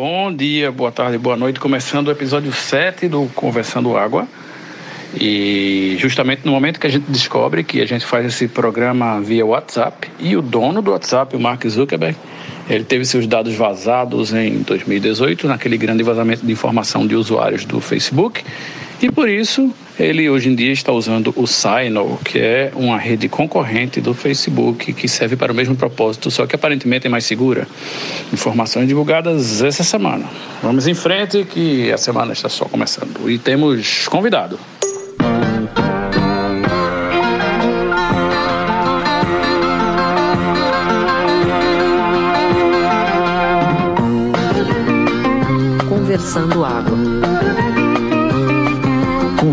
Bom dia, boa tarde, boa noite. Começando o episódio 7 do Conversando Água. E justamente no momento que a gente descobre que a gente faz esse programa via WhatsApp e o dono do WhatsApp, o Mark Zuckerberg, ele teve seus dados vazados em 2018, naquele grande vazamento de informação de usuários do Facebook. E por isso ele hoje em dia está usando o Signal, que é uma rede concorrente do Facebook, que serve para o mesmo propósito, só que aparentemente é mais segura. Informações divulgadas essa semana. Vamos em frente, que a semana está só começando. E temos convidado. Conversando Água.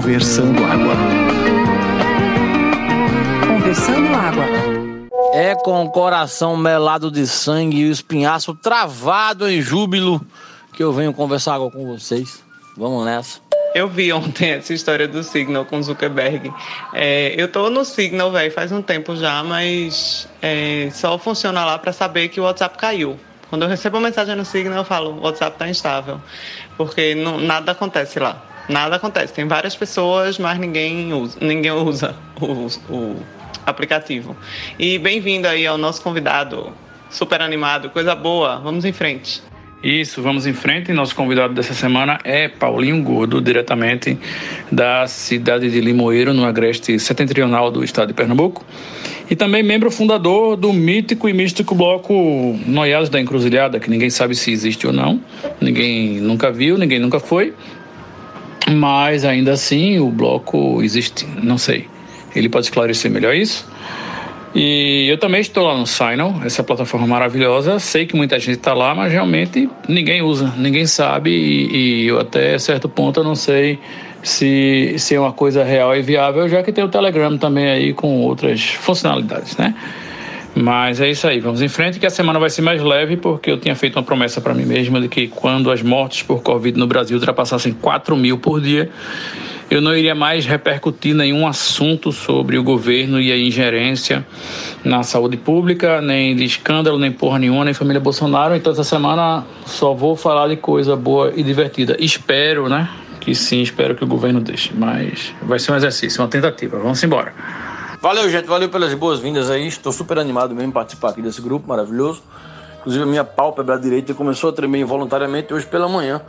Conversando Água. Conversando Água. É com o coração melado de sangue e o espinhaço travado em júbilo que eu venho conversar água com vocês. Vamos nessa. Eu vi ontem essa história do Signal com Zuckerberg. É, eu tô no Signal, velho, faz um tempo já, mas é, só funciona lá para saber que o WhatsApp caiu. Quando eu recebo uma mensagem no Signal, eu falo, o WhatsApp tá instável. Porque não, nada acontece lá. Nada acontece. Tem várias pessoas, mas ninguém usa, ninguém usa o, o aplicativo. E bem-vindo aí ao nosso convidado, super animado, coisa boa. Vamos em frente. Isso, vamos em frente. Nosso convidado dessa semana é Paulinho Gordo, diretamente da cidade de Limoeiro, no agreste setentrional do estado de Pernambuco. E também membro fundador do mítico e místico bloco Noiados da Encruzilhada, que ninguém sabe se existe ou não, ninguém nunca viu, ninguém nunca foi, mas ainda assim o bloco existe, não sei. Ele pode esclarecer melhor isso? E eu também estou lá no Signal, essa plataforma maravilhosa. Sei que muita gente está lá, mas realmente ninguém usa, ninguém sabe. E, e, eu até certo ponto eu não sei se, se é uma coisa real e viável, já que tem o Telegram também aí com outras funcionalidades, né? Mas é isso aí, vamos em frente que a semana vai ser mais leve porque eu tinha feito uma promessa para mim mesma de que quando as mortes por Covid no Brasil ultrapassassem 4 mil por dia, eu não iria mais repercutir nenhum assunto sobre o governo e a ingerência na saúde pública, nem de escândalo, nem porra nenhuma, nem família Bolsonaro. Então essa semana só vou falar de coisa boa e divertida. Espero, né? Que sim, espero que o governo deixe. Mas vai ser um exercício, uma tentativa. Vamos embora. Valeu, gente. Valeu pelas boas-vindas aí. Estou super animado mesmo participar aqui desse grupo maravilhoso. Inclusive, a minha pálpebra direita começou a tremer involuntariamente hoje pela manhã.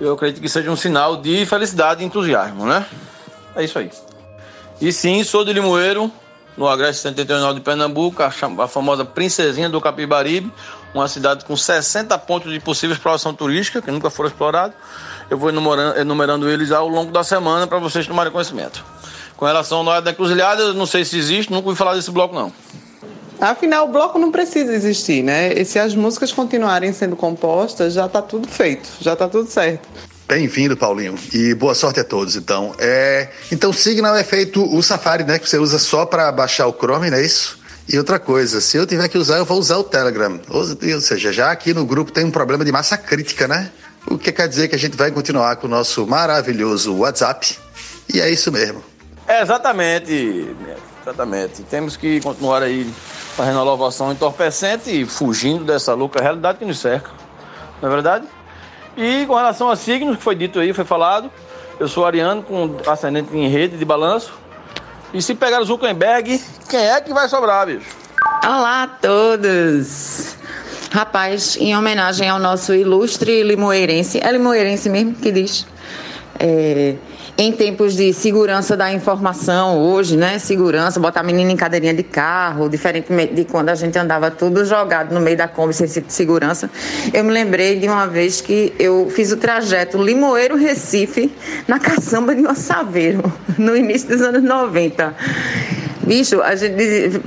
Eu acredito que seja um sinal de felicidade e entusiasmo, né? É isso aí. E sim, sou de Limoeiro, no Agreste Setentrional de Pernambuco, a, a famosa Princesinha do Capibaribe, uma cidade com 60 pontos de possível exploração turística, que nunca foram explorados. Eu vou enumerando, enumerando eles ao longo da semana para vocês tomarem conhecimento. Com relação ao Noia da Encruzilhada, não sei se existe, nunca ouvi falar desse bloco, não. Afinal, o bloco não precisa existir, né? E se as músicas continuarem sendo compostas, já está tudo feito, já está tudo certo. Bem-vindo, Paulinho, e boa sorte a todos, então. É... Então, Signal é feito o Safari, né, que você usa só para baixar o Chrome, não é isso? E outra coisa, se eu tiver que usar, eu vou usar o Telegram. Ou seja, já aqui no grupo tem um problema de massa crítica, né? O que quer dizer que a gente vai continuar com o nosso maravilhoso WhatsApp. E é isso mesmo. É, exatamente, exatamente. Temos que continuar aí fazendo a louvação entorpecente e fugindo dessa louca realidade que nos cerca. Não é verdade? E com relação a signos, que foi dito aí, foi falado, eu sou ariano com ascendente em rede de balanço. E se pegar o Zuckerberg, quem é que vai sobrar, bicho? Olá a todos! Rapaz, em homenagem ao nosso ilustre limoeirense, é limoeirense mesmo que diz, é, em tempos de segurança da informação hoje, né? Segurança, botar a menina em cadeirinha de carro, diferentemente de quando a gente andava tudo jogado no meio da Kombi sem segurança. Eu me lembrei de uma vez que eu fiz o trajeto Limoeiro-Recife na caçamba de Ossaveiro, no início dos anos 90. Bicho, a gente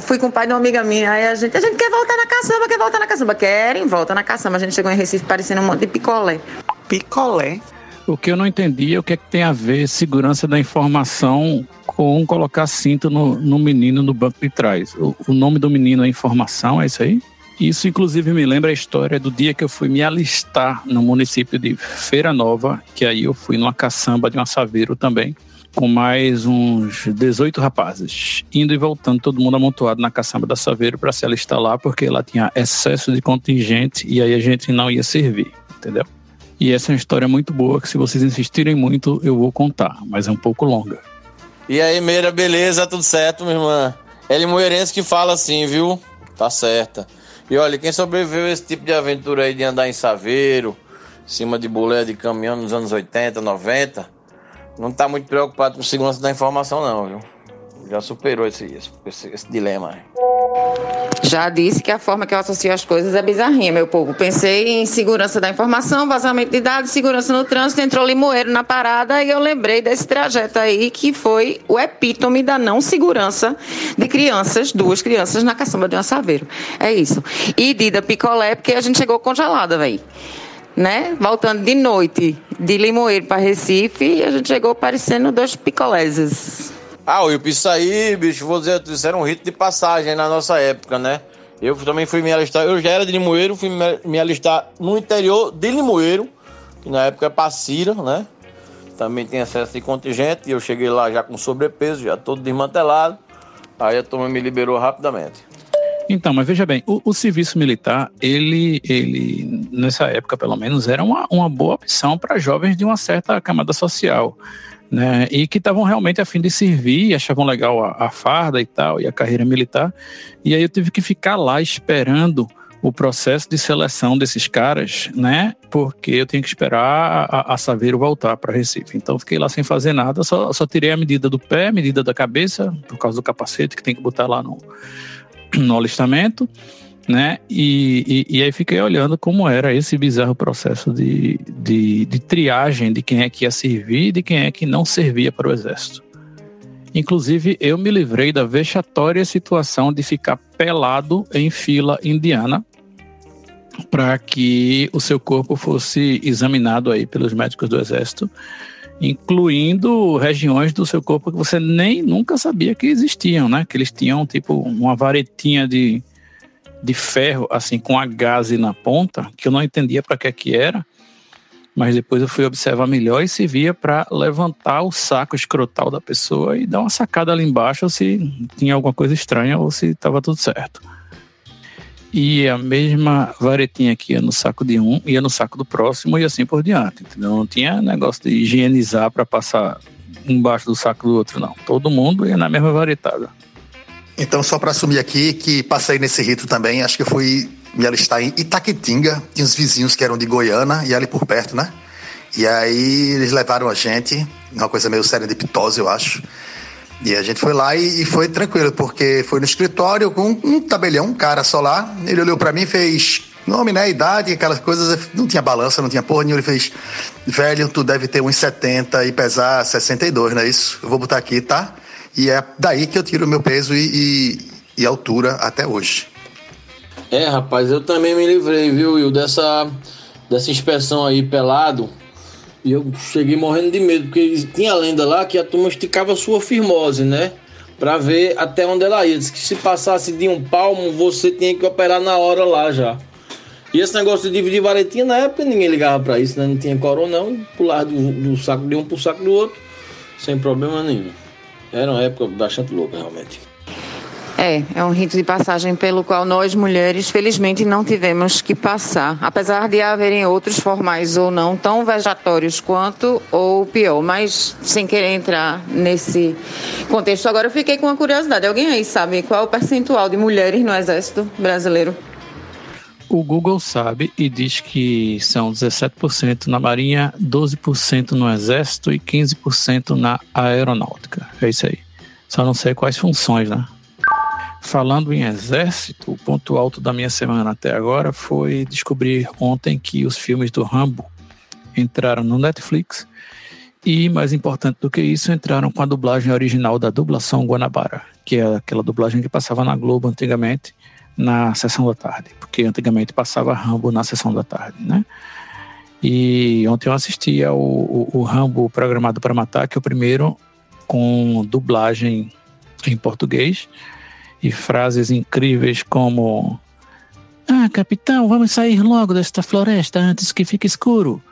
fui com o pai de uma amiga minha, aí a gente, a gente quer voltar na caçamba, quer voltar na caçamba. Querem, volta na caçamba. A gente chegou em Recife parecendo um monte de picolé. Picolé? O que eu não entendi é o que, é que tem a ver segurança da informação com colocar cinto no, no menino no banco de trás. O, o, nome do menino é informação, é isso aí? Isso, inclusive, me lembra a história do dia que eu fui me alistar no município de Feira Nova, que aí eu fui numa caçamba de um assaveiro também. com mais uns 18 rapazes, indo e voltando, todo mundo amontoado na caçamba da Saveiro para se alistar lá, porque lá tinha excesso de contingente e aí a gente não ia servir, entendeu? E essa é uma história muito boa que, se vocês insistirem muito, eu vou contar, mas é um pouco longa. E aí, Meira, beleza? Tudo certo, minha irmã? Ele Moeirense que fala assim, viu? Tá certa. E olha, quem sobreviveu a esse tipo de aventura aí de andar em Saveiro, em cima de boleia de caminhão nos anos 80, 90, não tá muito preocupado com segurança da informação, não, viu? Já superou esse, esse, esse dilema aí. Já disse que a forma que eu associo as coisas é bizarrinha, meu povo. Pensei em segurança da informação, vazamento de dados, segurança no trânsito, entrou limoeiro na parada e eu lembrei desse trajeto aí que foi o epítome da não segurança de crianças, duas crianças na caçamba de um saveiro. É isso. E Dida picolé, porque a gente chegou congelada, velho. Né? Voltando de noite de Limoeiro para Recife, a gente chegou parecendo dois picoléses. Ah, isso aí, bicho, vou dizer, isso era um rito de passagem na nossa época, né? Eu também fui me alistar, eu já era de Limoeiro, fui me alistar no interior de Limoeiro, que na época é Passira, né? Também tem acesso de contingente, e eu cheguei lá já com sobrepeso, já todo desmantelado. Aí a turma me liberou rapidamente. Então, mas veja bem, o, o, serviço militar, ele, ele, nessa época pelo menos, era uma, uma boa opção para jovens de uma certa camada social né? E que estavam realmente a fim de servir, achavam legal a, a, farda e tal, e a carreira militar. E aí eu tive que ficar lá esperando o processo de seleção desses caras, né? Porque eu tinha que esperar a, a Saveiro voltar para Recife. Então fiquei lá sem fazer nada, só, só tirei a medida do pé, medida da cabeça, por causa do capacete que tem que botar lá no, no alistamento né? E, e, e, aí fiquei olhando como era esse bizarro processo de, de, de, triagem de quem é que ia servir e de quem é que não servia para o exército. Inclusive, eu me livrei da vexatória situação de ficar pelado em fila indiana para que o seu corpo fosse examinado aí pelos médicos do exército, incluindo regiões do seu corpo que você nem nunca sabia que existiam, né? Que eles tinham tipo uma varetinha de de ferro, assim, com a gaze na ponta, que eu não entendia para que que era, mas depois eu fui observar melhor e se via para levantar o saco escrotal da pessoa e dar uma sacada ali embaixo se tinha alguma coisa estranha ou se estava tudo certo. E a mesma varetinha que ia no saco de um, ia no saco do próximo e assim por diante. Entendeu? Não tinha negócio de higienizar para passar embaixo do saco do outro, não. Todo mundo ia na mesma varetada. Então, só para assumir aqui que passei nesse rito também, acho que eu fui me alistar em Itaquitinga, tinha uns vizinhos que eram de Goiânia e ali por perto, né? E aí eles levaram a gente, uma coisa meio serendipitosa, eu acho. E a gente foi lá e, e foi tranquilo, porque foi no escritório com um tabelião, um cara só lá. Ele olhou para mim e fez nome, né? Idade, aquelas coisas. Não tinha balança, não tinha porra nenhuma. Ele fez, velho, tu deve ter uns 70 e pesar 62, não é isso? Eu vou botar aqui, tá? E é daí que eu tiro meu peso e, e, e altura até hoje. É, rapaz, eu também me livrei, viu, Will, dessa, dessa inspeção aí pelado. E eu cheguei morrendo de medo, porque tinha lenda lá que a turma esticava sua firmose, né? Pra ver até onde ela ia. Diz que se passasse de um palmo, você tinha que operar na hora lá já. E esse negócio de dividir varetinha, na época ninguém ligava pra isso, né? Não tinha corona não, pular do, do saco de um pro saco do outro, sem problema nenhum. Era uma época bastante louca, realmente. É, é um rito de passagem pelo qual nós mulheres, felizmente, não tivemos que passar. Apesar de haverem outros formais ou não, tão vejatórios quanto ou pior, mas sem querer entrar nesse contexto. Agora eu fiquei com uma curiosidade: alguém aí sabe qual é o percentual de mulheres no Exército Brasileiro? O Google sabe e diz que são 17% na Marinha, 12% no Exército e 15% na Aeronáutica. É isso aí. Só não sei quais funções, né? Falando em Exército, o ponto alto da minha semana até agora foi descobrir ontem que os filmes do Rambo entraram no Netflix e, mais importante do que isso, entraram com a dublagem original da dublação Guanabara, que é aquela dublagem que passava na Globo antigamente na sessão da tarde, porque antigamente passava Rambo na sessão da tarde, né? E ontem eu assisti ao, o, o Rambo Programado para Matar, que é o primeiro com dublagem em português e frases incríveis como Ah, capitão, vamos sair logo desta floresta antes que fique escuro.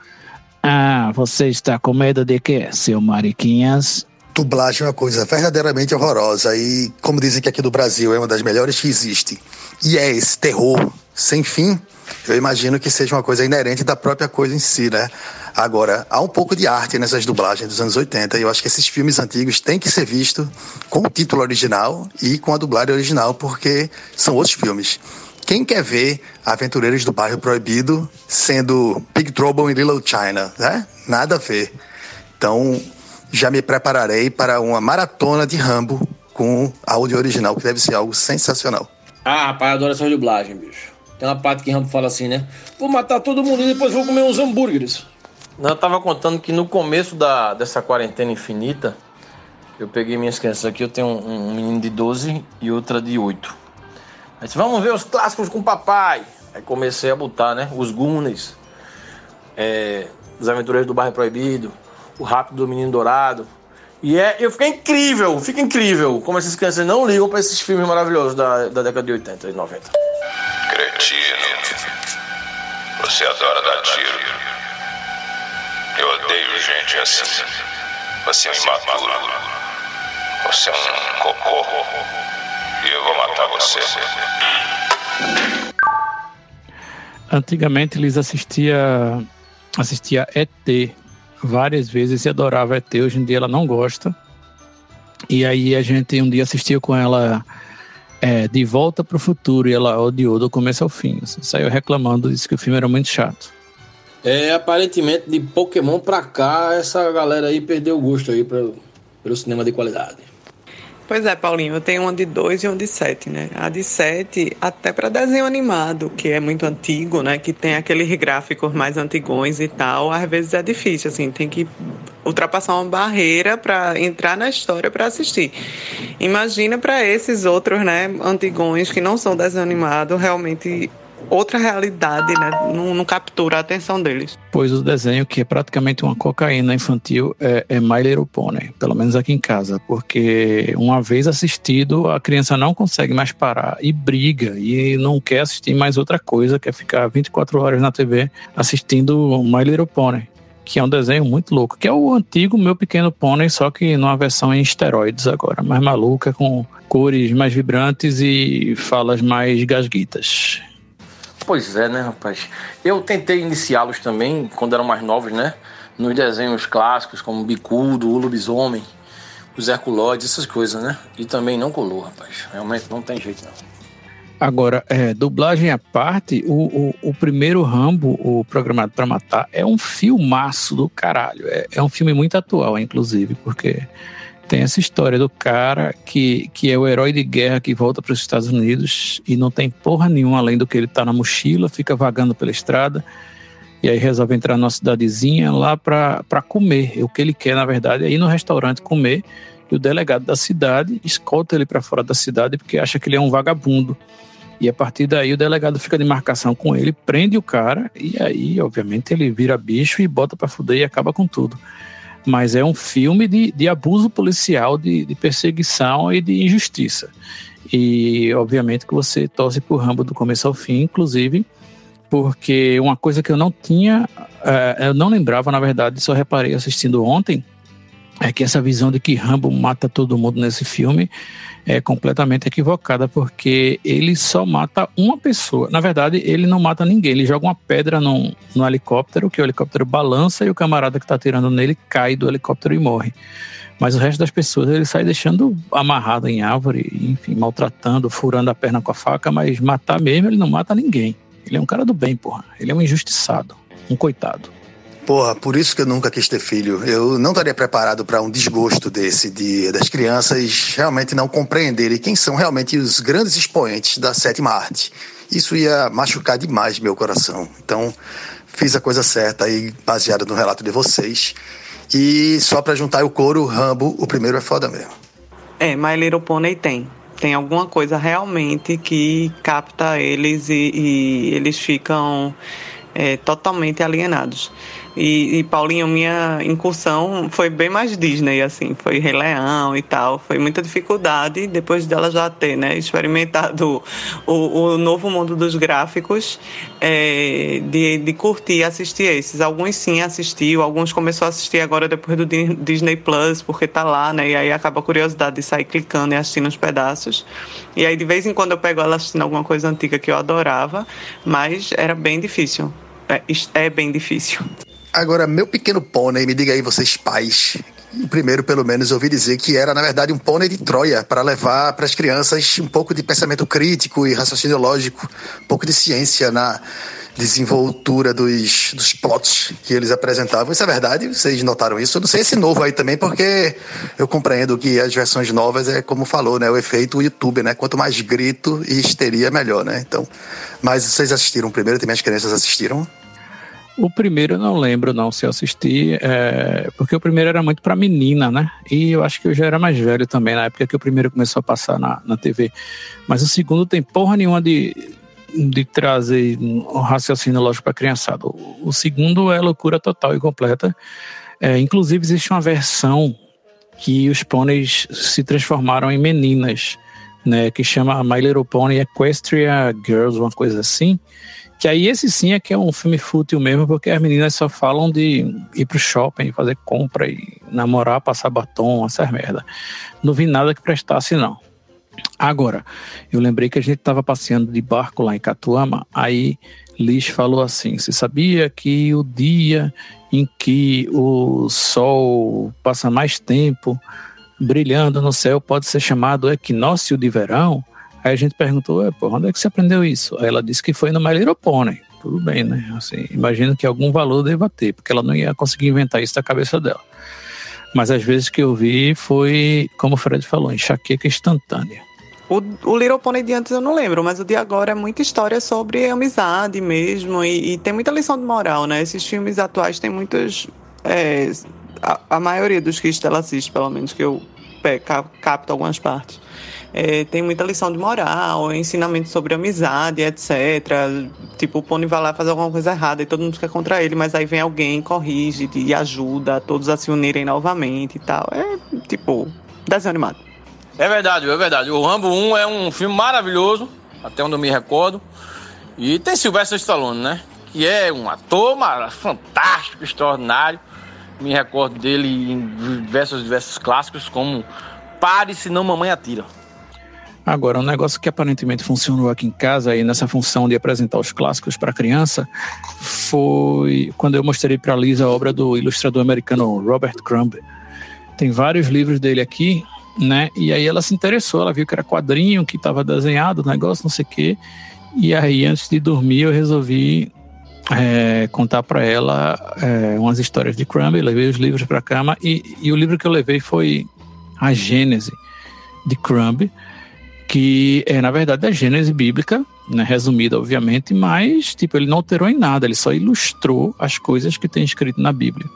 Ah, você está com medo de quê, seu Mariquinhas? Dublagem é uma coisa verdadeiramente horrorosa e, como dizem que aqui do Brasil é uma das melhores que existe, e é esse terror sem fim, eu imagino que seja uma coisa inerente da própria coisa em si, né? Agora, há um pouco de arte nessas dublagens dos anos 80 e eu acho que esses filmes antigos têm que ser vistos com o título original e com a dublagem original, porque são outros filmes. Quem quer ver Aventureiros do Bairro Proibido sendo Big Trouble in Little China, né? Nada a ver. Então, já me prepararei para uma maratona de Rambo com áudio original, que deve ser algo sensacional. Ah, rapaz, adoro essa dublagem, bicho. Tem uma parte que Rambo fala assim, né? Vou matar todo mundo e depois vou comer uns hambúrgueres. Não, eu tava contando que no começo da, dessa quarentena infinita, eu peguei minhas crianças aqui, eu tenho um, um menino de 12 e outra de 8. Aí disse, vamos ver os clássicos com papai. Aí comecei a botar, né? Os Goonies, é, Os Aventureiros do Bairro Proibido, O Rápido do Menino Dourado. E é, eu fiquei incrível, fica incrível como essas crianças não ligam para esses filmes maravilhosos da, da década de 80 e 90. Cretino, você adora dar tiro. Eu odeio gente assim. Você é um imaturo. Você é um cocô. E eu vou matar você. Antigamente eles assistia assistia ET várias vezes e adorava ET. Hoje em dia ela não gosta. E aí a gente um dia assistiu com ela é, De Volta para o Futuro e ela odiou do começo ao fim. Assim, saiu reclamando, disse que o filme era muito chato. É, aparentemente de Pokémon pra cá, essa galera aí perdeu o gosto aí pelo, pelo cinema de qualidade. Pois é, Paulinho, eu tenho uma de 2 e uma de 7, né? A de 7, até para desenho animado, que é muito antigo, né? Que tem aqueles gráficos mais antigões e tal, às vezes é difícil, assim, tem que ultrapassar uma barreira para entrar na história para assistir. Imagina para esses outros, né, antigões que não são desenho animado, realmente outra realidade, né? Não, não, captura a atenção deles. Pois o desenho, que é praticamente uma cocaína infantil, é, é My Little Pony, pelo menos aqui em casa, porque uma vez assistido, a criança não consegue mais parar e briga e não quer assistir mais outra coisa, quer ficar 24 horas na TV assistindo My Little Pony que é um desenho muito louco, que é o antigo Meu Pequeno Pônei, só que numa versão em esteroides agora, mais maluca, com cores mais vibrantes e falas mais gasguitas. Pois é, né, rapaz? Eu tentei iniciá-los também, quando eram mais novos, né? Nos desenhos clássicos, como Bicudo, O Lobisomem, os Herculoides, essas coisas, né? E também não colou, rapaz. Realmente não tem jeito, não. Agora, é, dublagem à parte, o, o, o, primeiro Rambo, o Programado para Matar, é um filmaço do caralho. É, é um filme muito atual, inclusive, porque tem essa história do cara que, que é o herói de guerra que volta para os Estados Unidos e não tem porra nenhuma além do que ele tá na mochila, fica vagando pela estrada e aí resolve entrar numa cidadezinha lá para comer. O que ele quer, na verdade, é ir no restaurante comer e o delegado da cidade escolta ele para fora da cidade porque acha que ele é um vagabundo. E a partir daí o delegado fica de marcação com ele, prende o cara e aí, obviamente, ele vira bicho e bota para fuder e acaba com tudo mas é um filme de, de abuso policial, de, de perseguição e de injustiça. E obviamente que você torce por Rambo do começo ao fim, inclusive, porque uma coisa que eu não tinha, uh, eu não lembrava, na verdade, só reparei assistindo ontem, é que essa visão de que Rambo mata todo mundo nesse filme é completamente equivocada, porque ele só mata uma pessoa. Na verdade, ele não mata ninguém, ele joga uma pedra no, no helicóptero, que o helicóptero balança e o camarada que está atirando nele cai do helicóptero e morre. Mas o resto das pessoas ele sai deixando amarrado em árvore, enfim, maltratando, furando a perna com a faca, mas matar mesmo ele não mata ninguém. Ele é um cara do bem, porra. Ele é um injustiçado, um coitado. Porra, por isso que eu nunca quis ter filho. Eu não estaria preparado para um desgosto desse, de, das crianças realmente não compreenderem quem são realmente os grandes expoentes da sétima arte. Isso ia machucar demais meu coração. Então, fiz a coisa certa aí, baseada no relato de vocês. E só para juntar o coro, Rambo, o primeiro é foda mesmo. É, My Little Pony tem. Tem alguma coisa realmente que capta eles e, e eles ficam é, totalmente alienados. E, e, Paulinho, minha incursão foi bem mais Disney, assim, foi Rei Leão e tal. Foi muita dificuldade depois dela já ter, né, experimentado o, o novo mundo dos gráficos, é, de, de curtir assistir esses. Alguns sim assistiu, alguns começou a assistir agora depois do Disney Plus, porque tá lá, né, e aí acaba a curiosidade de sair clicando e assistindo os pedaços. E aí de vez em quando eu pego ela assistindo alguma coisa antiga que eu adorava, mas era bem difícil. é, é bem difícil. Agora, meu pequeno pônei, me diga aí, vocês pais. Primeiro, pelo menos, ouvi dizer que era, na verdade, um pônei de Troia para levar para as crianças um pouco de pensamento crítico e raciocínio lógico, um pouco de ciência na desenvoltura dos, dos plots que eles apresentavam. Isso é verdade? Vocês notaram isso? Eu não sei esse novo aí também, porque eu compreendo que as versões novas é como falou, né? O efeito YouTube, né? Quanto mais grito e histeria, melhor, né? Então, mas vocês assistiram primeiro? Também as crianças assistiram? O primeiro eu não lembro não se eu assisti, é, porque o primeiro era muito para menina, né? E eu acho que eu já era mais velho também na época que o primeiro começou a passar na, na TV. Mas o segundo tem porra nenhuma de, de trazer um raciocínio lógico para criançada. O, o, segundo é loucura total e completa. É, inclusive existe uma versão que os pôneis se transformaram em meninas, né? Que chama My Little Pony Equestria Girls, uma coisa assim que aí esse sim é que é um filme fútil mesmo, porque as meninas só falam de ir pro shopping, fazer compra e namorar, passar batom, essas merda. Não vi nada que prestasse, não. Agora, eu lembrei que a gente estava passeando de barco lá em Catuama, aí Liz falou assim: você sabia que o dia em que o sol passa mais tempo brilhando no céu pode ser chamado equinócio de verão? Aí a gente perguntou, pô, onde é que você aprendeu isso? Aí ela disse que foi no My Little Pony. Tudo bem, né? Assim, imagino que algum valor deva ter, porque ela não ia conseguir inventar isso da cabeça dela. Mas às vezes que eu vi foi, como o Fred falou, enxaqueca instantânea. O, o Little Pony de antes eu não lembro, mas o de agora é muita história sobre amizade mesmo e, e tem muita lição de moral, né? Esses filmes atuais têm muitas. É, a, a, maioria dos que ela assiste, pelo menos que eu é, capto algumas partes é, tem muita lição de moral, ensinamento sobre amizade, etc. Tipo, o Pony vai lá fazer alguma coisa errada e todo mundo fica contra ele, mas aí vem alguém, corrige e ajuda todos a se unirem novamente e tal. É tipo, desenho animado. É verdade, é verdade. O Rambo 1 é um filme maravilhoso, até onde eu me recordo. E tem Sylvester Stallone, né? Que é um ator fantástico, extraordinário. Me recordo dele em diversos, diversos clássicos, como Pare, senão mamãe atira. Agora, um negócio que aparentemente funcionou aqui em casa, aí nessa função de apresentar os clássicos para criança, foi quando eu mostrei para a Lisa a obra do ilustrador americano Robert Crumb. Tem vários livros dele aqui, né? E aí ela se interessou, ela viu que era quadrinho, que estava desenhado, negócio, não sei o quê. E aí, antes de dormir, eu resolvi é, contar para ela é, umas histórias de Crumb. levei os livros para a cama e, e o livro que eu levei foi A Gênese de Crumb que é na verdade a Gênese bíblica, né, resumida obviamente, mas tipo ele não alterou em nada, ele só ilustrou as coisas que tem escrito na Bíblia.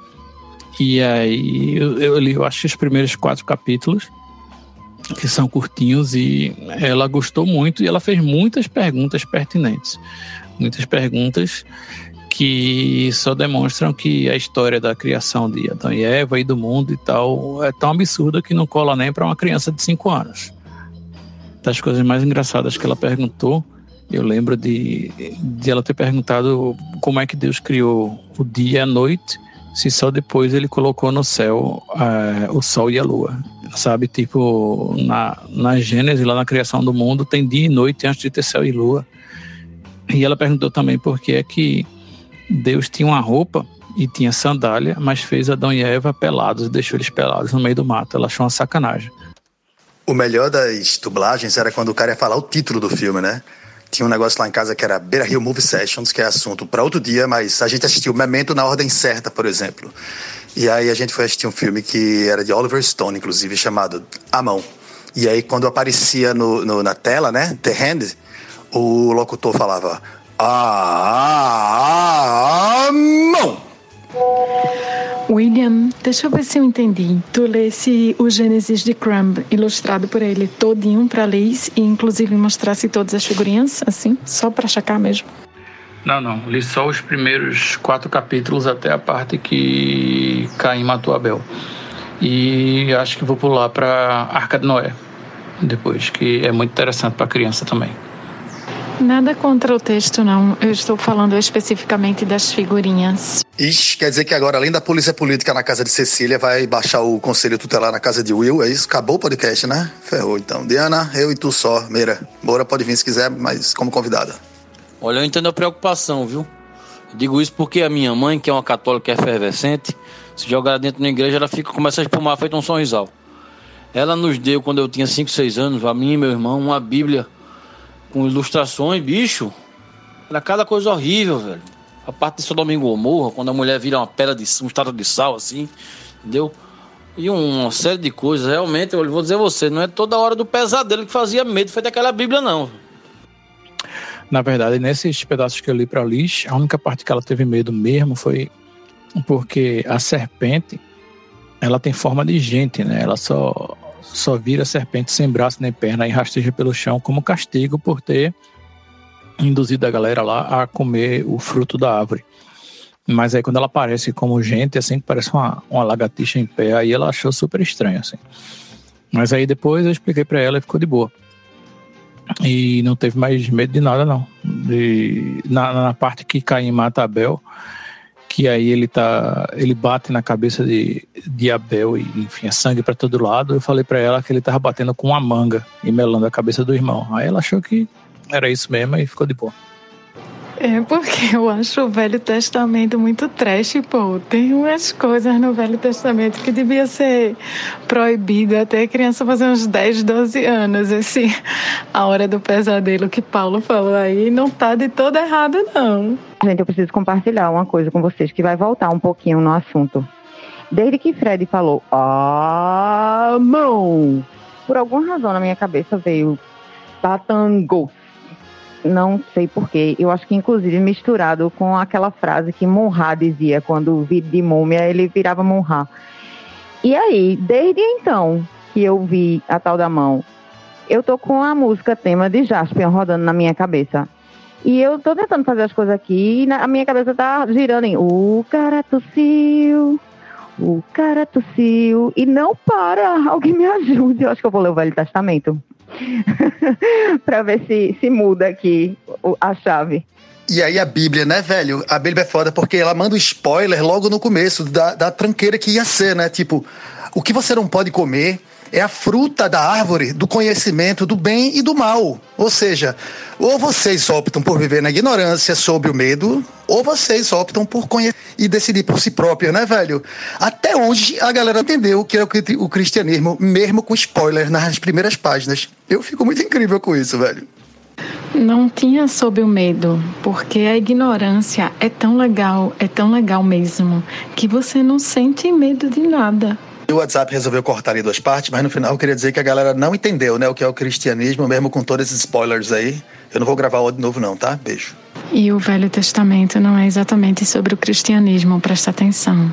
E aí eu, eu li, eu acho os primeiros quatro capítulos que são curtinhos e ela gostou muito e ela fez muitas perguntas pertinentes, muitas perguntas que só demonstram que a história da criação de Adão e Eva e do mundo e tal é tão absurda que não cola nem para uma criança de 5 anos das coisas mais engraçadas que ela perguntou, eu lembro de, de ela ter perguntado como é que Deus criou o dia e a noite, se só depois ele colocou no céu uh, o sol e a lua. Sabe, tipo, na, na Gênesis, lá na criação do mundo, tem dia e noite antes de ter céu e lua. E ela perguntou também por que é que Deus tinha uma roupa e tinha sandália, mas fez Adão e Eva pelados e deixou eles pelados no meio do mato. Ela achou uma sacanagem. O melhor das dublagens era quando o cara ia falar o título do filme, né? Tinha um negócio lá em casa que era Beira Rio Movie Sessions, que é assunto para outro dia, mas a gente assistiu Memento na ordem certa, por exemplo. E aí a gente foi assistir um filme que era de Oliver Stone, inclusive, chamado A Mão. E aí quando aparecia no, no na tela, né, The Hand, o locutor falava A, a, a mão. William, deixa eu ver se eu entendi. Tu lesse o Gênesis de Crumb, ilustrado por ele todinho para Liz e inclusive mostrasse todas as figurinhas, assim, só para checar mesmo? Não, não. Li só os primeiros quatro capítulos até a parte que Caim matou Abel. E acho que vou pular para Arca de Noé depois, que é muito interessante para criança também. Nada contra o texto, não. Eu estou falando especificamente das figurinhas. Ixi, quer dizer que agora, além da polícia política na casa de Cecília, vai baixar o conselho tutelar na casa de Will, é isso? Acabou o podcast, né? Ferrou, então. Diana, eu e tu só. Meira, Moura pode vir se quiser, mas como convidada. Olha, eu entendo a preocupação, viu? Eu digo isso porque a minha mãe, que é uma católica efervescente, se jogar dentro da igreja, ela fica, começa a espumar feito um sorrisal. Ela nos deu, quando eu tinha 5, 6 anos, a mim e meu irmão, uma Bíblia com ilustrações, bicho. Era cada coisa horrível, velho. A parte de São Domingo Gomorra, quando a mulher vira uma pedra de um estado de sal, assim, entendeu? E uma série de coisas. Realmente, eu vou dizer a você, não é toda hora do pesadelo que fazia medo, foi daquela Bíblia, não. Na verdade, nesses pedaços que eu li para Liz, a única parte que ela teve medo mesmo foi porque a serpente, ela tem forma de gente, né? Ela só só vira serpente sem braço nem perna e rasteja pelo chão como castigo por ter induzido a galera lá a comer o fruto da árvore. Mas aí quando ela aparece como gente, assim, parece uma, uma lagartixa em pé, aí ela achou super estranho, assim. Mas aí depois eu expliquei para ela e ficou de boa. E não teve mais medo de nada, não. De, na, na parte que Caim mata Abel, que aí ele tá, ele bate na cabeça de, de Abel e enfim, é sangue para todo lado. Eu falei para ela que ele tava batendo com uma manga e melando a cabeça do irmão. Aí ela achou que era isso mesmo e ficou de boa. É porque eu acho o Velho Testamento muito trash, pô. Tem umas coisas no Velho Testamento que devia ser proibido até a criança fazer uns 10, 12 anos. Esse A Hora do Pesadelo que Paulo falou aí não tá de todo errado, não. Gente, eu preciso compartilhar uma coisa com vocês que vai voltar um pouquinho no assunto. Desde que Fred falou, ah, mão, por alguma razão na minha cabeça veio Tatango não sei porquê. Eu acho que, inclusive, misturado com aquela frase que Monra dizia quando vi de múmia, ele virava Monra. E aí, desde então que eu vi a tal da mão, eu tô com a música tema de Jaspion rodando na minha cabeça. E eu tô tentando fazer as coisas aqui e a minha cabeça tá girando em o cara tossiu, o cara tossiu e não para. Alguém me ajude. Eu acho que eu vou ler o Velho Testamento. para ver se, se muda aqui a chave. E aí a Bíblia, né, velho? A Bíblia é foda porque ela manda um spoiler logo no começo da, da tranqueira que ia ser, né? Tipo, o que você não pode comer é a fruta da árvore do conhecimento do bem e do mal. Ou seja, ou vocês optam por viver na ignorância sobre o medo, ou vocês optam por conhecer e decidir por si próprio, né, velho? Até hoje a galera entendeu o que é o cristianismo, mesmo com spoiler nas primeiras páginas. Eu fico muito incrível com isso, velho. Não tinha sob o medo, porque a ignorância é tão legal, é tão legal mesmo, que você não sente medo de nada. O WhatsApp resolveu cortar em duas partes, mas no final eu queria dizer que a galera não entendeu, né, o que é o cristianismo, mesmo com todos esses spoilers aí. Eu não vou gravar o de novo não, tá? Beijo. E o Velho Testamento não é exatamente sobre o cristianismo, presta atenção.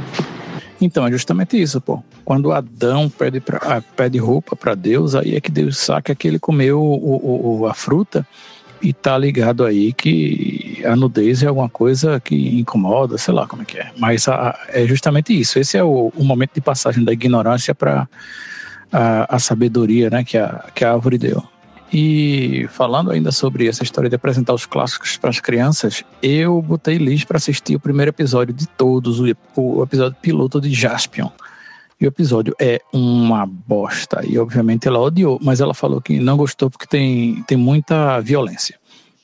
Então, é justamente isso, pô. Quando Adão pede, pra, ah, pede roupa para Deus, aí é que Deus saca que ele comeu o, o, a fruta e tá ligado aí que a nudez é alguma coisa que incomoda, sei lá como é que é. Mas a, é justamente isso. Esse é o, o momento de passagem da ignorância para a, a, sabedoria né, que, a, que a árvore deu. E falando ainda sobre essa história de apresentar os clássicos para as crianças, eu botei Liz para assistir o primeiro episódio de todos, o, o episódio piloto de Jaspion. E o episódio é uma bosta. E obviamente ela odiou, mas ela falou que não gostou porque tem, tem muita violência.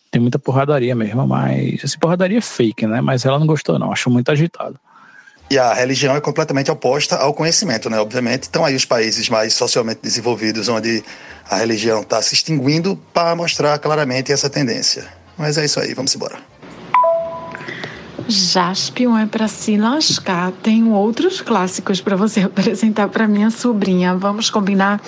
Tem muita porradaria mesmo, mas. Essa porradaria é fake, né? Mas ela não gostou, não. Achou muito agitado. E a religião é completamente oposta ao conhecimento, né? Obviamente, estão aí os países mais socialmente desenvolvidos, onde a religião está se extinguindo para mostrar claramente essa tendência. Mas é isso aí, vamos embora. Jaspion é para se lascar. Tenho outros clássicos para você apresentar para minha sobrinha. Vamos combinar?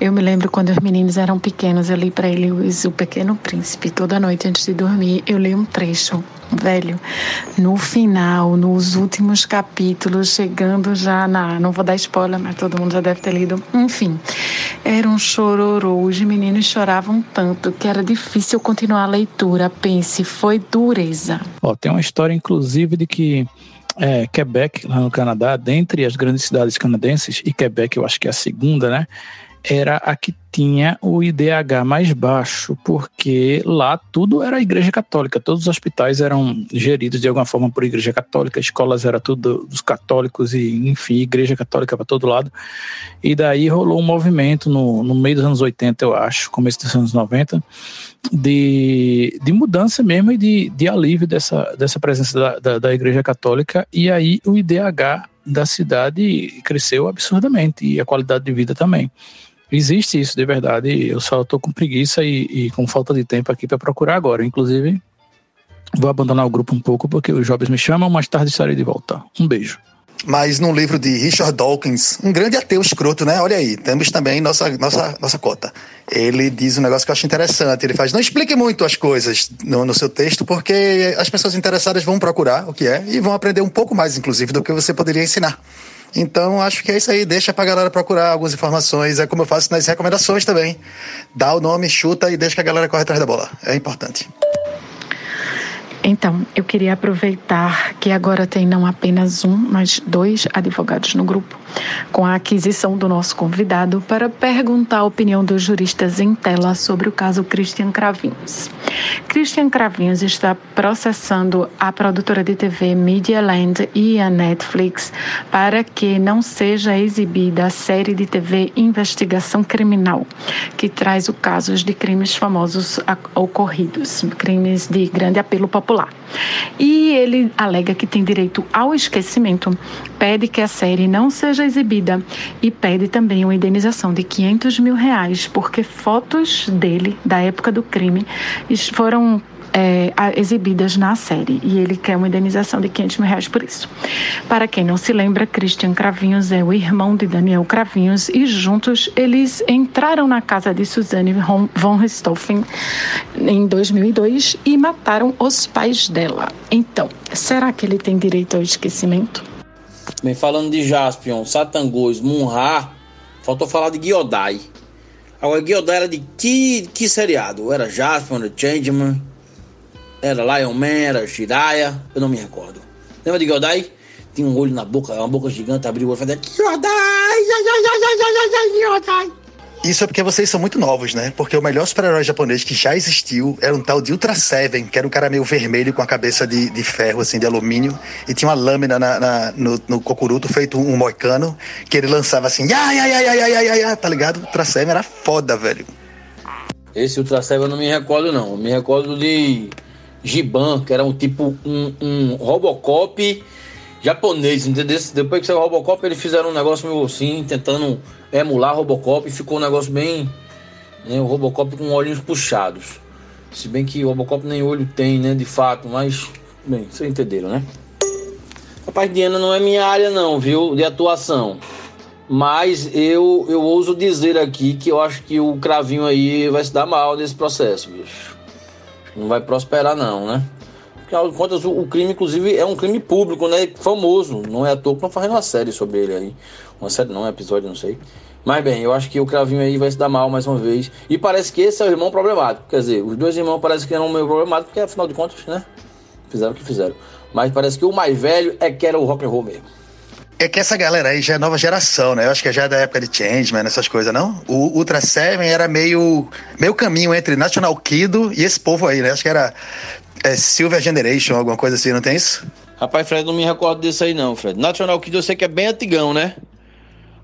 Eu me lembro quando os meninos eram pequenos, eu li para eles O Pequeno Príncipe. Toda noite antes de dormir, eu li um trecho. Velho, no final, nos últimos capítulos, chegando já na. Não vou dar spoiler, mas todo mundo já deve ter lido. Enfim, era um chororô. Os meninos choravam tanto que era difícil continuar a leitura. Pense, foi dureza. Ó, tem uma história, inclusive, de que é, Quebec, lá no Canadá, dentre as grandes cidades canadenses, e Quebec eu acho que é a segunda, né? Era a que tinha o IDH mais baixo, porque lá tudo era igreja católica, todos os hospitais eram geridos de alguma forma por igreja católica, escolas era tudo dos católicos e, enfim, igreja católica para todo lado. E daí rolou um movimento no, no meio dos anos 80, eu acho, começo dos anos 90, de, de mudança mesmo e de, de alívio dessa, dessa presença da, da, da igreja católica, e aí o IDH da cidade cresceu absurdamente e a qualidade de vida também. Existe isso de verdade. Eu só estou com preguiça e, e, com falta de tempo aqui para procurar agora. Inclusive, vou abandonar o grupo um pouco porque os jovens me chamam, mais tarde estarei de volta. Um beijo. Mas num livro de Richard Dawkins, um grande ateu escroto, né? Olha aí, temos também nossa, nossa, nossa cota. Ele diz um negócio que eu acho interessante. Ele faz, não explique muito as coisas no, no seu texto, porque as pessoas interessadas vão procurar o que é e vão aprender um pouco mais, inclusive, do que você poderia ensinar. Então, acho que é isso aí. Deixa pra galera procurar algumas informações. É como eu faço nas recomendações também. Dá o nome, chuta e deixa que a galera corre atrás da bola. É importante. Então, eu queria aproveitar que agora tem não apenas um, mas dois advogados no grupo, com a aquisição do nosso convidado, para perguntar a opinião dos juristas em tela sobre o caso Christian Cravinhos. Christian Cravinhos está processando a produtora de TV Medialand e a Netflix para que não seja exibida a série de TV Investigação Criminal, que traz os casos de crimes famosos ocorridos, crimes de grande apelo popular E ele alega que tem direito ao esquecimento, pede que a série não seja exibida e pede também uma indenização de 500 mil reais, porque fotos dele, da época do crime, foram é, exibidas na série e ele quer uma indenização de 500 mil reais por isso. Para quem não se lembra, Christian Cravinhos é o irmão de Daniel Cravinhos e juntos eles entraram na casa de Suzanne von Richthofen em 2002 e mataram os pais dela. Então, será que ele tem direito ao esquecimento? Bem, falando de Jaspion, Satangos, Munra, faltou falar de Giodai. Agora, Giodai era de que, que seriado? Era Jaspion, era Changeman? Era Lion Man, era Shiraya, eu não me recordo. Lembra de Giodai? Tinha um olho na boca, uma boca gigante, abriu o olho e falou: Giodai! Giodai! Isso é porque vocês são muito novos, né? Porque o melhor super-herói japonês que já existiu era um tal de Ultra Seven, que era um cara meio vermelho com a cabeça de, de ferro, assim, de alumínio, e tinha uma lâmina na, na no, no cocuruto feito um moicano, que ele lançava assim, ai, ai, ai, ai, ai, ai, ai, tá ligado? Ultra Seven era foda, velho. Esse Ultra Seven eu não me recordo, não. Eu me recordo de Giban, que era um tipo um, um Robocop japonês, entendeu? Depois que saiu o Robocop, eles fizeram um negócio meio assim, tentando emular Robocop e ficou um negócio bem. Né, o Robocop com olhinhos puxados. Se bem que o Robocop nem olho tem, né, de fato, mas. Bem, vocês entenderam, né? A parte de Ana não é minha área, não, viu? De atuação. Mas eu, eu ouso dizer aqui que eu acho que o cravinho aí vai se dar mal nesse processo, bicho não vai prosperar não, né? Afinal de contas, o, crime, inclusive, é um crime público, né? Famoso. Não é à toa que estão fazendo uma série sobre ele aí. Uma série não, um episódio, não sei. Mas bem, eu acho que o Cravinho aí vai se dar mal mais uma vez. E parece que esse é o irmão problemático. Quer dizer, os dois irmãos parecem que eram meio problemáticos, porque afinal de contas, né? Fizeram o que fizeram. Mas parece que o mais velho é que era o rock and roll mesmo. É que essa galera aí já é nova geração, né? Eu acho que já é da época de Changeman, essas coisas, não? O Ultra Seven era meio, meio caminho entre National Kido e esse povo aí, né? Acho que era é, Silver Generation, alguma coisa assim, não tem isso? Rapaz, Fred, não me recordo disso aí não, Fred. National Kid eu sei que é bem antigão, né?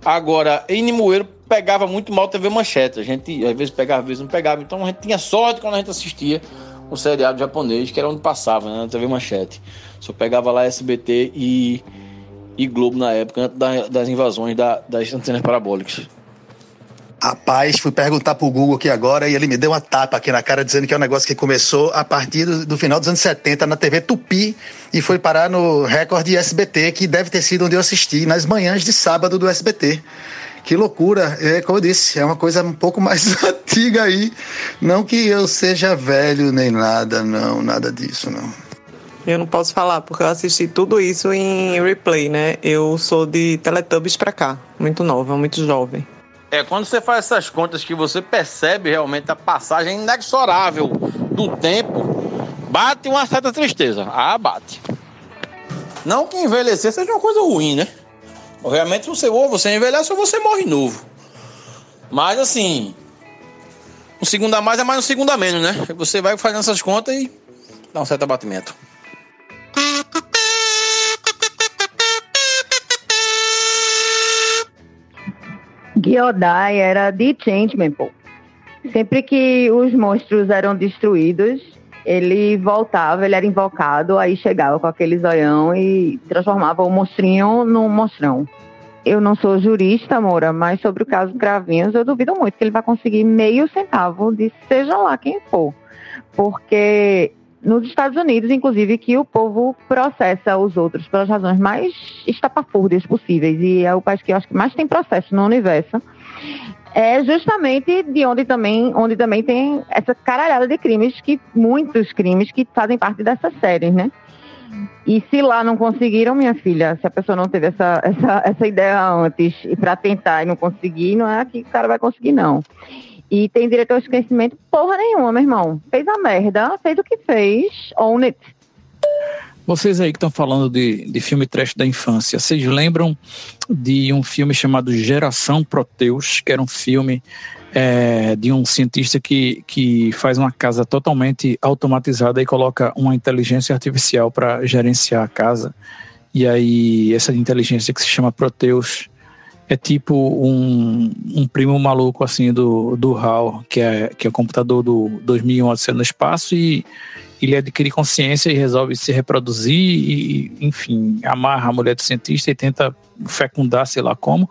Agora, em Nimoeiro pegava muito mal TV Manchete. A gente às vezes pegava, às vezes não pegava. Então a gente tinha sorte quando a gente assistia um seriado japonês, que era onde passava, né? Na TV Manchete. Só pegava lá SBT e e Globo na época, das invasões da, das antenas parabólicas. Rapaz, fui perguntar pro Google aqui agora e ele me deu uma tapa aqui na cara dizendo que é um negócio que começou a partir do, do final dos anos 70 na TV Tupi e foi parar no recorde SBT, que deve ter sido onde eu assisti, nas manhãs de sábado do SBT. Que loucura, é, como eu disse, é uma coisa um pouco mais antiga aí. Não que eu seja velho nem nada, não, nada disso, não. Eu não posso falar porque eu assisti tudo isso em replay, né? Eu sou de Teletubbies pra cá, muito nova, muito jovem. É quando você faz essas contas que você percebe realmente a passagem inexorável do tempo, bate uma certa tristeza. Ah, bate. Não que envelhecer seja uma coisa ruim, né? Obviamente você ou você envelhece ou você morre novo. Mas assim, um segundo a mais é mais um segundo a menos, né? Você vai fazendo essas contas e dá um certo abatimento. Gyodai era de Changeman, pô. Sempre que os monstros eram destruídos, ele voltava, ele era invocado, aí chegava com aquele zoião e transformava o monstrinho num monstrão. Eu não sou jurista, Moura, mas sobre o caso Gravinhos, eu duvido muito que ele vai conseguir meio centavo de seja lá quem for. Porque nos Estados Unidos, inclusive, que o povo processa os outros pelas razões mais estapafúrdias possíveis, e é o país que eu acho que mais tem processo no universo, é justamente de onde também, onde também tem essa caralhada de crimes, que muitos crimes que fazem parte dessas séries, né? E se lá não conseguiram, minha filha, se a pessoa não teve essa, essa, essa ideia antes para tentar e não conseguir, não é aqui que o cara vai conseguir, não. E tem direito ao esquecimento porra nenhuma, meu irmão. Fez a merda, fez o que fez, own it. Vocês aí que estão falando de, de filme trash da infância, vocês lembram de um filme chamado Geração Proteus, que era um filme é, de um cientista que, que faz uma casa totalmente automatizada e coloca uma inteligência artificial para gerenciar a casa. E aí, essa inteligência que se chama Proteus é tipo um, um primo maluco assim do, do HAL, que é, que é o computador do 2001 Odisseia no Espaço, e ele adquire consciência e resolve se reproduzir e, enfim, amarra a mulher do cientista e tenta fecundar, sei lá como.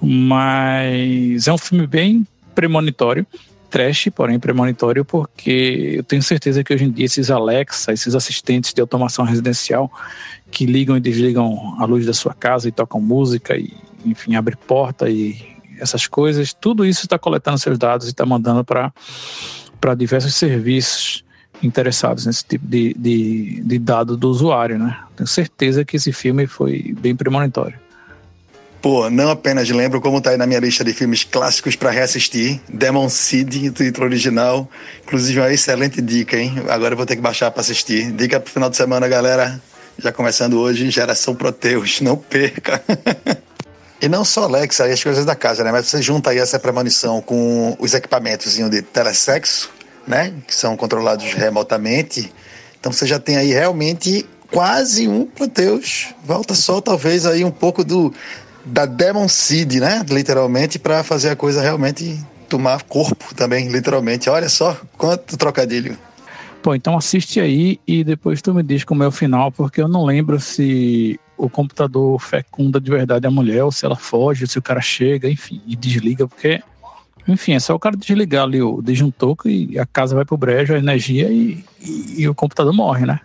Mas é um filme bem premonitório, trash, porém premonitório, porque eu tenho certeza que hoje em dia esses Alexa, esses assistentes de automação residencial que ligam e desligam a luz da sua casa e tocam música e, enfim, abre porta e essas coisas, tudo isso está coletando seus dados e está mandando para diversos serviços interessados nesse tipo de, de, de dado do usuário, né? Tenho certeza que esse filme foi bem premonitório. Pô, não apenas lembro como tá aí na minha lista de filmes clássicos para reassistir. Demon Seed, título original. Inclusive, uma excelente dica, hein? Agora eu vou ter que baixar para assistir. Dica pro final de semana, galera. Já começando hoje, Geração Proteus. Não perca. E não só Alexa e as coisas da casa, né? Mas você junta aí essa premonição com os equipamentos de telesexo, né? Que são controlados remotamente. Então você já tem aí realmente quase um Proteus. Volta só talvez aí um pouco do da Demon Seed, né? Literalmente para fazer a coisa realmente tomar corpo também, literalmente. Olha só quanto trocadilho. Pô, então assiste aí e depois tu me diz como é o final, porque eu não lembro se o computador fecunda de verdade a mulher, ou se ela foge, se o cara chega, enfim, e desliga, porque, enfim, é só o cara desligar ali o disjuntor e a casa vai pro brejo, a energia e, e, e o computador morre, né?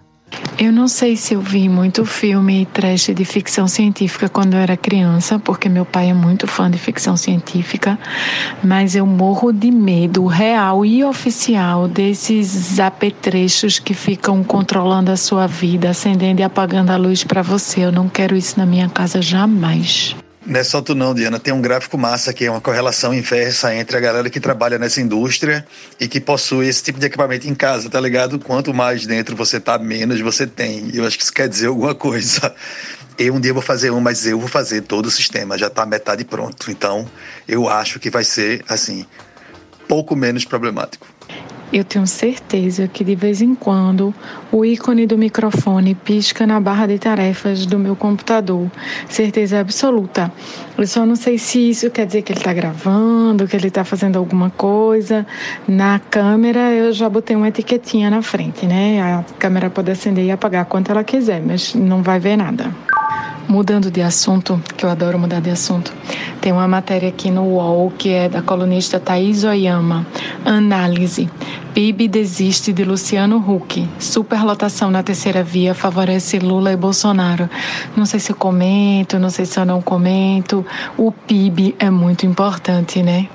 Eu não sei se eu vi muito filme trash de ficção científica quando eu era criança, porque meu pai é muito fã de ficção científica, mas eu morro de medo real e oficial desses apetrechos que ficam controlando a sua vida, acendendo e apagando a luz para você. Eu não quero isso na minha casa jamais. Não é só tu não, Diana. Tem um gráfico massa que é uma correlação inversa entre a galera que trabalha nessa indústria e que possui esse tipo de equipamento em casa, tá ligado? Quanto mais dentro você tá, menos você tem. Eu acho que isso quer dizer alguma coisa. Eu um dia vou fazer um, mas eu vou fazer todo o sistema. Já tá metade pronto. Então, eu acho que vai ser, assim, pouco menos problemático. Eu tenho certeza que de vez em quando o ícone do microfone pisca na barra de tarefas do meu computador. Certeza absoluta. Eu só não sei se isso quer dizer que ele está gravando, que ele está fazendo alguma coisa. Na câmera eu já botei uma etiquetinha na frente, né? A câmera pode acender e apagar quanto ela quiser, mas não vai ver nada. Mudando de assunto, que eu adoro mudar de assunto, tem uma matéria aqui no UOL que é da colunista Thaís Oyama. Análise. PIB desiste de Luciano Huck. Superlotação na terceira via favorece Lula e Bolsonaro. Não sei se eu comento, não sei se eu não comento. O PIB é muito importante, né?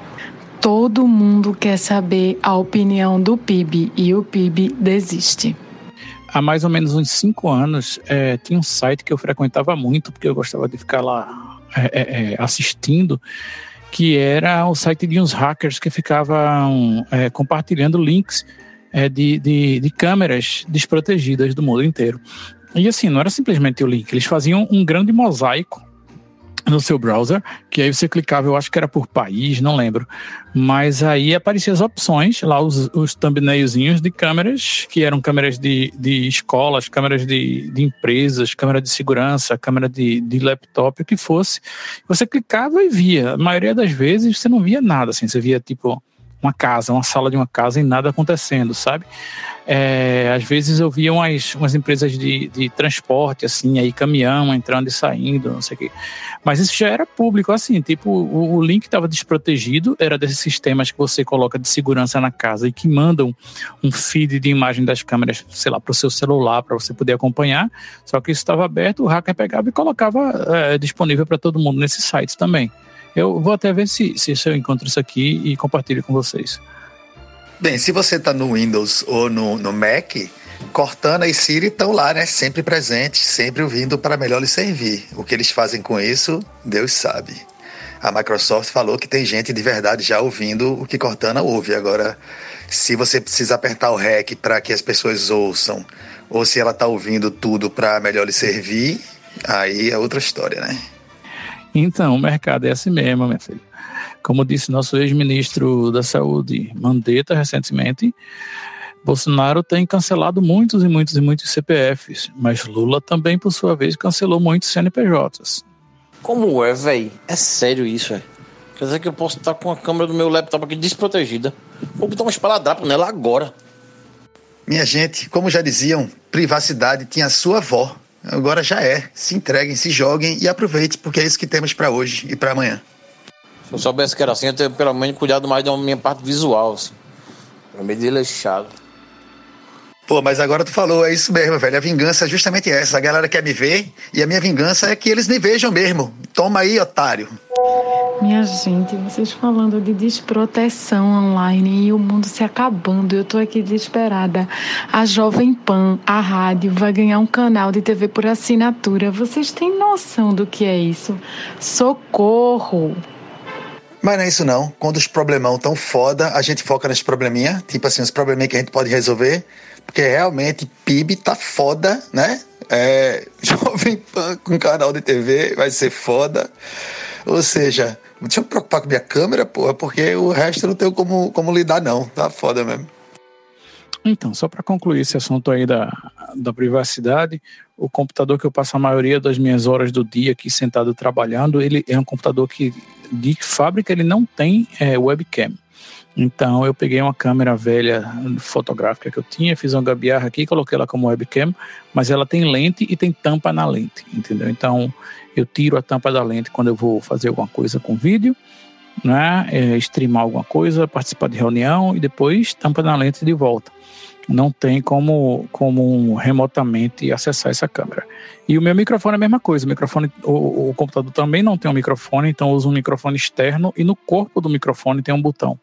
Todo mundo quer saber a opinião do PIB e o PIB desiste. há mais ou menos uns cinco anos, é, tinha um site que eu frequentava muito, porque eu gostava de ficar lá é, é, é assistindo, que era o site de uns hackers que ficavam é, compartilhando links é, de, de, de câmeras desprotegidas do mundo inteiro. E assim, não era simplesmente o link, eles faziam um grande mosaico no seu browser, que aí você clicava, eu acho que era por país, não lembro. Mas aí apareciam as opções, lá os, os thumbnailzinhos de câmeras, que eram câmeras de, de escolas, câmeras de, de empresas, câmera de segurança, câmera de, de laptop, o que fosse. Você clicava e via. A maioria das vezes você não via nada, assim, você via tipo uma casa, uma sala de uma casa e nada acontecendo, sabe? É, às vezes eu via umas, umas empresas de, de transporte, assim, aí caminhão entrando e saindo, não sei o quê. Mas isso já era público, assim, tipo, o, o link estava desprotegido, era desses sistemas que você coloca de segurança na casa e que mandam um feed de imagem das câmeras, sei lá, para o seu celular, para você poder acompanhar. Só que isso estava aberto, o hacker pegava e colocava é, disponível para todo mundo nesses sites também. Eu vou até ver se, se eu encontro isso aqui e compartilho com vocês. Bem, se você está no Windows ou no, no Mac, Cortana e Siri estão lá, né? Sempre presentes, sempre ouvindo para melhor lhe servir. O que eles fazem com isso, Deus sabe. A Microsoft falou que tem gente de verdade já ouvindo o que Cortana ouve. Agora, se você precisa apertar o REC para que as pessoas ouçam, ou se ela está ouvindo tudo para melhor lhe servir, aí é outra história, né? Então, o mercado é assim mesmo, minha filha. Como disse nosso ex-ministro da Saúde, Mandetta, recentemente, Bolsonaro tem cancelado muitos e muitos e muitos CPFs, mas Lula também, por sua vez, cancelou muitos CNPJs. Como é, velho? É sério isso, é? Quer dizer que eu posso estar com a câmera do meu laptop aqui desprotegida. Vou botar um espaladrapo nela agora. Minha gente, como já diziam, privacidade tinha sua avó. Agora já é. Se entreguem, se joguem e aproveitem, porque é isso que temos para hoje e para amanhã. Se eu soubesse que era assim, eu teria pelo menos cuidado mais da minha parte visual. Assim. Pra meio desleixado. Pô, mas agora tu falou, é isso mesmo, velho. A vingança é justamente essa. A galera quer me ver e a minha vingança é que eles me vejam mesmo. Toma aí, otário. Minha gente, vocês falando de desproteção online e o mundo se acabando. Eu tô aqui desesperada. A Jovem Pan, a rádio, vai ganhar um canal de TV por assinatura. Vocês têm noção do que é isso? Socorro! Mas não é isso não. Quando os problemão tão foda, a gente foca nesse probleminha. Tipo assim, os probleminha que a gente pode resolver. Porque realmente PIB tá foda, né? É, Jovem Pan com canal de TV vai ser foda. Ou seja, deixa eu me preocupar com minha câmera, porra, porque o resto eu não tenho como, como lidar, não. Tá foda mesmo. Então, só para concluir esse assunto aí da, da privacidade, o computador que eu passo a maioria das minhas horas do dia aqui sentado trabalhando, ele é um computador que de fábrica ele não tem é, webcam. Então eu peguei uma câmera velha fotográfica que eu tinha, fiz uma gambiarra aqui, coloquei ela como webcam, mas ela tem lente e tem tampa na lente, entendeu? Então eu tiro a tampa da lente quando eu vou fazer alguma coisa com vídeo, né? É, streamar alguma coisa, participar de reunião e depois tampa na lente de volta. Não tem como, como remotamente acessar essa câmera. E o meu microfone é a mesma coisa. O microfone, o, o computador também não tem um microfone, então eu uso um microfone externo e no corpo do microfone tem um botão.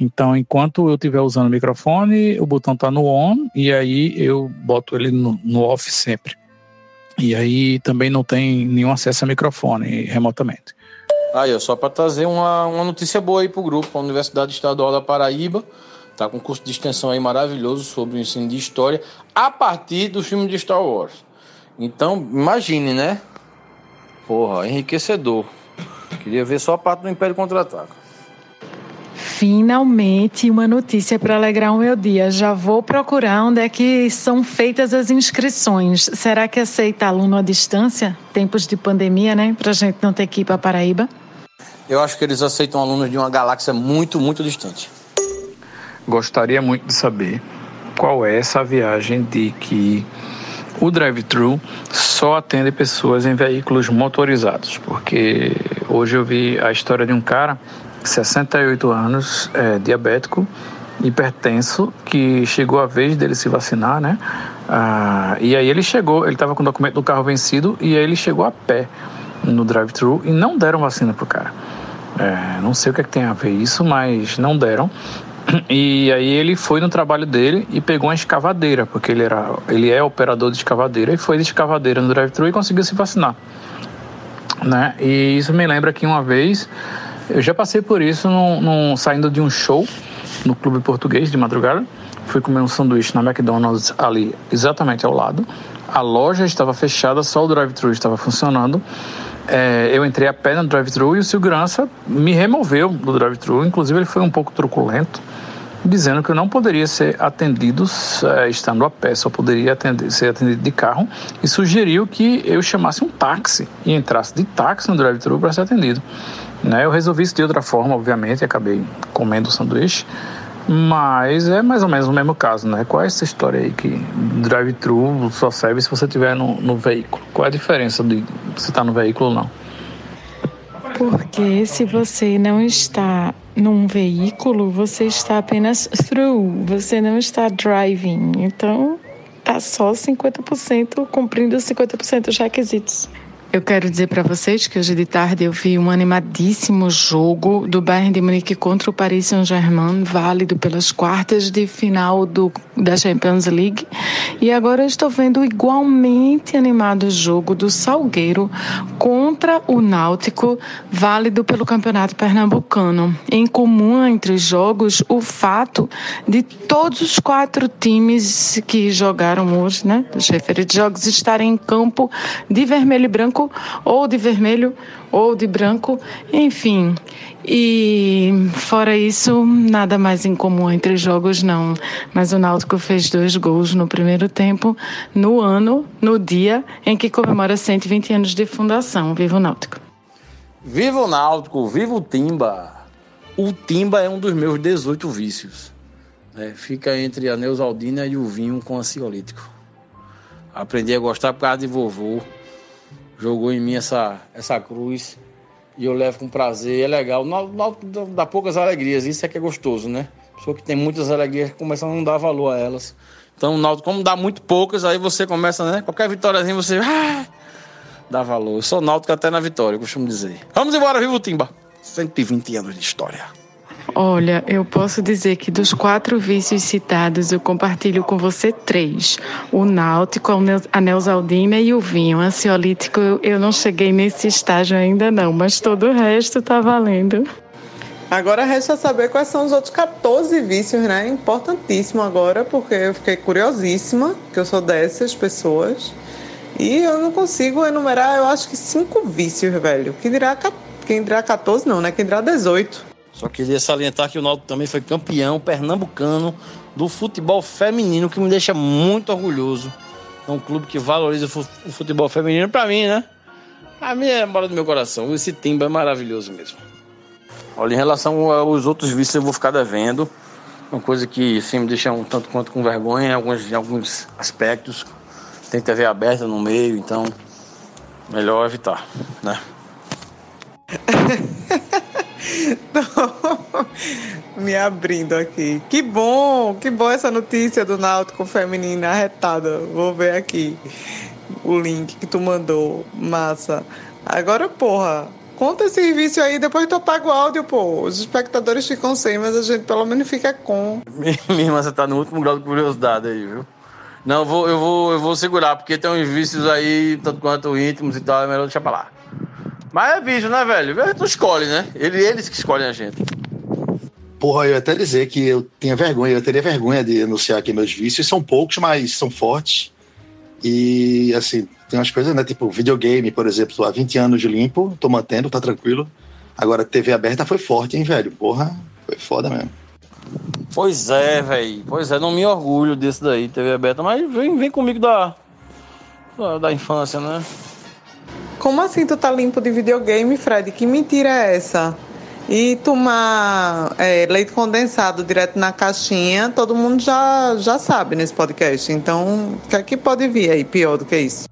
Então, enquanto eu estiver usando o microfone, o botão está no on e aí eu boto ele no, no, off sempre. E aí também não tem nenhum acesso a microfone remotamente. Aí, só para trazer uma, uma notícia boa aí para o grupo, a Universidade Estadual da Paraíba está com um curso de extensão aí maravilhoso sobre o ensino de história a partir do filme de Star Wars. Então, imagine, né? Porra, enriquecedor. Queria ver só a parte do Império Contra-Ataca. Finalmente uma notícia para alegrar o meu dia. Já vou procurar onde é que são feitas as inscrições. Será que aceita aluno à distância? Tempos de pandemia, né? Para a gente não ter que ir para Paraíba. Eu acho que eles aceitam alunos de uma galáxia muito, muito distante. Gostaria muito de saber qual é essa viagem de que o drive-thru só atende pessoas em veículos motorizados, porque hoje eu vi a história de um cara 68 anos, é, diabético, hipertenso, que chegou a vez dele se vacinar, né? Ah, e aí ele chegou, ele estava com o documento do carro vencido e aí ele chegou a pé no drive-thru e não deram vacina pro cara. É, não sei o que, é que tem a ver isso, mas não deram. E aí ele foi no trabalho dele e pegou uma escavadeira, porque ele, era, ele é operador de escavadeira, e foi de escavadeira no drive-thru e conseguiu se vacinar. Né? E isso me lembra que uma vez eu já passei por isso num, num, saindo de um show no clube português de madrugada. Fui comer um sanduíche na McDonald's ali, exatamente ao lado. A loja estava fechada, só o drive-thru estava funcionando. É, eu entrei a pé no drive-thru e o segurança me removeu do drive-thru. Inclusive, ele foi um pouco truculento, dizendo que eu não poderia ser atendido é, estando a pé, só poderia atender, ser atendido de carro. E sugeriu que eu chamasse um táxi e entrasse de táxi no drive-thru para ser atendido. Né? Eu resolvi isso de outra forma, obviamente, acabei comendo o sanduíche. Mas é mais ou menos o mesmo caso, né? Qual é essa história aí que drive-thru só serve se você estiver no, no, veículo? Qual é a diferença de se está no veículo ou não? Porque se você não está num veículo, você está apenas through, você não está driving. Então, tá só 50% cumprindo 50% dos requisitos. Eu quero dizer para vocês que hoje de tarde eu vi um animadíssimo jogo do Bayern de Munique contra o Paris Saint-Germain, válido pelas quartas de final do, da Champions League. E agora eu estou vendo igualmente animado o jogo do Salgueiro contra o Náutico, válido pelo Campeonato Pernambucano. Em comum entre os jogos, o fato de todos os quatro times que jogaram hoje, né, dos referidos jogos, estarem em campo de vermelho e branco branco, ou de vermelho, ou de branco, enfim. E fora isso, nada mais em comum entre jogos, não. Mas o Náutico fez dois gols no primeiro tempo, no ano, no dia em que comemora 120 anos de fundação. Viva o Náutico! Viva o Náutico! Viva o Timba! O Timba é um dos meus 18 vícios. É, fica entre a Neusaldina e o vinho com ansiolítico. Aprendi a gostar por causa de vovô jogou em mim essa, essa cruz e eu levo com prazer, é legal. dá poucas alegrias, isso é que é gostoso, né? Pessoa que tem muitas alegrias começa a não dar valor a elas. Então, Naldo, como dá muito poucas, aí você começa, né? Qualquer vitóriazinha você ah, dá valor. Eu sou náutico até na vitória, eu costumo dizer. Vamos embora, viva o Timba! 120 anos de história. Olha, eu posso dizer que dos quatro vícios citados, eu compartilho com você três: o náutico, a neusaldina e o vinho. Ansiolítico, eu não cheguei nesse estágio ainda não, mas todo o resto tá valendo. Agora resta saber quais são os outros 14 vícios, né? Importantíssimo agora, porque eu fiquei curiosíssima, que eu sou dessas pessoas. E eu não consigo enumerar, eu acho que cinco vícios, velho. Quem dirá, quem dirá 14 não, né? Quem dirá 18. Só queria salientar que o Náutico também foi campeão pernambucano do futebol feminino, que me deixa muito orgulhoso. É um clube que valoriza o futebol feminino para mim, né? A minha é a bola do meu coração. Esse timba é maravilhoso mesmo. Olha, em relação aos outros vícios, eu vou ficar devendo. Uma coisa que assim, me deixa um tanto quanto com vergonha em alguns, em alguns aspectos. Tem TV aberta no meio, então melhor evitar, né? me abrindo aqui. Que bom, que bom essa notícia do Náutico feminino arretada. Vou ver aqui o link que tu mandou. Massa. Agora, porra, conta esse vício aí, depois tu apaga o áudio, pô. Os espectadores ficam sem, mas a gente pelo menos fica com. Minha irmã, você tá no último grau de curiosidade aí, viu? Não, eu vou, eu vou, eu vou segurar, porque tem uns vícios aí, tanto quanto íntimos e tal, é melhor deixar pra lá. Mas é vício, né, velho? Tu escolhe, né? Ele, eles que escolhem a gente. Porra, eu ia até dizer que eu tinha vergonha, eu teria vergonha de anunciar aqui meus vícios. São poucos, mas são fortes. E, assim, tem umas coisas, né? Tipo, videogame, por exemplo, há 20 anos de limpo, tô mantendo, tá tranquilo. Agora, TV aberta foi forte, hein, velho? Porra, foi foda mesmo. Pois é, velho. Pois é, não me orgulho desse daí, TV aberta, mas vem, vem comigo da, da, da infância, né? Como assim tu tá limpo de videogame, Fred? Que mentira é essa? E tomar é, leite condensado direto na caixinha, todo mundo já, já sabe nesse podcast. Então, o que é que pode vir aí pior do que isso?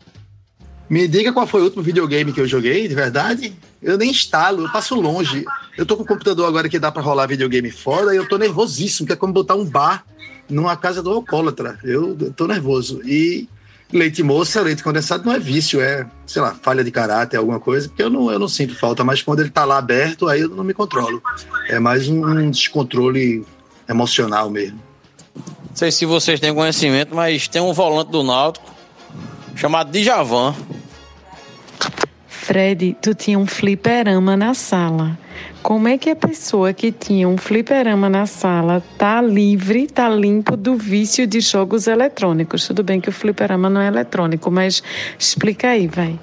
Me diga qual foi o último videogame que eu joguei, de verdade? Eu nem instalo, eu passo longe. Eu tô com o computador agora que dá para rolar videogame fora e eu tô nervosíssimo, que é como botar um bar numa casa do alcoólatra. Eu, tô nervoso. E leite moça, leite condensado não é vício, é, sei lá, falha de caráter, alguma coisa, porque eu não, eu não sinto falta, mas quando ele tá lá aberto, aí eu não me controlo. É mais um descontrole emocional mesmo. Não sei se vocês têm conhecimento, mas tem um volante do Náutico chamado Djavan. Fred, tu tinha um fliperama na sala. Como é que a pessoa que tinha um fliperama na sala tá livre, tá limpo do vício de jogos eletrônicos? Tudo bem que o fliperama não é eletrônico, mas explica aí, vai.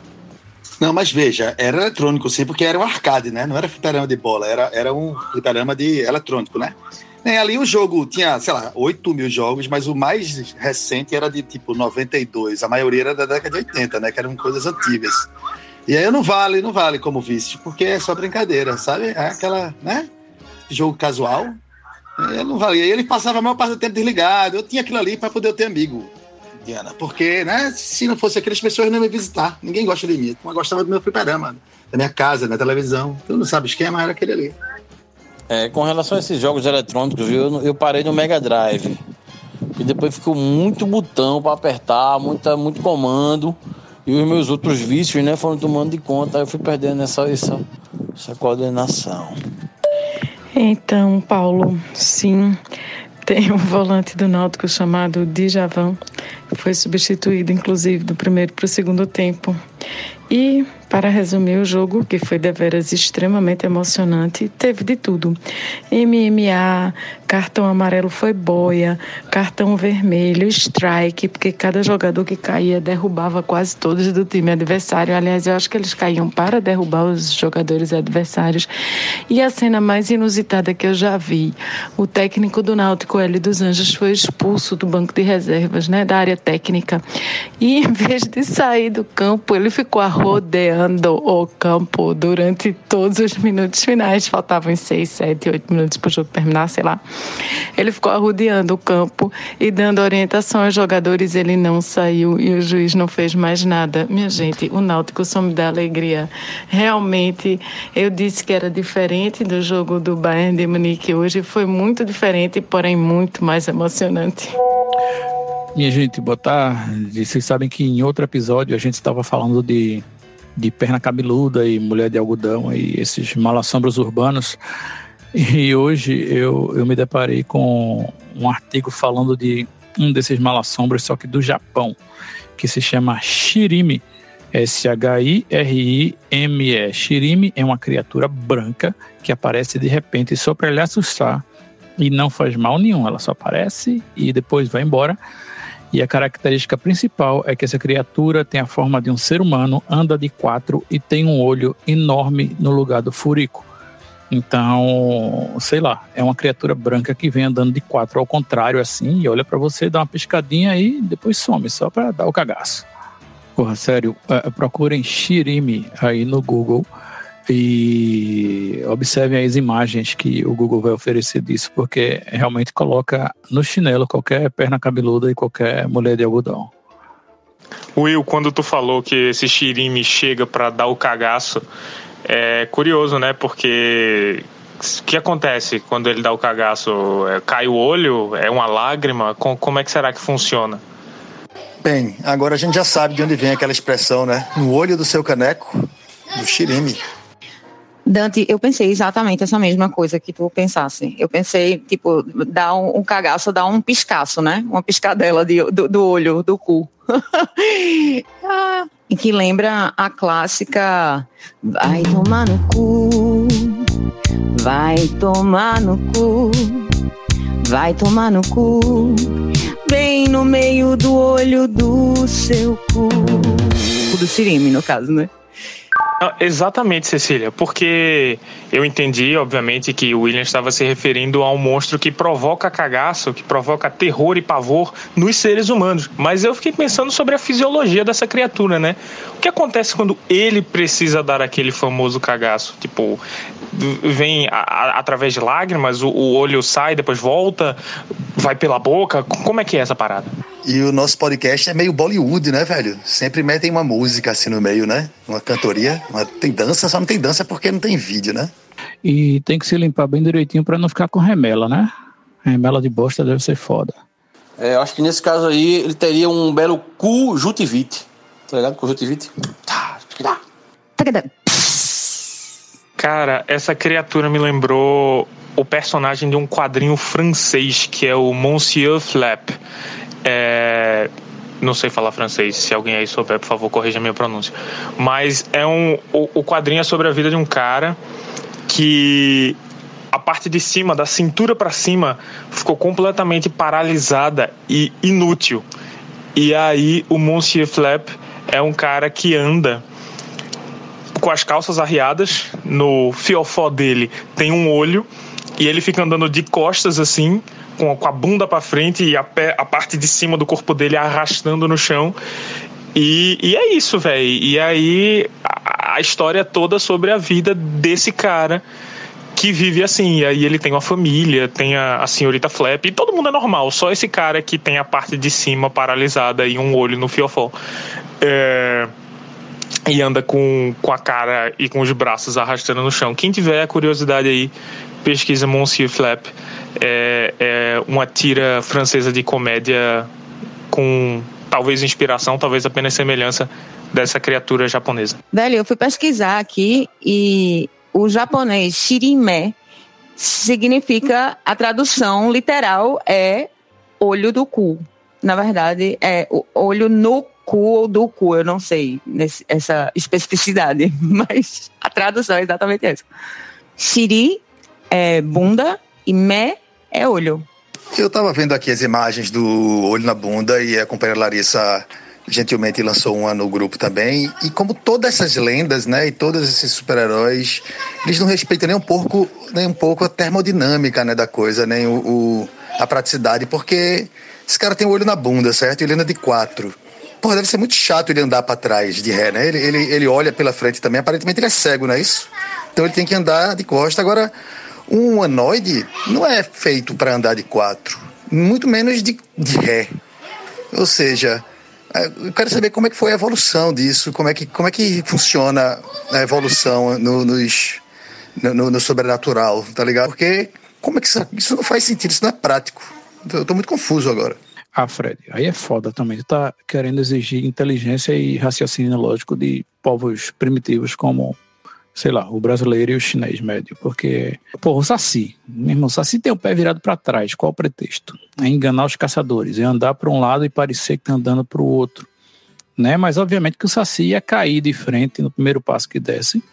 Não, mas veja, era eletrônico sim, porque era um arcade, né? Não era fliperama de bola, era, era um fliperama de eletrônico, né? E ali o jogo tinha, sei lá, 8 mil jogos, mas o mais recente era de tipo 92. A maioria era da década de 80, né? Que eram coisas antigas. E aí não vale, não vale como vício, porque é só brincadeira, sabe? É aquela, né? Jogo casual. Não vale. E ele passava a maior parte do tempo desligado. Eu tinha aquilo ali para poder ter amigo, Diana. Porque, né? Se não fosse aquelas pessoas não iam me visitar. Ninguém gosta de mim. Eu gostava do meu fliperama, da minha casa, da televisão. Tu não sabe o esquema, era aquele ali. É, com relação a esses jogos eletrônicos, viu? Eu parei no Mega Drive. E depois ficou muito botão para apertar, muita, muito comando. E os meus outros vícios, né, foram tomando de conta. Aí eu fui perdendo essa, essa, essa coordenação. Então, Paulo, sim, tem um volante do Náutico chamado Djavan. Foi substituído, inclusive, do primeiro para o segundo tempo. E, para resumir o jogo, que foi deveras extremamente emocionante, teve de tudo. MMA, cartão amarelo foi boia, cartão vermelho, strike, porque cada jogador que caía derrubava quase todos do time adversário. Aliás, eu acho que eles caíam para derrubar os jogadores adversários. E a cena mais inusitada que eu já vi, o técnico do Náutico, L dos Anjos, foi expulso do banco de reservas, né, da área técnica. E em vez de sair do campo, ele ficou rodeando o campo durante todos os minutos finais. Faltavam seis, sete, oito minutos para o jogo terminar, sei lá. Ele ficou arrodeando o campo e dando orientação aos jogadores. Ele não saiu e o juiz não fez mais nada. Minha gente, o Náutico só me dá alegria. Realmente, eu disse que era diferente do jogo do Bayern de Munique hoje. Foi muito diferente, porém muito mais emocionante. Minha gente, boa tarde. Vocês sabem que em outro episódio a gente estava falando de, de perna cabeluda e mulher de algodão e esses malassombros urbanos. E hoje eu, eu me deparei com um artigo falando de um desses malassombros, só que do Japão, que se chama Shirimi. S-H-I-R-I-M-E. Shirimi é uma criatura branca que aparece de repente só para lhe assustar e não faz mal nenhum. Ela só aparece e depois vai embora. E a característica principal é que essa criatura tem a forma de um ser humano, anda de quatro e tem um olho enorme no lugar do furico. Então, sei lá, é uma criatura branca que vem andando de quatro ao contrário assim e olha para você, dá uma piscadinha e depois some, só para dar o cagaço. Porra, sério, uh, procurem Shirimi aí no Google e observem as imagens que o Google vai oferecer disso, porque realmente coloca no chinelo qualquer perna cabeluda e qualquer mulher de algodão. Will, quando tu falou que esse Shirimi chega para dar o cagaço, é curioso, né? Porque o que acontece quando ele dá o cagaço? É, cai o olho? É uma lágrima? Como é que será que funciona? Bem, agora a gente já sabe de onde vem aquela expressão, né? No olho do seu caneco, do Shirimi. Dante, eu pensei exatamente essa mesma coisa que tu pensasse. Eu pensei, tipo, dar um, um cagaço, dar um piscaço, né? Uma piscadela de, do, do olho, do cu. ah, e que lembra a clássica Vai tomar no cu, vai tomar no cu, vai tomar no cu, bem no meio do olho do seu cu. Do Sirime, no caso, né? Exatamente, Cecília, porque eu entendi, obviamente, que o William estava se referindo a um monstro que provoca cagaço, que provoca terror e pavor nos seres humanos. Mas eu fiquei pensando sobre a fisiologia dessa criatura, né? O que acontece quando ele precisa dar aquele famoso cagaço? Tipo, vem a, a, através de lágrimas, o, o olho sai, depois volta, vai pela boca? Como é que é essa parada? E o nosso podcast é meio Bollywood, né, velho? Sempre metem uma música assim no meio, né? Uma cantoria. Uma... Tem dança, só não tem dança porque não tem vídeo, né? E tem que se limpar bem direitinho para não ficar com remela, né? Remela de bosta deve ser foda. É, eu acho que nesse caso aí ele teria um belo conjuntivite. Tá ligado? Conjuntivite. Tá, tá. Cara, essa criatura me lembrou o personagem de um quadrinho francês que é o Monsieur Flap. É, não sei falar francês, se alguém aí souber, por favor, corrija minha pronúncia. Mas é um o, o quadrinho é sobre a vida de um cara que a parte de cima, da cintura para cima, ficou completamente paralisada e inútil. E aí o Monsieur Flap é um cara que anda com as calças arriadas, no fiofó dele tem um olho e ele fica andando de costas assim, com, a bunda para frente e a, pé, a parte de cima do corpo dele arrastando no chão. E, e é isso, velho. E aí a, a história toda sobre a vida desse cara que vive assim. E aí ele tem uma família, tem a, a, senhorita Flap, e todo mundo é normal, só esse cara que tem a parte de cima paralisada e um olho no fiofó. É, e anda com, com a cara e com os braços arrastando no chão. Quem tiver curiosidade aí, pesquisa Monsieur Flap. É, é uma tira francesa de comédia com talvez inspiração, talvez apenas semelhança dessa criatura japonesa. Velho, eu fui pesquisar aqui e o japonês shirime significa a tradução literal é olho do cu. Na verdade, é olho no cu ou do cu, eu não sei nesse, essa especificidade, mas a tradução é exatamente essa. Shiri é bunda e me é olho. Eu estava vendo aqui as imagens do olho na bunda e a companheira Larissa gentilmente lançou uma no grupo também. E como todas essas lendas, né, e todos esses super-heróis, eles não respeitam nem um pouco, nem um pouco a termodinâmica, né, da coisa, nem o, o a praticidade, porque esse cara tem o olho na bunda, certo? Ele anda de quatro. Porra, deve ser muito chato ele andar para trás de ré, né? Ele, ele, ele olha pela frente também, aparentemente ele é cego, não é isso? Então ele tem que andar de costa. Agora, um humanoide não é feito para andar de quatro, muito menos de, de ré. Ou seja, é, eu quero saber como é que foi a evolução disso, como é que, como é que funciona a evolução no, nos, no, no sobrenatural, tá ligado? Porque como é que isso, isso não faz sentido, isso não é prático. Eu tô muito confuso agora. Ah, Fred, aí é foda também. Tu tá querendo exigir inteligência e raciocínio lógico de povos primitivos como, sei lá, o brasileiro e o chinês médio. Porque, pô, o Saci, meu irmão, o Saci tem o pé virado para trás. Qual o pretexto? É enganar os caçadores, é andar para um lado e parecer que tá andando para o outro. Né? Mas, obviamente, que o Saci ia cair de frente no primeiro passo que desse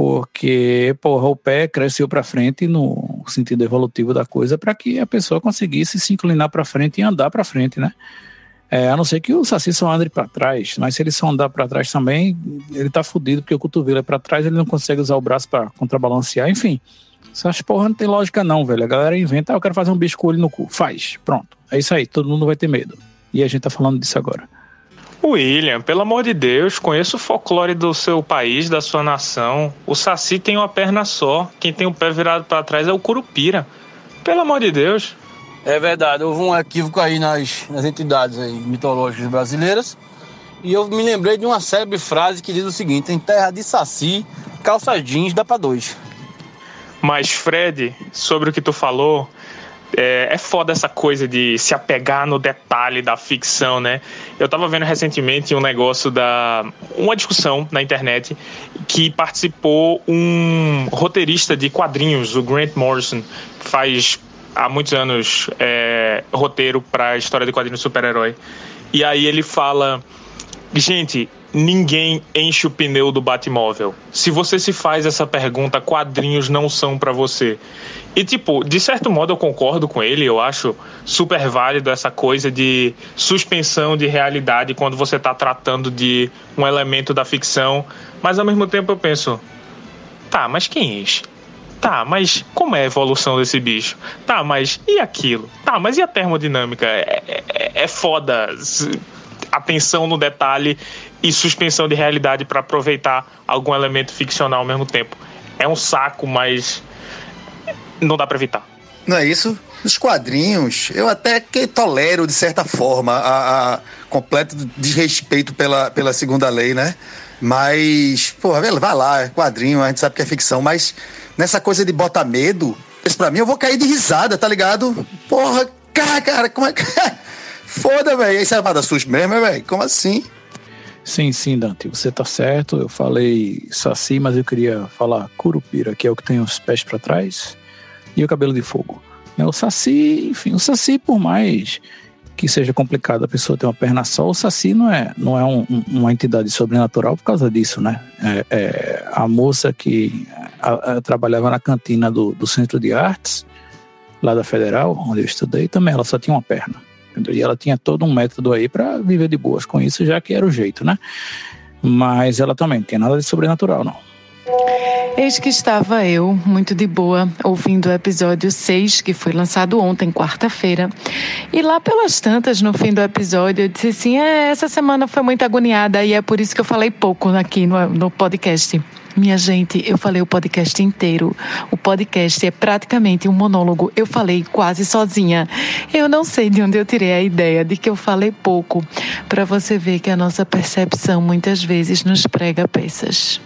porque porra, o pé cresceu para frente no sentido evolutivo da coisa para que a pessoa conseguisse se inclinar para frente e andar para frente, né? É, a não ser que o Saci só ande para trás, mas se ele só andar para trás também, ele tá fudido, porque o cotovelo é para trás, ele não consegue usar o braço para contrabalancear, enfim. Essas porra não tem lógica não, velho. A galera inventa, ah, eu quero fazer um bicho com olho no cu. Faz, pronto. É isso aí, todo mundo vai ter medo. E a gente tá falando disso agora. William, pelo amor de Deus, conheço o folclore do seu país, da sua nação. O Saci tem uma perna só, quem tem o pé virado para trás é o Curupira. Pelo amor de Deus. É verdade, houve um equívoco aí nas, nas entidades aí mitológicas brasileiras. E eu me lembrei de uma célebre frase que diz o seguinte: em terra de Saci, calça jeans dá pra dois. Mas, Fred, sobre o que tu falou, é, é foda essa coisa de se apegar no detalhe da ficção, né? Eu tava vendo recentemente um negócio da. uma discussão na internet que participou um roteirista de quadrinhos, o Grant Morrison, que faz há muitos anos é, roteiro para a história de quadrinhos super-herói. E aí ele fala. Gente, ninguém enche o pneu do Batmóvel. Se você se faz essa pergunta, quadrinhos não são para você. E, tipo, de certo modo eu concordo com ele, eu acho super válido essa coisa de suspensão de realidade quando você está tratando de um elemento da ficção, mas ao mesmo tempo eu penso, tá, mas quem enche? Tá, mas como é a evolução desse bicho? Tá, mas e aquilo? Tá, mas e a termodinâmica? É, é, é foda atenção no detalhe e suspensão de realidade para aproveitar algum elemento ficcional ao mesmo tempo. É um saco, mas não dá para evitar. Não é isso? Nos quadrinhos, eu até que tolero, de certa forma, a, a completo desrespeito pela, pela segunda lei, né? Mas, porra, vai lá, é quadrinho, a gente sabe que é ficção, mas nessa coisa de botar medo, isso pra mim eu vou cair de risada, tá ligado? Porra, cara, cara, como é que. Foda, velho. Isso é armada susto mesmo, velho? Como assim? Sim, sim, Dante, você tá certo. Eu falei saci, mas eu queria falar curupira, que é o que tem os pés para trás, e o cabelo de fogo. É o saci, enfim, o saci, por mais que seja complicado a pessoa ter uma perna só, o Saci não é, não é um, uma entidade sobrenatural por causa disso, né? É, é a moça que a, a, trabalhava na cantina do, do Centro de Artes, lá da Federal, onde eu estudei, também ela só tinha uma perna. E ela tinha todo um método aí para viver de boas com isso, já que era o jeito, né? Mas ela também não tem nada de sobrenatural, não. Eis que estava eu, muito de boa, ouvindo o episódio 6, que foi lançado ontem, quarta-feira. E lá pelas tantas, no fim do episódio, eu disse assim: é, essa semana foi muito agoniada e é por isso que eu falei pouco aqui no, no podcast. Minha gente, eu falei o podcast inteiro. O podcast é praticamente um monólogo. Eu falei quase sozinha. Eu não sei de onde eu tirei a ideia de que eu falei pouco, para você ver que a nossa percepção muitas vezes nos prega peças.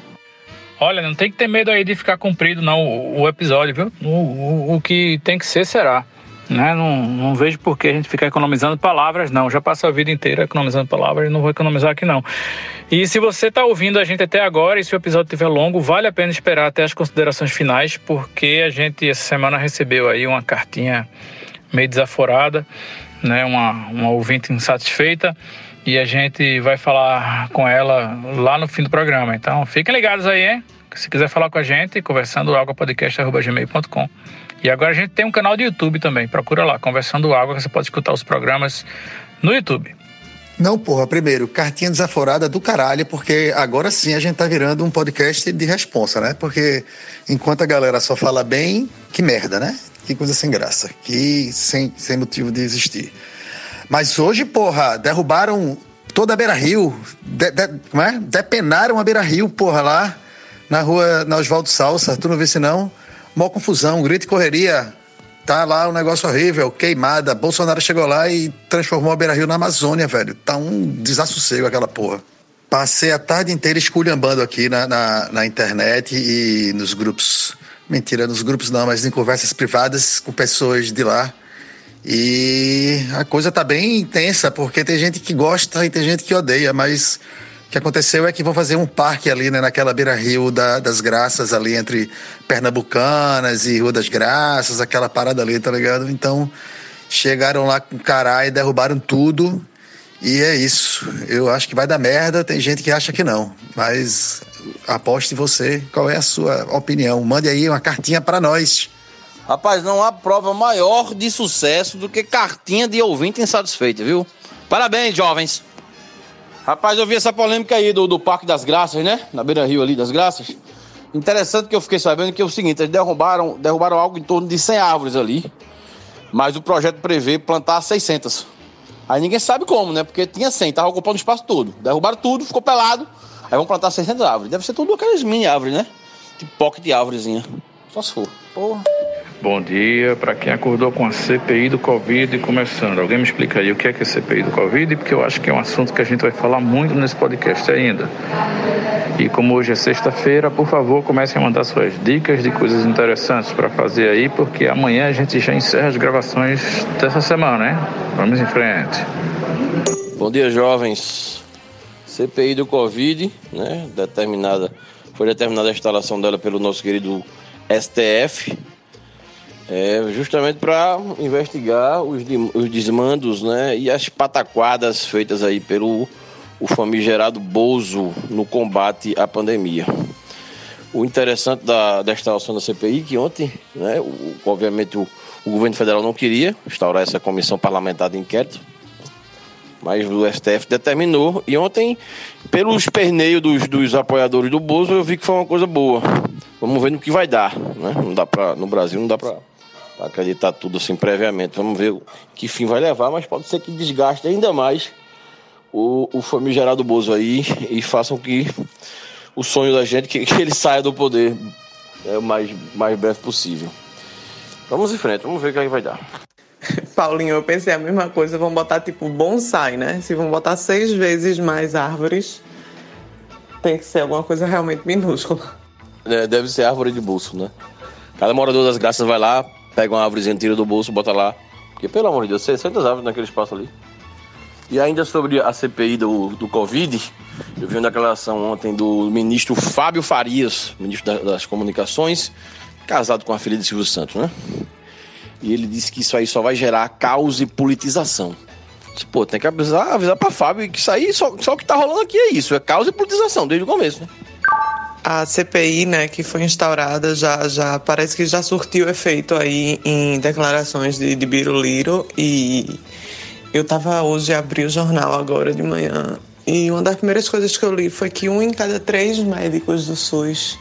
Olha, não tem que ter medo aí de ficar comprido não o, o episódio, viu? O, o, o, que tem que ser será. Né? Não, não vejo por que a gente ficar economizando palavras, não. Já passo a vida inteira economizando palavras e não vou economizar aqui, não. E se você está ouvindo a gente até agora e se o episódio estiver longo, vale a pena esperar até as considerações finais, porque a gente essa semana recebeu aí uma cartinha meio desaforada, né? Uma, uma ouvinte insatisfeita e a gente vai falar com ela lá no fim do programa. Então fiquem ligados aí, hein? Se quiser falar com a gente, conversando águapodcast.gmail.com. E agora a gente tem um canal de YouTube também. Procura lá, Conversando Água, que você pode escutar os programas no YouTube. Não, porra, primeiro, cartinha desaforada do caralho, porque agora sim a gente tá virando um podcast de responsa, né? Porque enquanto a galera só fala bem, que merda, né? Que coisa sem graça, que sem, sem motivo de existir. Mas hoje, porra, derrubaram toda a Beira Rio. De, de, como é? Depenaram a Beira Rio, porra, lá na rua, na Oswaldo Salsa. Tu não vê se não? Mó confusão, grito e correria. Tá lá um negócio horrível, queimada. Bolsonaro chegou lá e transformou a Beira Rio na Amazônia, velho. Tá um desassossego aquela porra. Passei a tarde inteira esculhambando aqui na, na, na internet e nos grupos. Mentira, nos grupos não, mas em conversas privadas com pessoas de lá e a coisa tá bem intensa, porque tem gente que gosta e tem gente que odeia, mas que aconteceu é que vão fazer um parque ali, né, naquela beira-rio da, das Graças, ali entre Pernambucanas e Rua das Graças, aquela parada ali, tá ligado? Então, chegaram lá com caralho, derrubaram tudo. E é isso. Eu acho que vai dar merda, tem gente que acha que não. Mas aposte você. Qual é a sua opinião? Mande aí uma cartinha para nós. Rapaz, não há prova maior de sucesso do que cartinha de ouvinte insatisfeita, viu? Parabéns, jovens. Rapaz, eu vi essa polêmica aí do, do Parque das Graças, né? Na beira rio ali das Graças. Interessante que eu fiquei sabendo que é o seguinte, eles derrubaram, derrubaram algo em torno de 100 árvores ali. Mas o projeto prevê plantar 600. Aí ninguém sabe como, né? Porque tinha 100, tava ocupando o espaço todo. Derrubaram tudo, ficou pelado. Aí vão plantar 600 árvores. Deve ser tudo aquelas mini árvores, né? Tipo pocket de árvorezinha. Só se for. Porra. Bom dia para quem acordou com a CPI do Covid começando. Alguém me explica aí o que é que é CPI do Covid? Porque eu acho que é um assunto que a gente vai falar muito nesse podcast ainda. E como hoje é sexta-feira, por favor, comecem a mandar suas dicas de coisas interessantes para fazer aí, porque amanhã a gente já encerra as gravações dessa semana, né? Vamos em frente. Bom dia, jovens. CPI do Covid, né? Determinada, foi determinada a instalação dela pelo nosso querido STF é, justamente para investigar os, os desmandos né, e as pataquadas feitas aí pelo o famigerado Bozo no combate à pandemia. O interessante da, da instalação da CPI, que ontem, né, o, obviamente, o, o governo federal não queria instaurar essa comissão parlamentar de inquérito, mas o STF determinou. E ontem, pelos perneios dos, dos apoiadores do Bozo, eu vi que foi uma coisa boa. Vamos ver no que vai dar. Né? Não dá pra, no Brasil não dá para acreditar tudo assim previamente. Vamos ver que fim vai levar, mas pode ser que desgaste ainda mais o, o famigerado Bozo aí e façam que o sonho da gente que, que ele saia do poder é o mais, mais breve possível. Vamos em frente, vamos ver o que aí vai dar. Paulinho, eu pensei a mesma coisa, vão botar tipo bonsai, né? Se vão botar seis vezes mais árvores, tem que ser alguma coisa realmente minúscula. É, deve ser árvore de bolso, né? Cada morador das graças vai lá, pega uma árvorezinha, tira do bolso, bota lá. Porque, pelo amor de Deus, 600 árvores naquele espaço ali. E ainda sobre a CPI do, do Covid, eu vi uma declaração ontem do ministro Fábio Farias, ministro das Comunicações, casado com a filha de Silvio Santos, né? E ele disse que isso aí só vai gerar caos e politização. Pô, tem que avisar, avisar pra Fábio que isso aí, só, só o que tá rolando aqui é isso, é caos e politização, desde o começo, né? A CPI, né, que foi instaurada, já, já parece que já surtiu efeito aí em declarações de, de Biruliro e eu tava hoje abri o jornal agora de manhã e uma das primeiras coisas que eu li foi que um em cada três médicos do SUS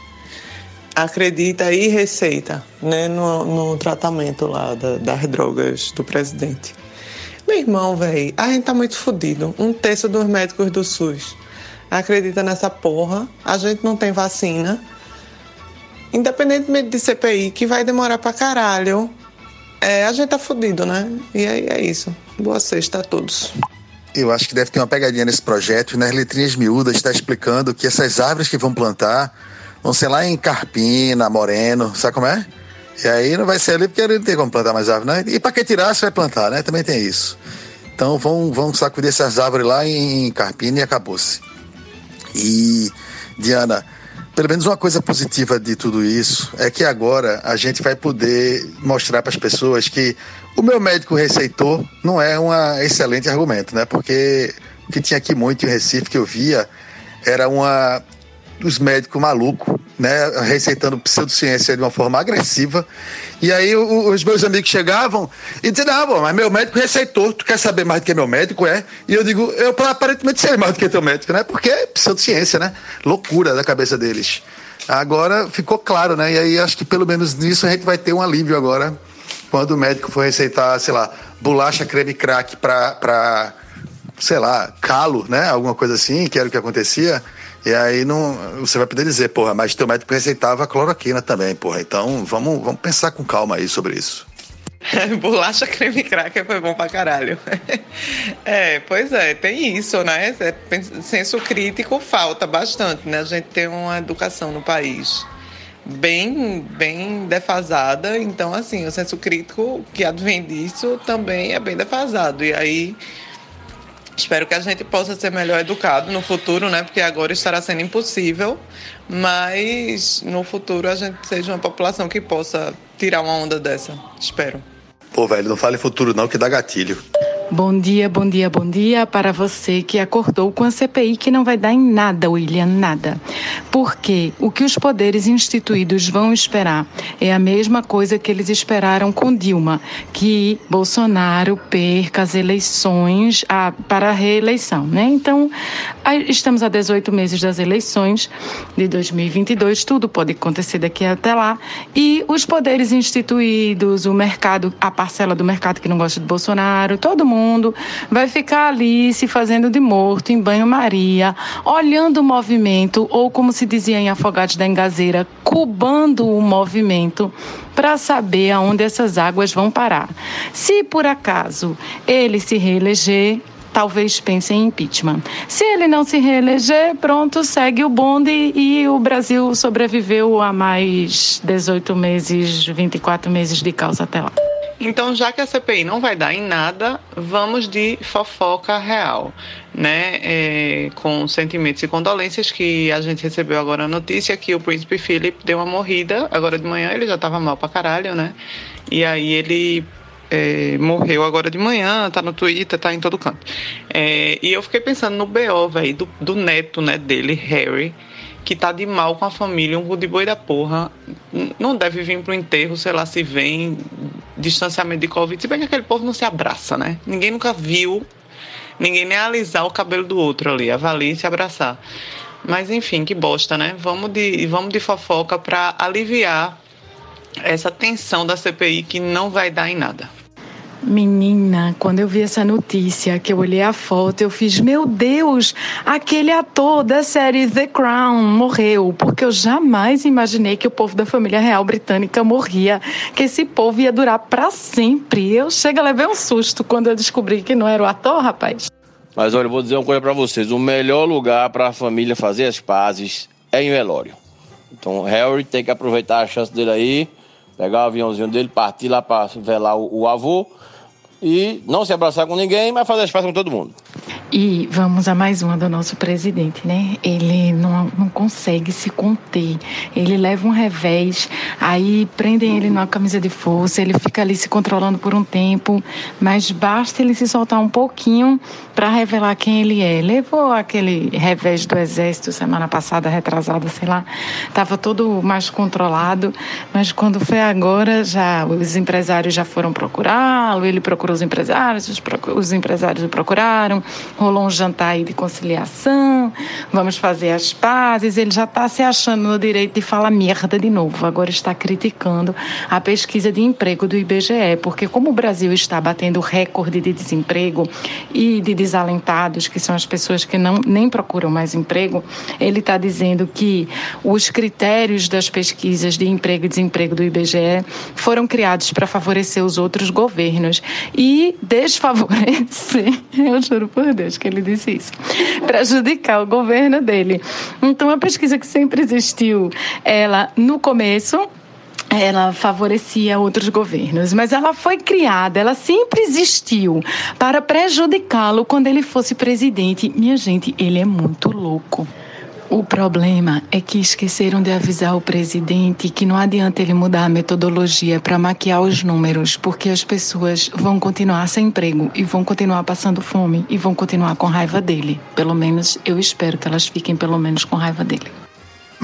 acredita e receita né, no, no tratamento lá da, das drogas do presidente. Meu irmão, velho, a gente tá muito fodido. Um terço dos médicos do SUS acredita nessa porra. A gente não tem vacina. Independentemente de CPI, que vai demorar pra caralho, é, a gente tá fudido, né? E aí é isso. Boa sexta a todos. Eu acho que deve ter uma pegadinha nesse projeto. Nas letrinhas miúdas está explicando que essas árvores que vão plantar vão ser lá em Carpina, Moreno, sabe como é? E aí não vai ser ali porque ele não tem como plantar mais árvore, né? E para que tirar, você vai plantar, né? Também tem isso. Então vão, vão sacudir essas árvores lá em Carpina e acabou-se. E, Diana, pelo menos uma coisa positiva de tudo isso é que agora a gente vai poder mostrar para as pessoas que o meu médico receitou não é um excelente argumento, né? Porque o que tinha aqui muito em Recife que eu via era uma dos médicos malucos, né, receitando pseudociência de uma forma agressiva. E aí o, os meus amigos chegavam e diziam, ah, bom, mas meu médico receitou, tu quer saber mais do que meu médico é? E eu digo, eu aparentemente sei mais do que teu médico, né? Porque é pseudociência, né? Loucura da cabeça deles. Agora ficou claro, né? E aí acho que pelo menos nisso a gente vai ter um alívio agora, quando o médico for receitar, sei lá, bolacha creme crack para sei lá, calo, né? Alguma coisa assim, que era o que acontecia e aí não, você vai poder dizer, porra, mas teu médico receitava cloroquina também, porra. Então vamos, vamos pensar com calma aí sobre isso. Bolacha creme cracker foi bom pra caralho. é, pois é, tem isso, né? É, senso crítico falta bastante, né? A gente tem uma educação no país bem, bem defasada, então assim, o senso crítico que advém disso também é bem defasado. E aí Espero que a gente possa ser melhor educado no futuro, né? Porque agora estará sendo impossível, mas no futuro a gente seja uma população que possa tirar uma onda dessa. Espero. Pô, velho, não fale futuro não, que dá gatilho. Bom dia, bom dia, bom dia para você que acordou com a CPI que não vai dar em nada, William, nada. Porque o que os poderes instituídos vão esperar é a mesma coisa que eles esperaram com Dilma, que Bolsonaro perca as eleições a, para a reeleição, né? Então, estamos a 18 meses das eleições de 2022, tudo pode acontecer daqui até lá, e os poderes instituídos, o mercado, a parcela do mercado que não gosta de Bolsonaro, todo mundo mundo vai ficar ali se fazendo de morto em banho-maria, olhando o movimento, ou como se dizia em Afogados da Engazeira, cubando o movimento para saber aonde essas águas vão parar. Se por acaso ele se reeleger, talvez pense em impeachment. Se ele não se reeleger, pronto, segue o bonde e o Brasil sobreviveu a mais 18 meses, 24 meses de causa até lá. Então, já que a CPI não vai dar em nada, vamos de fofoca real, né? É, com sentimentos e condolências que a gente recebeu agora a notícia que o príncipe Philip deu uma morrida. Agora de manhã ele já tava mal pra caralho, né? E aí ele é, morreu agora de manhã, tá no Twitter, tá em todo canto. É, e eu fiquei pensando no BO, velho, do, do neto, né, dele, Harry que tá de mal com a família, um de boi da porra, não deve vir pro enterro, sei lá se vem, distanciamento de Covid, se bem que aquele povo não se abraça, né? Ninguém nunca viu ninguém nem alisar o cabelo do outro ali, avalie e se abraçar. Mas enfim, que bosta, né? Vamos de, vamos de fofoca para aliviar essa tensão da CPI que não vai dar em nada. Menina, quando eu vi essa notícia, que eu olhei a foto, eu fiz, meu Deus, aquele ator da série The Crown morreu, porque eu jamais imaginei que o povo da família real britânica morria, que esse povo ia durar para sempre. Eu chego a levar um susto quando eu descobri que não era o ator, rapaz. Mas olha, eu vou dizer uma coisa para vocês, o melhor lugar para a família fazer as pazes é em velório. Então, Harry tem que aproveitar a chance dele aí, pegar o aviãozinho dele, partir lá para velar o, o avô e não se abraçar com ninguém, mas fazer as pazes com todo mundo. E vamos a mais uma do nosso presidente, né? Ele não, não consegue se conter. Ele leva um revés, aí prendem ele numa camisa de força, ele fica ali se controlando por um tempo, mas basta ele se soltar um pouquinho para revelar quem ele é. Levou aquele revés do exército semana passada, retrasada, sei lá, estava todo mais controlado, mas quando foi agora, já os empresários já foram procurá-lo, ele procurou os empresários, os, os empresários o procuraram rolou um jantar aí de conciliação, vamos fazer as pazes. Ele já está se achando no direito de falar merda de novo. Agora está criticando a pesquisa de emprego do IBGE, porque como o Brasil está batendo recorde de desemprego e de desalentados, que são as pessoas que não nem procuram mais emprego, ele está dizendo que os critérios das pesquisas de emprego e desemprego do IBGE foram criados para favorecer os outros governos e desfavorecer, eu juro por Deus, que ele disse isso, prejudicar o governo dele. Então, a pesquisa que sempre existiu, ela, no começo, ela favorecia outros governos, mas ela foi criada, ela sempre existiu para prejudicá-lo quando ele fosse presidente. Minha gente, ele é muito louco. O problema é que esqueceram de avisar o presidente que não adianta ele mudar a metodologia para maquiar os números, porque as pessoas vão continuar sem emprego e vão continuar passando fome e vão continuar com raiva dele. Pelo menos eu espero que elas fiquem pelo menos com raiva dele.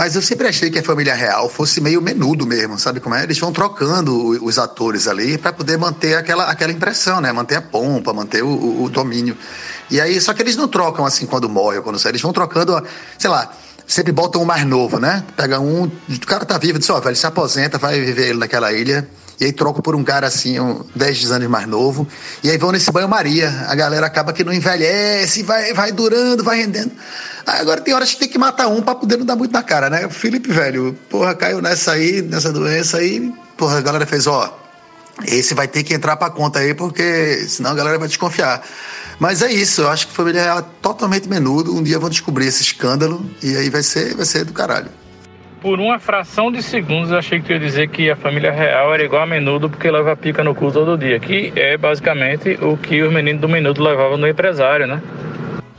Mas eu sempre achei que a família real fosse meio menudo mesmo, sabe como é? Eles vão trocando os atores ali para poder manter aquela, aquela impressão, né? Manter a pompa, manter o, o, domínio. E aí, só que eles não trocam assim quando morre ou quando sai, eles vão trocando, sei lá, sempre botam um mais novo, né? Pega um, o cara tá vivo, diz, ó, oh, velho, se aposenta, vai viver ele naquela ilha. E aí troca por um cara assim, um 10 anos mais novo. E aí vão nesse banho-maria. A galera acaba que não envelhece, vai, vai durando, vai rendendo. Agora tem horas que tem que matar um pra poder não dar muito na cara, né? O Felipe, velho, porra, caiu nessa aí, nessa doença aí. Porra, a galera fez, ó, esse vai ter que entrar pra conta aí, porque senão a galera vai desconfiar. Mas é isso, eu acho que Família Real é totalmente menudo. Um dia vão descobrir esse escândalo e aí vai ser, vai ser do caralho. Por uma fração de segundos eu achei que ia dizer que a família real era igual a menudo porque leva pica no cu todo dia. Que é basicamente o que os meninos do menudo levavam no empresário, né?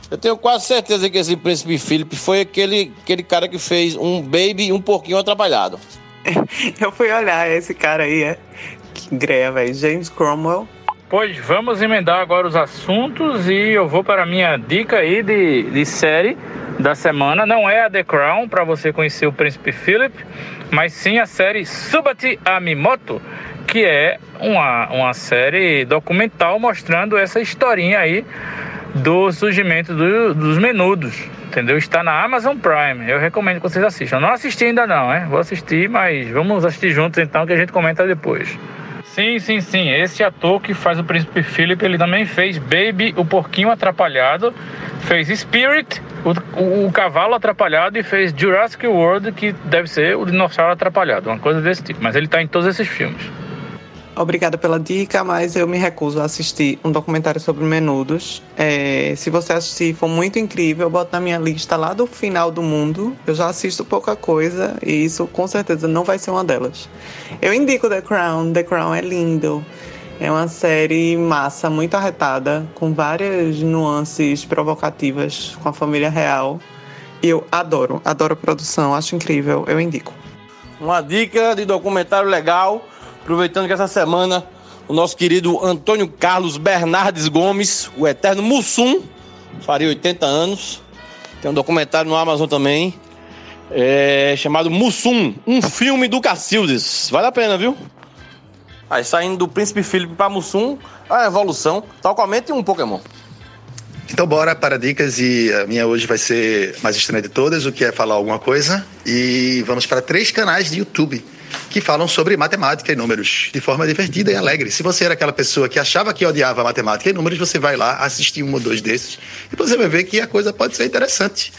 Eu tenho quase certeza que esse príncipe Philip foi aquele, aquele cara que fez um baby um pouquinho atrapalhado. eu fui olhar esse cara aí, é. Que greia, velho. James Cromwell Pois vamos emendar agora os assuntos e eu vou para a minha dica aí de, de série da semana. Não é a The Crown para você conhecer o Príncipe Philip, mas sim a série Subati Amimoto, que é uma, uma série documental mostrando essa historinha aí do surgimento do, dos menudos. Entendeu? Está na Amazon Prime. Eu recomendo que vocês assistam. Não assisti ainda não, é? Vou assistir, mas vamos assistir juntos então que a gente comenta depois. Sim, sim, sim. Esse ator que faz o Príncipe Philip, ele também fez Baby, o Porquinho Atrapalhado, fez Spirit, o, o, o, Cavalo Atrapalhado e fez Jurassic World, que deve ser o Dinossauro Atrapalhado, uma coisa desse tipo. Mas ele está em todos esses filmes. Obrigada pela dica, mas eu me recuso a assistir um documentário sobre menudos. É, se você assistir for muito incrível, eu boto na minha lista lá do final do mundo. Eu já assisto pouca coisa e isso com certeza não vai ser uma delas. Eu indico The Crown. The Crown é lindo. É uma série massa, muito arretada, com várias nuances provocativas com a família real. E eu adoro, adoro a produção, acho incrível, eu indico. Uma dica de documentário legal Aproveitando que essa semana o nosso querido Antônio Carlos Bernardes Gomes, o eterno Mussum, faria 80 anos. Tem um documentário no Amazon também, é, chamado Mussum, um filme do Cacildes. Vale a pena, viu? Aí saindo do Príncipe Felipe para Mussum, a evolução, tal qualmente um Pokémon. Então bora para dicas e a minha hoje vai ser mais estranha de todas, o que é falar alguma coisa. E vamos para três canais de YouTube que falam sobre matemática e números de forma divertida e alegre. Se você era aquela pessoa que achava que odiava matemática e números, você vai lá assistir um ou dois desses e você vai ver que a coisa pode ser interessante.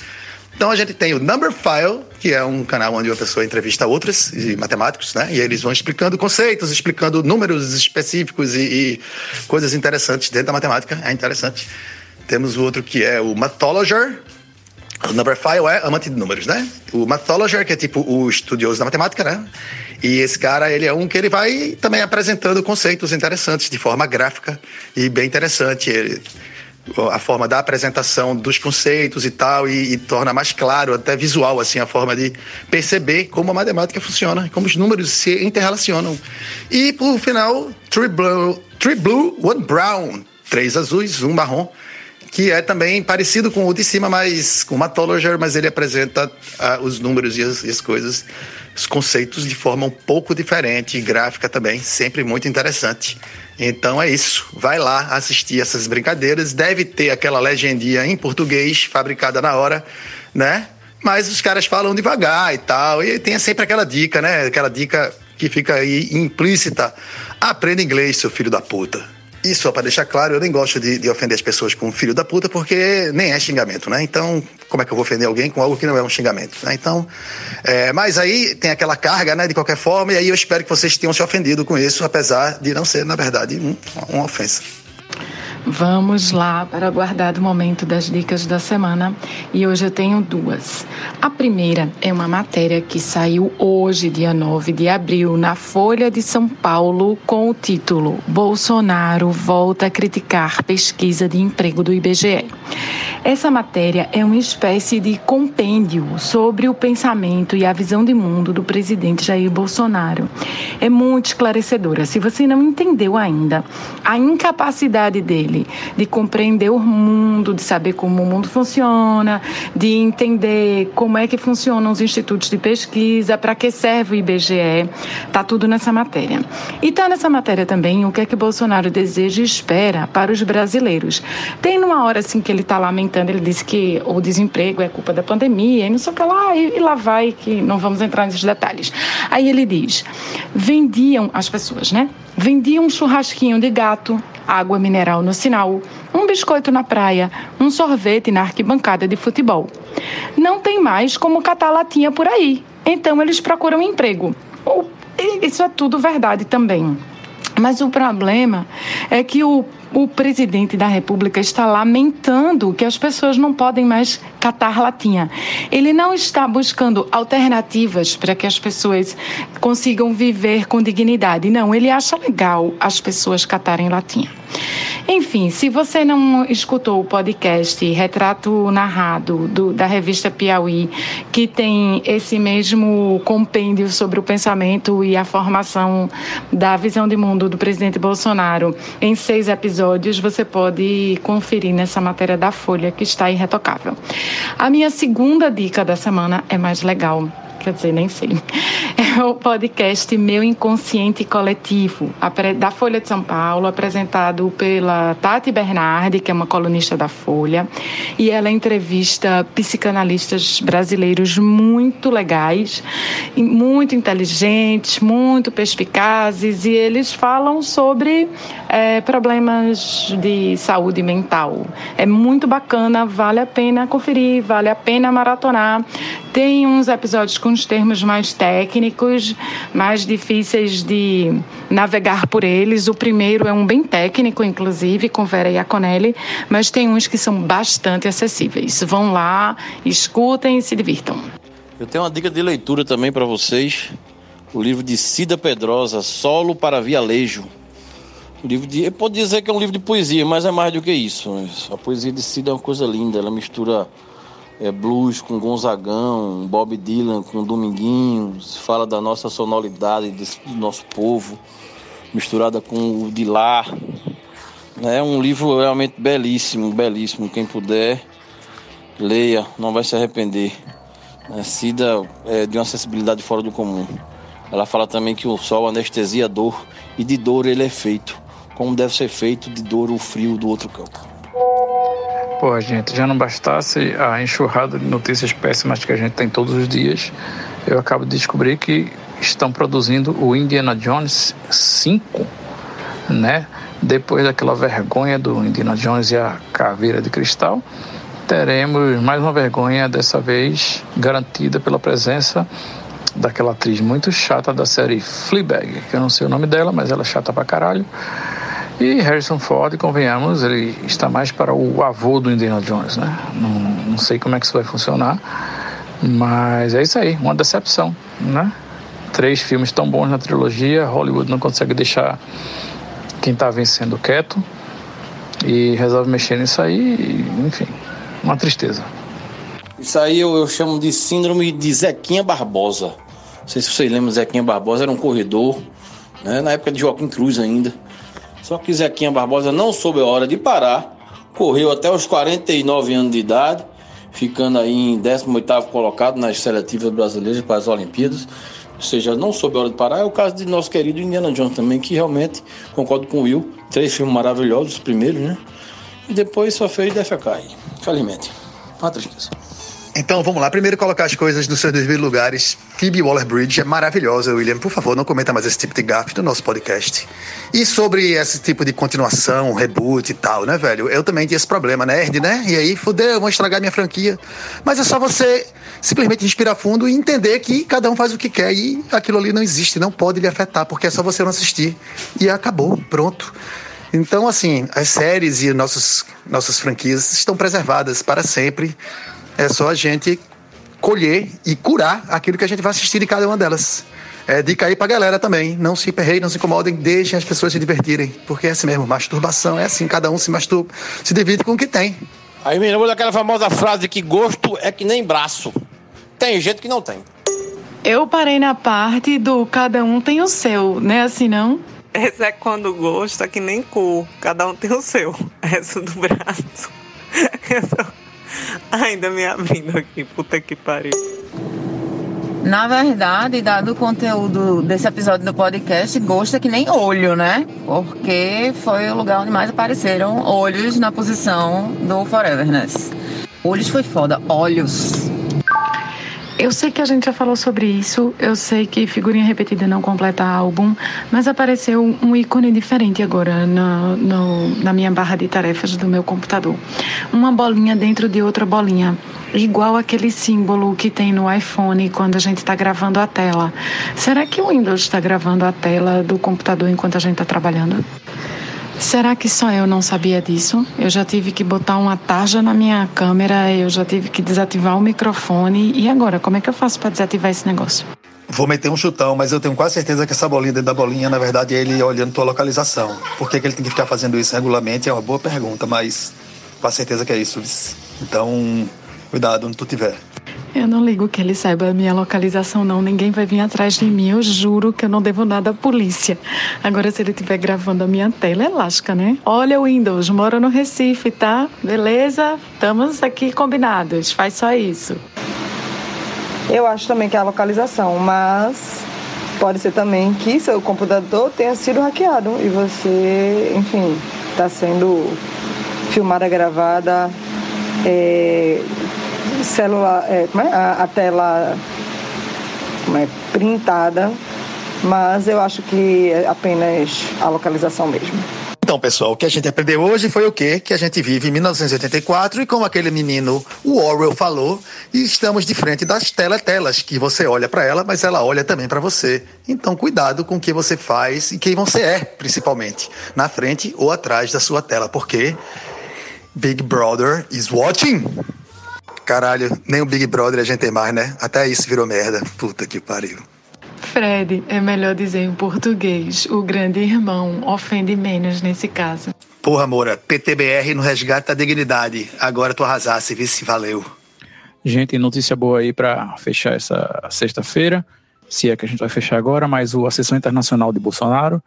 Então a gente tem o Number File, que é um canal onde uma pessoa entrevista outras matemáticos, né? E eles vão explicando conceitos, explicando números específicos e, e coisas interessantes dentro da matemática. É interessante. Temos o outro que é o Mathologer, o Numberphile é amante de números, né? O Mathologer, que é tipo o estudioso da matemática, né? E esse cara, ele é um que ele vai também apresentando conceitos interessantes de forma gráfica e bem interessante. Ele a forma da apresentação dos conceitos e tal, e, e, torna mais claro, até visual, assim, a forma de perceber como a matemática funciona, como os números se interrelacionam. E, por final, Three Blue, three blue One Brown, três azuis, um marrom, que é também parecido com o de cima, mas com Matologer, mas ele apresenta uh, os números e as, e as coisas, os conceitos de forma um pouco diferente, gráfica também, sempre muito interessante. Então é isso. Vai lá assistir essas brincadeiras. Deve ter aquela legendinha em português, fabricada na hora, né? Mas os caras falam devagar e tal. E tem sempre aquela dica, né? Aquela dica que fica aí implícita. Aprenda inglês, seu filho da puta. E só para deixar claro, eu nem gosto de, de, ofender as pessoas com filho da puta, porque nem é xingamento, né? Então, como é que eu vou ofender alguém com algo que não é um xingamento? Né? Então, é, mas aí tem aquela carga, né, de qualquer forma, e aí eu espero que vocês tenham se ofendido com isso, apesar de não ser, na verdade, um, uma ofensa. Vamos lá para o aguardado momento das dicas da semana e hoje eu tenho duas. A primeira é uma matéria que saiu hoje, dia 9 de abril, na Folha de São Paulo, com o título Bolsonaro volta a criticar pesquisa de emprego do IBGE. Essa matéria é uma espécie de compêndio sobre o pensamento e a visão de mundo do presidente Jair Bolsonaro. É muito esclarecedora. Se você não entendeu ainda a incapacidade dele dele, de compreender o mundo, de saber como o mundo funciona, de entender como é que funcionam os institutos de pesquisa, para que serve o IBGE. Está tudo nessa matéria. E está nessa matéria também o que é que Bolsonaro deseja e espera para os brasileiros. Tem numa hora assim que ele está lamentando, ele disse que o desemprego é culpa da pandemia e não sei o que lá, e, e lá vai, que não vamos entrar nesses detalhes. Aí ele diz: vendiam as pessoas, né? Vendiam um churrasquinho de gato, água mineral no sinal, um biscoito na praia, um sorvete na arquibancada de futebol. Não tem mais como catar latinha por aí, então eles procuram emprego. Isso é tudo verdade também. Mas o problema é que o, o presidente da República está lamentando que as pessoas não podem mais catar latinha. Ele não está buscando alternativas para que as pessoas consigam viver com dignidade. Não, ele acha legal as pessoas catarem latinha. Enfim, se você não escutou o podcast Retrato Narrado do, da revista Piauí, que tem esse mesmo compêndio sobre o pensamento e a formação da visão de mundo do presidente Bolsonaro em seis episódios, você pode conferir nessa matéria da Folha que está irretocável. A minha segunda dica da semana é mais legal quer dizer, nem sei. É o podcast Meu Inconsciente Coletivo, da Folha de São Paulo, apresentado pela Tati Bernardi, que é uma colunista da Folha, e ela entrevista psicanalistas brasileiros muito legais, muito inteligentes, muito perspicazes, e eles falam sobre é, problemas de saúde mental. É muito bacana, vale a pena conferir, vale a pena maratonar. Tem uns episódios com uns termos mais técnicos, mais difíceis de navegar por eles. O primeiro é um bem técnico, inclusive, com Vera Iaconelli, mas tem uns que são bastante acessíveis. Vão lá, escutem e se divirtam. Eu tenho uma dica de leitura também para vocês. O livro de Cida Pedrosa, Solo para Vialejo. O livro de, pode dizer que é um livro de poesia, mas é mais do que isso. A poesia de Cida é uma coisa linda. Ela mistura é, blues com Gonzagão, Bob Dylan com Dominguinhos, fala da nossa sonoridade, do nosso povo, misturada com o de lá. É um livro realmente belíssimo, belíssimo. Quem puder, leia, não vai se arrepender. A Cida é de uma sensibilidade fora do comum. Ela fala também que o sol anestesia a dor e de dor ele é feito, como deve ser feito de dor o frio do outro campo. Pô, gente, já não bastasse a enxurrada de notícias péssimas que a gente tem todos os dias, eu acabo de descobrir que estão produzindo o Indiana Jones 5, né? Depois daquela vergonha do Indiana Jones e a caveira de cristal, teremos mais uma vergonha, dessa vez garantida pela presença daquela atriz muito chata da série Fleabag, que eu não sei o nome dela, mas ela é chata pra caralho. E Harrison Ford, convenhamos, ele está mais para o avô do Indiana Jones, né? Não, não sei como é que isso vai funcionar, mas é isso aí, uma decepção, né? Três filmes tão bons na trilogia, Hollywood não consegue deixar quem está vencendo quieto. e resolve mexer nisso aí, enfim, uma tristeza. Isso aí eu, eu, chamo de síndrome de Zequinha Barbosa. Não sei se vocês lembram, Zequinha Barbosa era um corredor, né, na época de Joaquim Cruz ainda. Só que Zequinha Barbosa não soube a hora de parar, correu até os 49 anos de idade, ficando aí em 18º colocado nas seletivas brasileiras para as Olimpíadas. Ou seja, não soube a hora de parar. É o caso de nosso querido Indiana Jones também, que realmente, concordo com o Will, três filmes maravilhosos, primeiros, né? E depois só fez defecar aí, infelizmente. Uma tristeza. Então vamos lá, primeiro colocar as coisas nos seus devidos lugares. Phoebe Waller-Bridge é maravilhosa, William. Por favor, não cometa mais esse tipo de gafe no nosso podcast. E sobre esse tipo de continuação, reboot e tal, né, velho? Eu também tinha esse problema, nerd, né? E aí, fudeu, vão estragar minha franquia. Mas é só você simplesmente respirar fundo e entender que cada um faz o que quer e aquilo ali não existe, não pode lhe afetar, porque é só você não assistir. E acabou, pronto. Então, assim, as séries e nossas, nossas franquias estão preservadas para sempre é só a gente colher e curar aquilo que a gente vai assistir de cada uma delas. É, dica aí pra galera também. Não se perreiem, não se incomodem, deixem as pessoas se divertirem. Porque é assim mesmo, masturbação é assim, cada um se masturba, se divide com o que tem. Aí me lembro daquela famosa frase que gosto é que nem braço. Tem gente que não tem. Eu parei na parte do cada um tem o seu, né? Assim não? Essa é quando gosto é que nem cu. Cada um tem o seu. Essa do braço. Essa... Ainda me abrindo aqui, puta que pariu. Na verdade, dado o conteúdo desse episódio do podcast, gosto é que nem olho, né? Porque foi o lugar onde mais apareceram olhos na posição do Foreverness. Olhos foi foda, olhos. Eu sei que a gente já falou sobre isso, eu sei que figurinha repetida não completa álbum, mas apareceu um ícone diferente agora no, no, na minha barra de tarefas do meu computador. Uma bolinha dentro de outra bolinha, igual aquele símbolo que tem no iPhone quando a gente está gravando a tela. Será que o Windows está gravando a tela do computador enquanto a gente está trabalhando? Será que só eu não sabia disso? Eu já tive que botar uma tarja na minha câmera, eu já tive que desativar o microfone. E agora, como é que eu faço para desativar esse negócio? Vou meter um chutão, mas eu tenho quase certeza que essa bolinha dentro da bolinha, na verdade, é ele olhando tua localização. Por que, que ele tem que ficar fazendo isso regularmente? É uma boa pergunta, mas quase certeza que é isso. Então, cuidado onde tu estiver. Eu não ligo que ele saiba a minha localização, não. Ninguém vai vir atrás de mim. Eu juro que eu não devo nada à polícia. Agora, se ele estiver gravando a minha tela, é lasca, né? Olha, Windows, mora no Recife, tá? Beleza? Estamos aqui combinados. Faz só isso. Eu acho também que é a localização, mas pode ser também que seu computador tenha sido hackeado e você, enfim, está sendo filmada, gravada. É, celular, é, é? A, a tela é, printada, mas eu acho que é apenas a localização mesmo. Então, pessoal, o que a gente aprendeu hoje foi o quê? Que a gente vive em 1984 e como aquele menino, o Orwell, falou, estamos de frente das teletelas, que você olha para ela, mas ela olha também para você. Então, cuidado com o que você faz e quem você é, principalmente, na frente ou atrás da sua tela, porque Big Brother is watching. Caralho, nem o Big Brother a gente tem mais, né? Até isso virou merda. Puta que pariu. Fred, é melhor dizer em português. O grande irmão ofende menos nesse caso. Porra, Moura, PTBR no resgate da dignidade. Agora tu arrasasse, vice, valeu. Gente, notícia boa aí para fechar essa sexta-feira. Se é que a gente vai fechar agora, mas o, a sessão internacional de Bolsonaro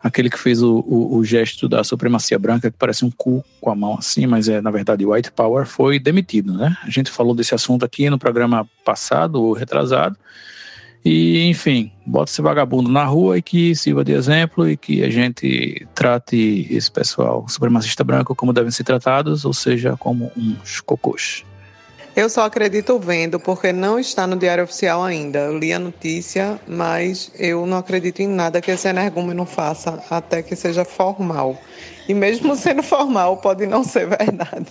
aquele que fez o, o, o, gesto da supremacia branca, que parece um cu com a mão assim, mas é na verdade white power, foi demitido, né? A gente falou desse assunto aqui no programa passado, ou retrasado, e enfim, bota esse vagabundo na rua e que sirva de exemplo e que a gente trate esse pessoal supremacista branco como devem ser tratados, ou seja, como uns cocôs. Eu só acredito vendo, porque não está no Diário Oficial ainda. Eu li a notícia, mas eu não acredito em nada que esse energúmeno faça, até que seja formal. E mesmo sendo formal, pode não ser verdade.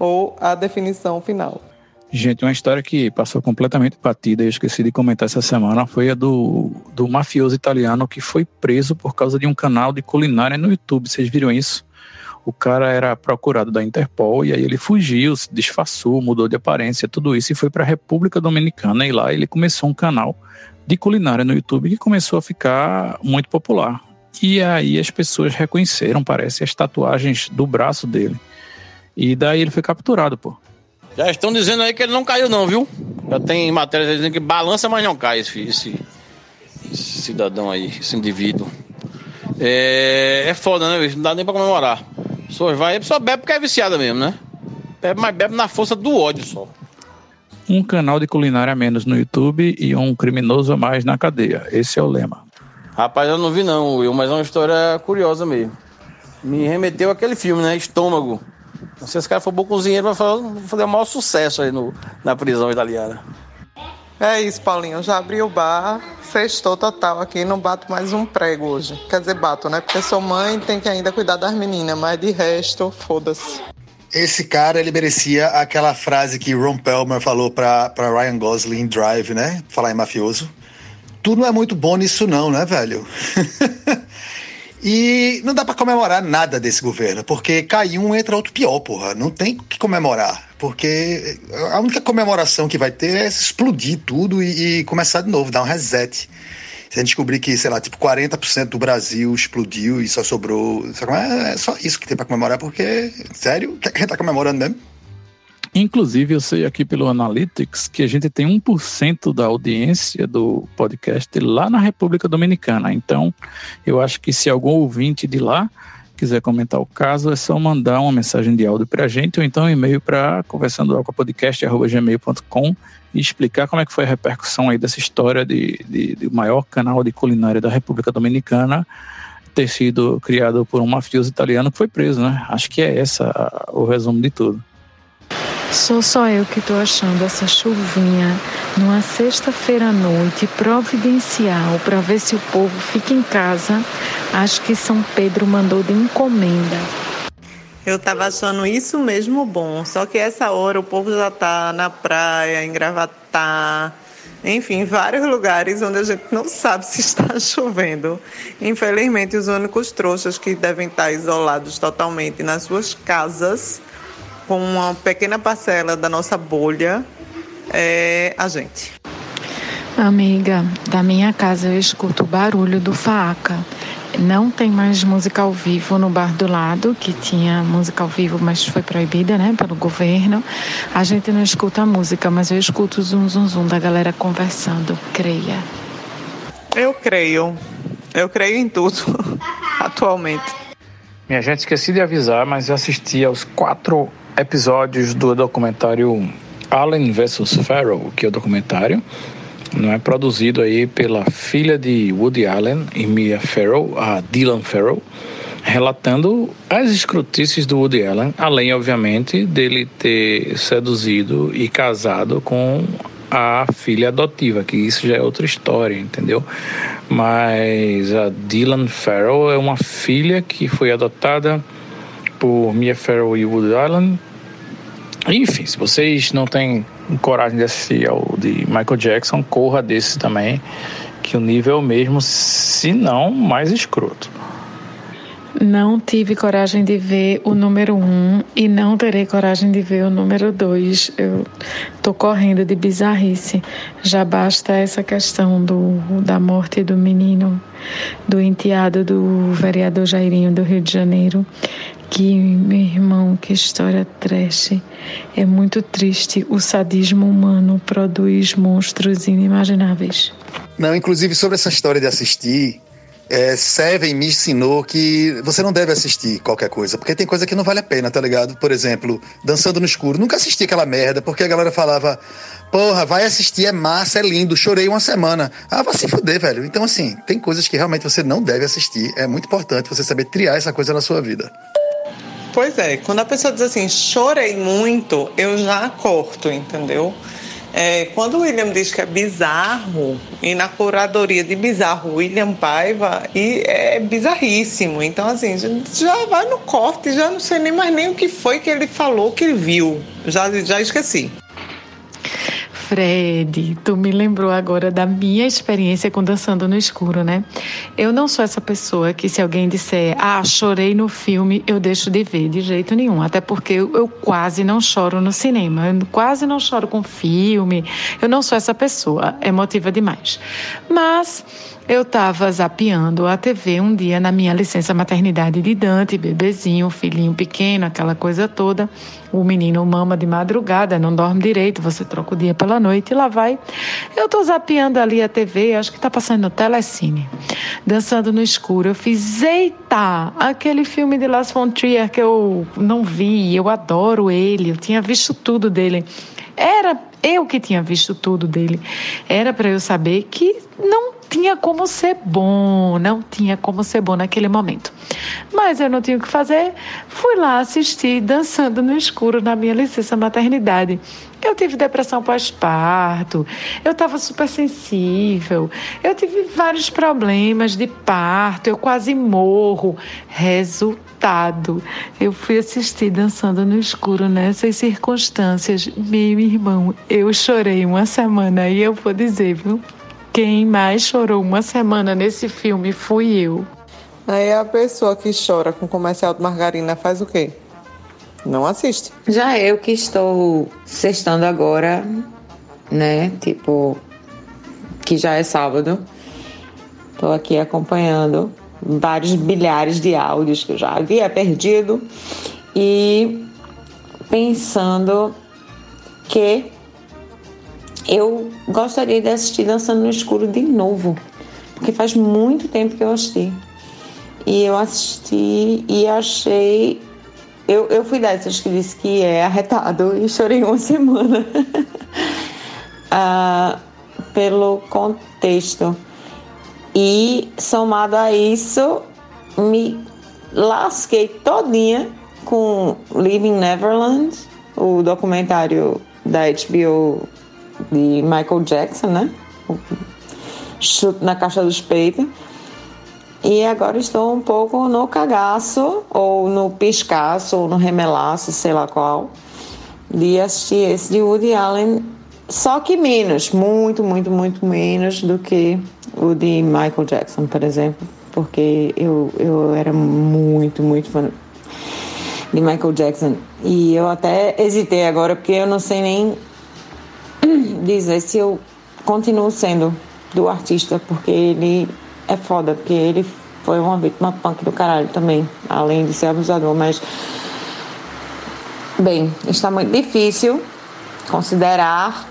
Ou a definição final. Gente, uma história que passou completamente batida e eu esqueci de comentar essa semana foi a do, do mafioso italiano que foi preso por causa de um canal de culinária no YouTube. Vocês viram isso? O cara era procurado da Interpol e aí ele fugiu, se disfarçou, mudou de aparência, tudo isso e foi para a República Dominicana e lá ele começou um canal de culinária no YouTube que começou a ficar muito popular. E aí as pessoas reconheceram, parece, as tatuagens do braço dele. E daí ele foi capturado, pô. Já estão dizendo aí que ele não caiu, não, viu? Já tem matérias dizendo que balança, mas não cai esse, esse, cidadão aí, esse indivíduo. É, é foda, né? Não dá nem pra comemorar. Pessoa vai, a pessoa bebe porque é viciada mesmo, né? Bebe, mas bebe na força do ódio só. Um canal de culinária a menos no YouTube e um criminoso a mais na cadeia. Esse é o lema. Rapaz, eu não vi não, Will, mas é uma história curiosa mesmo. Me remeteu aquele filme, né? Estômago. Se esse cara for bom cozinheiro, vai fazer o maior sucesso aí no, na prisão italiana. É isso, Paulinho. Já abri o bar, sextou total aqui, não bato mais um prego hoje. Quer dizer, bato, né? Porque sou mãe tem que ainda cuidar das meninas, mas de resto, foda-se. Esse cara, ele merecia aquela frase que Ron Pelmer falou pra, pra Ryan Gosling em Drive, né? Falar em mafioso. Tu não é muito bom nisso não, né, velho? e não dá para comemorar nada desse governo, porque cai um, entra outro pior, porra. Não tem o que comemorar, porque a única comemoração que vai ter é explodir tudo e, e começar de novo, dar um reset. Se a gente descobrir que, sei lá, tipo, 40% do Brasil explodiu e só sobrou. É só isso que tem pra comemorar, porque, sério, a gente tá comemorando mesmo? Inclusive, eu sei aqui pelo Analytics que a gente tem 1% da audiência do podcast lá na República Dominicana. Então, eu acho que se algum ouvinte de lá quiser comentar o caso, é só mandar uma mensagem de áudio para a gente ou então um e-mail para conversando.podcast.gmail.com e explicar como é que foi a repercussão aí dessa história de, de, de maior canal de culinária da República Dominicana ter sido criado por um mafioso italiano que foi preso, né? Acho que é essa o resumo de tudo. Sou só eu que estou achando essa chuvinha numa sexta-feira à noite providencial para ver se o povo fica em casa. Acho que São Pedro mandou de encomenda. Eu tava achando isso mesmo bom, só que essa hora o povo já tá na praia, em Gravatar, enfim, vários lugares onde a gente não sabe se está chovendo. Infelizmente, os únicos trouxas que devem estar isolados totalmente nas suas casas com uma pequena parcela da nossa bolha é a gente. Amiga, da minha casa eu escuto o barulho do faca. Não tem mais música ao vivo no bar do lado, que tinha música ao vivo, mas foi proibida, né, pelo governo. A gente não escuta a música, mas eu escuto o zum zum zum da galera conversando. Creia. Eu creio. Eu creio em tudo, atualmente. Minha gente, esqueci de avisar, mas eu assisti aos quatro episódios do documentário Allen vs. Farrell, que é o documentário, não é produzido aí pela filha de Woody Allen e Mia Farrow, a Dylan Farrow, relatando as escrotices do Woody Allen, além obviamente dele ter seduzido e casado com a filha adotiva, que isso já é outra história, entendeu? Mas a Dylan Farrow é uma filha que foi adotada por Mia Farrow e Woody Allen. Enfim, se vocês não têm coragem de assistir ao de Michael Jackson, corra desse também, que o nível é o mesmo, se não mais escroto. Não tive coragem de ver o número um e não terei coragem de ver o número dois. Eu tô correndo de bizarrice. Já basta essa questão do, da morte do menino, do enteado do vereador Jairinho do Rio de Janeiro. Que, meu irmão, que história trash. É muito triste. O sadismo humano produz monstros inimagináveis. Não, inclusive sobre essa história de assistir, é, Seven me ensinou que você não deve assistir qualquer coisa, porque tem coisa que não vale a pena, tá ligado? Por exemplo, Dançando no Escuro. Nunca assisti aquela merda, porque a galera falava, porra, vai assistir, é massa, é lindo, chorei uma semana. Ah, vai se fuder, velho. Então, assim, tem coisas que realmente você não deve assistir. É muito importante você saber triar essa coisa na sua vida. Pois é, quando a pessoa diz assim, chorei muito, eu já corto, entendeu? É, quando o William diz que é bizarro, e na curadoria de bizarro, William Paiva, e é bizarríssimo. Então, assim, já vai no corte, já não sei nem mais nem o que foi que ele falou que ele viu. Já, já esqueci. Fred, tu me lembrou agora da minha experiência com Dançando no Escuro, né? Eu não sou essa pessoa que se alguém disser, ah, chorei no filme, eu deixo de ver, de jeito nenhum. Até porque eu, eu quase não choro no cinema, eu quase não choro com filme. Eu não sou essa pessoa, é emotiva demais. Mas eu estava zapeando a TV um dia na minha licença maternidade de Dante, bebezinho, filhinho pequeno, aquela coisa toda. O menino mama de madrugada, não dorme direito, você troca o dia pela noite e lá vai. Eu estou zapeando ali a TV, acho que está passando no Telecine. Dançando no escuro, eu fiz, eita, aquele filme de Las von Trier que eu não vi, eu adoro ele, eu tinha visto tudo dele. Era eu que tinha visto tudo dele. Era para eu saber que não tinha como ser bom, não tinha como ser bom naquele momento. Mas eu não tinha o que fazer, fui lá assistir Dançando no Escuro na minha licença maternidade. Eu tive depressão pós-parto, eu estava super sensível, eu tive vários problemas de parto, eu quase morro. Resultado, eu fui assistir Dançando no Escuro nessas circunstâncias. Meu irmão, eu chorei uma semana e eu vou dizer, viu? Quem mais chorou uma semana nesse filme fui eu. Aí a pessoa que chora com comercial de margarina faz o quê? Não assiste. Já eu que estou sextando agora, né? Tipo, que já é sábado. Estou aqui acompanhando vários bilhares de áudios que eu já havia perdido e pensando que eu gostaria de assistir Dançando no Escuro de novo, porque faz muito tempo que eu assisti. E eu assisti e achei. Eu, eu fui dessas que disse que é arretado e chorei uma semana. ah, pelo contexto. E somado a isso, me lasquei todinha com Living Neverland, o documentário da HBO de Michael Jackson, né? Chute na caixa dos peitos. E agora estou um pouco no cagaço, ou no piscaço, ou no remelaço, sei lá qual, de assistir esse de Woody Allen, só que menos, muito, muito, muito menos do que o de Michael Jackson, por exemplo, porque eu, eu era muito, muito fã de Michael Jackson. E eu até hesitei agora, porque eu não sei nem dizer se eu continuo sendo do artista, porque ele é foda, porque ele foi uma vítima punk do caralho também, além de ser abusador, mas. Bem, está muito difícil considerar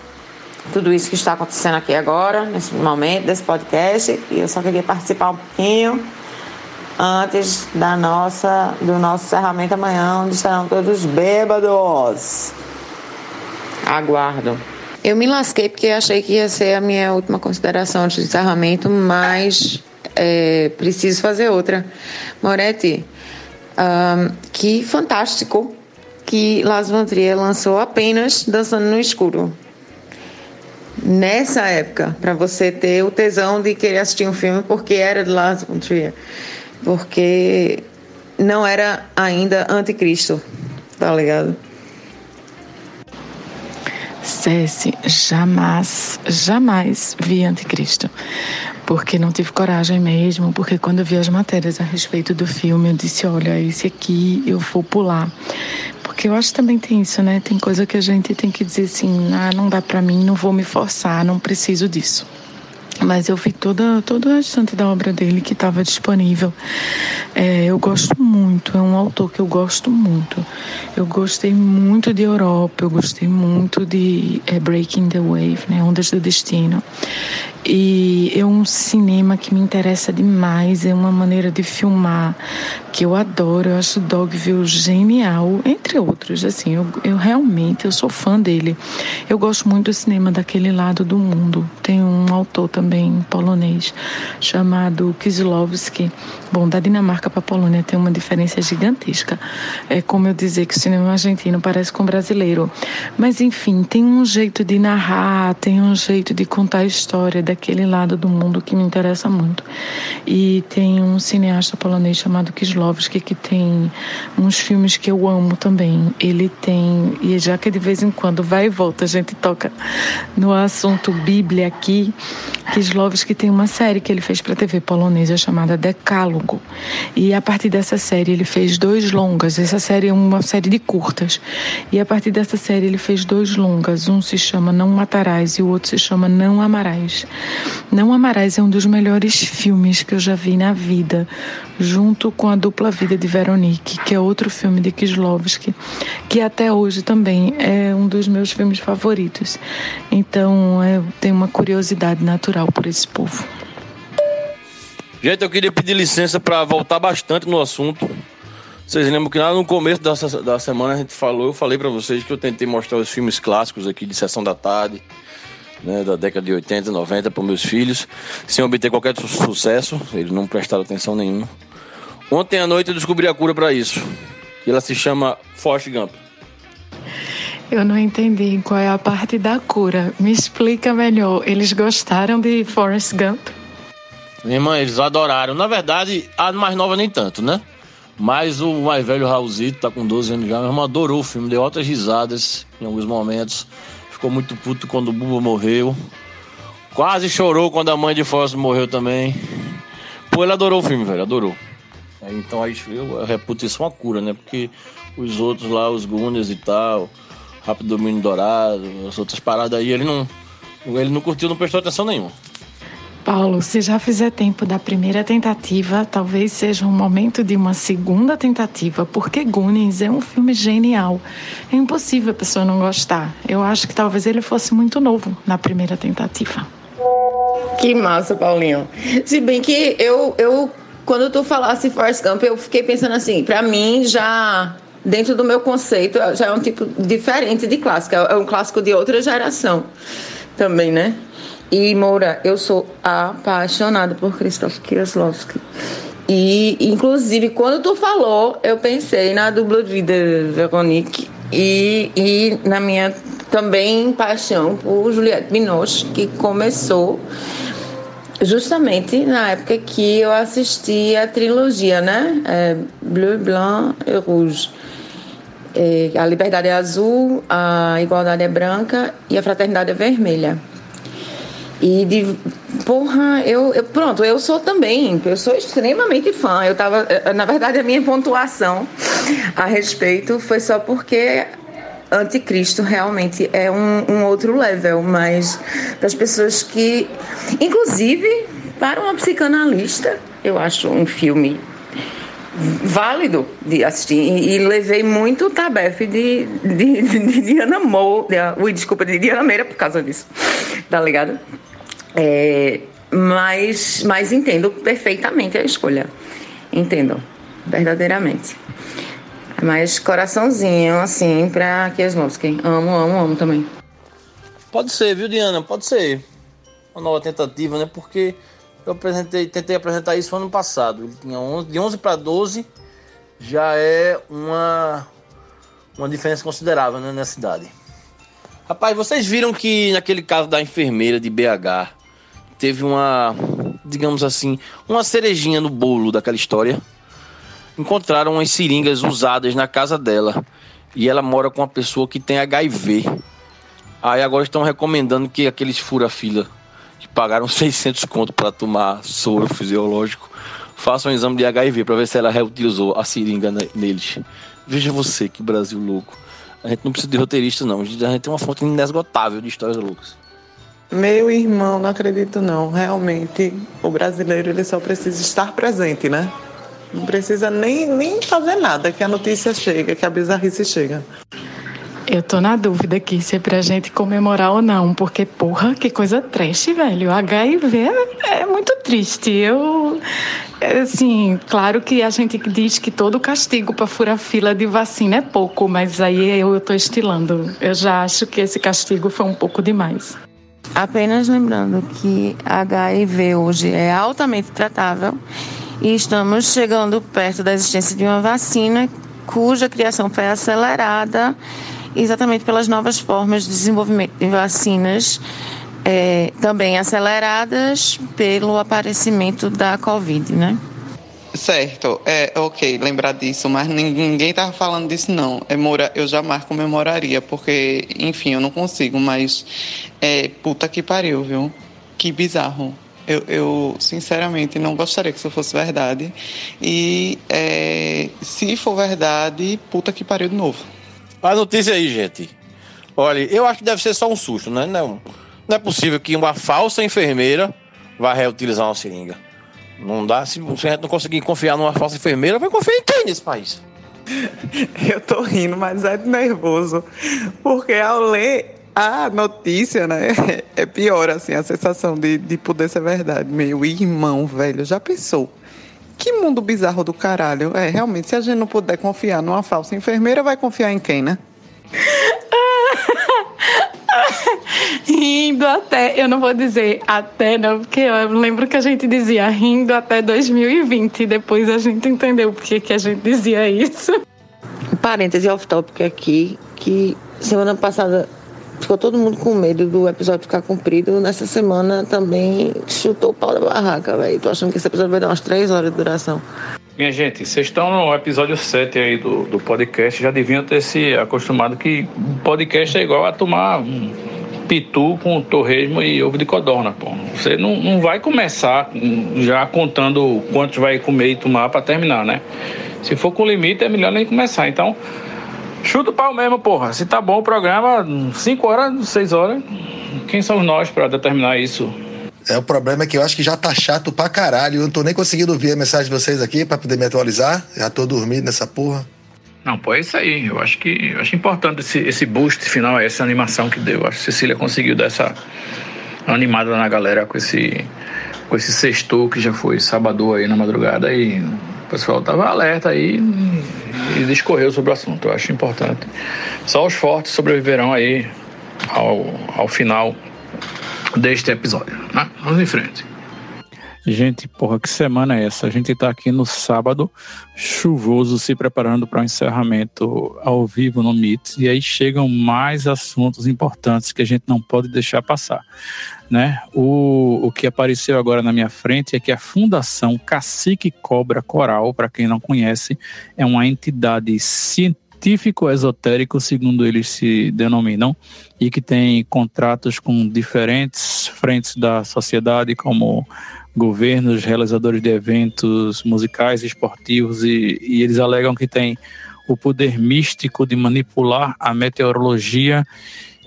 tudo isso que está acontecendo aqui agora, nesse momento desse podcast, e eu só queria participar um pouquinho antes da nossa, do nosso encerramento amanhã, onde estarão todos bêbados. Aguardo. Eu me lasquei porque achei que ia ser a minha última consideração de encerramento, mas é, preciso fazer outra. Moretti, um, que fantástico que Las Von Trier lançou apenas Dançando no Escuro. Nessa época, para você ter o tesão de querer assistir um filme porque era de Las Von Trier. Porque não era ainda anticristo, tá ligado? Cesse, jamais, jamais vi Anticristo. Porque não tive coragem mesmo, porque quando eu vi as matérias a respeito do filme, eu disse: olha, esse aqui eu vou pular. Porque eu acho que também tem isso, né? Tem coisa que a gente tem que dizer assim: ah, não dá para mim, não vou me forçar, não preciso disso. Mas eu vi toda, todo o restante da obra dele que estava disponível. É, eu gosto muito, é um autor que eu gosto muito. Eu gostei muito de Europa, eu gostei muito de é, Breaking the Wave, né, Ondas do Destino. E é um cinema que me interessa demais, é uma maneira de filmar que eu adoro, eu acho Dogville genial, entre outros, assim, eu, eu realmente, eu sou fã dele. Eu gosto muito do cinema daquele lado do mundo. Tem um autor também polonês chamado Kieslowski. Bom, da Dinamarca para a Polônia tem uma diferença gigantesca. É como eu dizer que o cinema argentino parece com o brasileiro. Mas enfim, tem um jeito de narrar, tem um jeito de contar a história daquele lado do mundo que me interessa muito. E tem um cineasta polonês chamado Kieslowski que tem uns filmes que eu amo também. Ele tem, e já que de vez em quando vai e volta, a gente toca no assunto Bíblia aqui, Kieslowski tem uma série que ele fez para TV polonesa chamada Decálogo. E a partir dessa série ele fez dois longas. Essa série é uma série de curtas. E a partir dessa série ele fez dois longas. Um se chama Não Matarás e o outro se chama Não Amarás. Não Amarás é um dos melhores filmes que eu já vi na vida, junto com a dupla vida de Veronique, que é outro filme de Kieslowski, que até hoje também é um dos meus filmes favoritos. Então eu tenho uma curiosidade natural por esse povo. Gente, eu queria pedir licença para voltar bastante no assunto. Vocês lembram que lá no começo dessa, da semana a gente falou, eu falei para vocês que eu tentei mostrar os filmes clássicos aqui de Sessão da Tarde, né, da década de 80, 90 para meus filhos, sem obter qualquer su sucesso, eles não prestaram atenção nenhuma. Ontem à noite eu descobri a cura para isso. E ela se chama Forrest Gump. Eu não entendi qual é a parte da cura. Me explica melhor. Eles gostaram de Forrest Gump? Minha irmã, eles adoraram. Na verdade, a mais nova nem tanto, né? Mas o mais velho Raulzito, tá com 12 anos já, meu irmão adorou o filme, deu altas risadas em alguns momentos. Ficou muito puto quando o Buba morreu. Quase chorou quando a mãe de Forrest morreu também. Pô, ele adorou o filme, velho, adorou. Então aí eu reputo isso uma cura, né? Porque os outros lá, os Goonies e tal, Rápido Domínio Dourado, as outras paradas aí, ele não, ele não curtiu, não prestou atenção nenhuma. Paulo, se já fizer tempo da primeira tentativa, talvez seja um momento de uma segunda tentativa, porque Goonies é um filme genial. É impossível a pessoa não gostar. Eu acho que talvez ele fosse muito novo na primeira tentativa. Que massa, Paulinho. Se bem que eu, eu quando tu falasse Forrest Gump, eu fiquei pensando assim, para mim já dentro do meu conceito já é um tipo diferente de clássico, é um clássico de outra geração também, né? E Moura, eu sou apaixonada por Krzysztof Kieslowski. E, inclusive, quando tu falou, eu pensei na dupla vida Veronique e, e na minha também paixão por Juliette Binoche, que começou justamente na época que eu assisti a trilogia, né? É, Bleu, Blanc e Rouge. É, a liberdade é azul, a igualdade é branca e a fraternidade é vermelha. E de. Porra, eu, eu, Pronto, eu sou também. Eu sou extremamente fã. Eu tava. Na verdade, a minha pontuação a respeito foi só porque Anticristo realmente é um, um outro level, mas das pessoas que. Inclusive, para uma psicanalista, eu acho um filme válido de assistir. E, e levei muito tabefe de, de, de, de Diana Moura. Ui, desculpa, de Diana Meira por causa disso. Tá ligado? É, mas, mas entendo perfeitamente a escolha. Entendo, verdadeiramente. Mas coraçãozinho, assim, pra Kieslowski. Amo, amo, amo também. Pode ser, viu, Diana? Pode ser. Uma nova tentativa, né? Porque eu apresentei, tentei apresentar isso ano passado. Ele tinha 11, de 11 para 12 já é uma, uma diferença considerável né, na cidade. Rapaz, vocês viram que naquele caso da enfermeira de BH teve uma, digamos assim, uma cerejinha no bolo daquela história. Encontraram umas seringas usadas na casa dela e ela mora com uma pessoa que tem HIV. Aí agora estão recomendando que aqueles fura-fila que pagaram 600 conto para tomar soro fisiológico façam um exame de HIV para ver se ela reutilizou a seringa neles. Veja você que Brasil louco. A gente não precisa de roteirista, não. A gente tem uma fonte inesgotável de histórias loucas. Meu irmão, não acredito não. Realmente, o brasileiro ele só precisa estar presente, né? Não precisa nem, nem fazer nada, que a notícia chega, que a bizarrice chega. Eu tô na dúvida aqui se é pra gente comemorar ou não, porque, porra, que coisa trash, velho. HIV é, é muito triste. Eu, assim, claro que a gente diz que todo castigo para furar fila de vacina é pouco, mas aí eu, eu tô estilando. Eu já acho que esse castigo foi um pouco demais. Apenas lembrando que HIV hoje é altamente tratável e estamos chegando perto da existência de uma vacina cuja criação foi acelerada exatamente pelas novas formas de desenvolvimento de vacinas é, também aceleradas pelo aparecimento da Covid, né? Certo, é ok lembrar disso, mas ninguém tava falando disso não. É, mora, eu jamais comemoraria, porque, enfim, eu não consigo, mas é puta que pariu, viu? Que bizarro. Eu, eu sinceramente não gostaria que isso fosse verdade. E é, se for verdade, puta que pariu de novo. A notícia aí, gente. Olha, eu acho que deve ser só um susto, né? Não, não é possível que uma falsa enfermeira vá reutilizar uma seringa. Não dá, se, a gente não conseguir confiar numa falsa enfermeira, vai confiar em quem nesse país? Eu tô rindo, mas é nervoso. Porque ao ler a notícia, né, é pior, assim, a sensação de, de poder ser verdade. Meu irmão, velho, já pensou? Que mundo bizarro do caralho. É, realmente, se a gente não puder confiar numa falsa enfermeira, vai confiar em quem, né? rindo até, eu não vou dizer até, não, porque eu lembro que a gente dizia rindo até 2020, depois a gente entendeu por que, que a gente dizia isso. Parêntese off-topic aqui, que semana passada ficou todo mundo com medo do episódio ficar comprido. Nessa semana também chutou o pau da barraca, velho. Tô achando que esse episódio vai dar umas três horas de duração. Minha gente, vocês estão no episódio 7 aí do, do podcast, já deviam ter se acostumado que podcast é igual a tomar um pitu com torresmo e ovo de codorna, pô. Você não, não vai começar já contando quantos vai comer e tomar para terminar, né? Se for com limite, é melhor nem começar. Então, chuta o pau mesmo, porra. Se tá bom o programa, 5 horas, 6 horas, quem somos nós para determinar isso? É, o problema é que eu acho que já tá chato pra caralho. Eu não tô nem conseguindo ouvir a mensagem de vocês aqui pra poder me atualizar. Já tô dormindo nessa porra. Não, pô, é isso aí. Eu acho que eu acho importante esse, esse boost final, essa animação que deu. Acho que a Cecília conseguiu dar essa animada na galera com esse, com esse sextou que já foi sábado aí na madrugada e pessoal tava alerta aí e discorreu sobre o assunto. Eu acho importante. Só os fortes sobreviverão aí ao, ao final deste episódio. Né? Vamos em frente. Gente, porra, que semana é essa? A gente tá aqui no sábado, chuvoso, se preparando para o um encerramento ao vivo no Meet, e aí chegam mais assuntos importantes que a gente não pode deixar passar. Né? O, o que apareceu agora na minha frente é que a Fundação Cacique Cobra Coral, para quem não conhece, é uma entidade científica científico esotérico, segundo eles se denominam, e que tem contratos com diferentes frentes da sociedade, como governos, realizadores de eventos musicais, esportivos, e, e eles alegam que tem o poder místico de manipular a meteorologia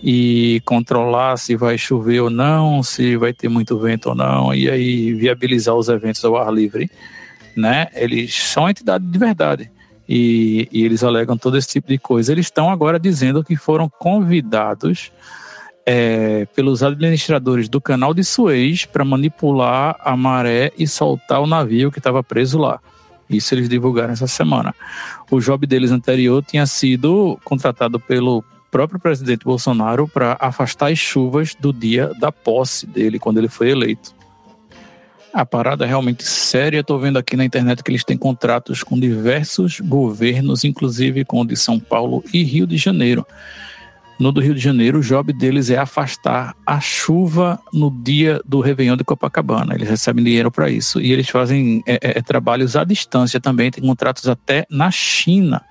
e controlar se vai chover ou não, se vai ter muito vento ou não, e aí viabilizar os eventos ao ar livre. Né? Eles são entidade de verdade e, e eles alegam todo esse tipo de coisa. Eles estão agora dizendo que foram convidados é, pelos administradores do canal de Suez para manipular a maré e soltar o navio que estava preso lá. Isso eles divulgaram essa semana. O job deles anterior tinha sido contratado pelo próprio presidente Bolsonaro para afastar as chuvas do dia da posse dele, quando ele foi eleito. A parada é realmente séria. Estou vendo aqui na internet que eles têm contratos com diversos governos, inclusive com o de São Paulo e Rio de Janeiro. No do Rio de Janeiro, o job deles é afastar a chuva no dia do Réveillon de Copacabana. Eles recebem dinheiro para isso. E eles fazem é, é, é, trabalhos à distância também, tem contratos até na China.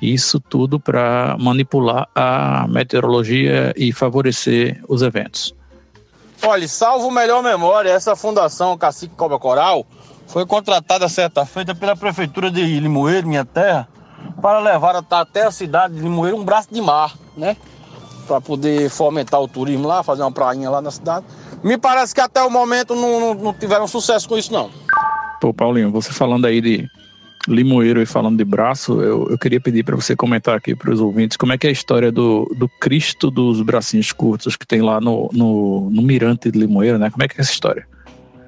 Isso tudo para manipular a meteorologia e favorecer os eventos. Olha, salvo melhor memória, essa fundação Cacique Cobra Coral foi contratada certa feita pela prefeitura de Limoeiro, minha terra, para levar até a cidade de Limoeiro um braço de mar, né? Para poder fomentar o turismo lá, fazer uma prainha lá na cidade. Me parece que até o momento não, não, não tiveram sucesso com isso, não. Pô, Paulinho, você falando aí de Limoeiro e falando de braço, eu, eu queria pedir para você comentar aqui para os ouvintes como é que é a história do, do Cristo dos bracinhos curtos que tem lá no, no, no Mirante de Limoeiro, né? Como é que é essa história?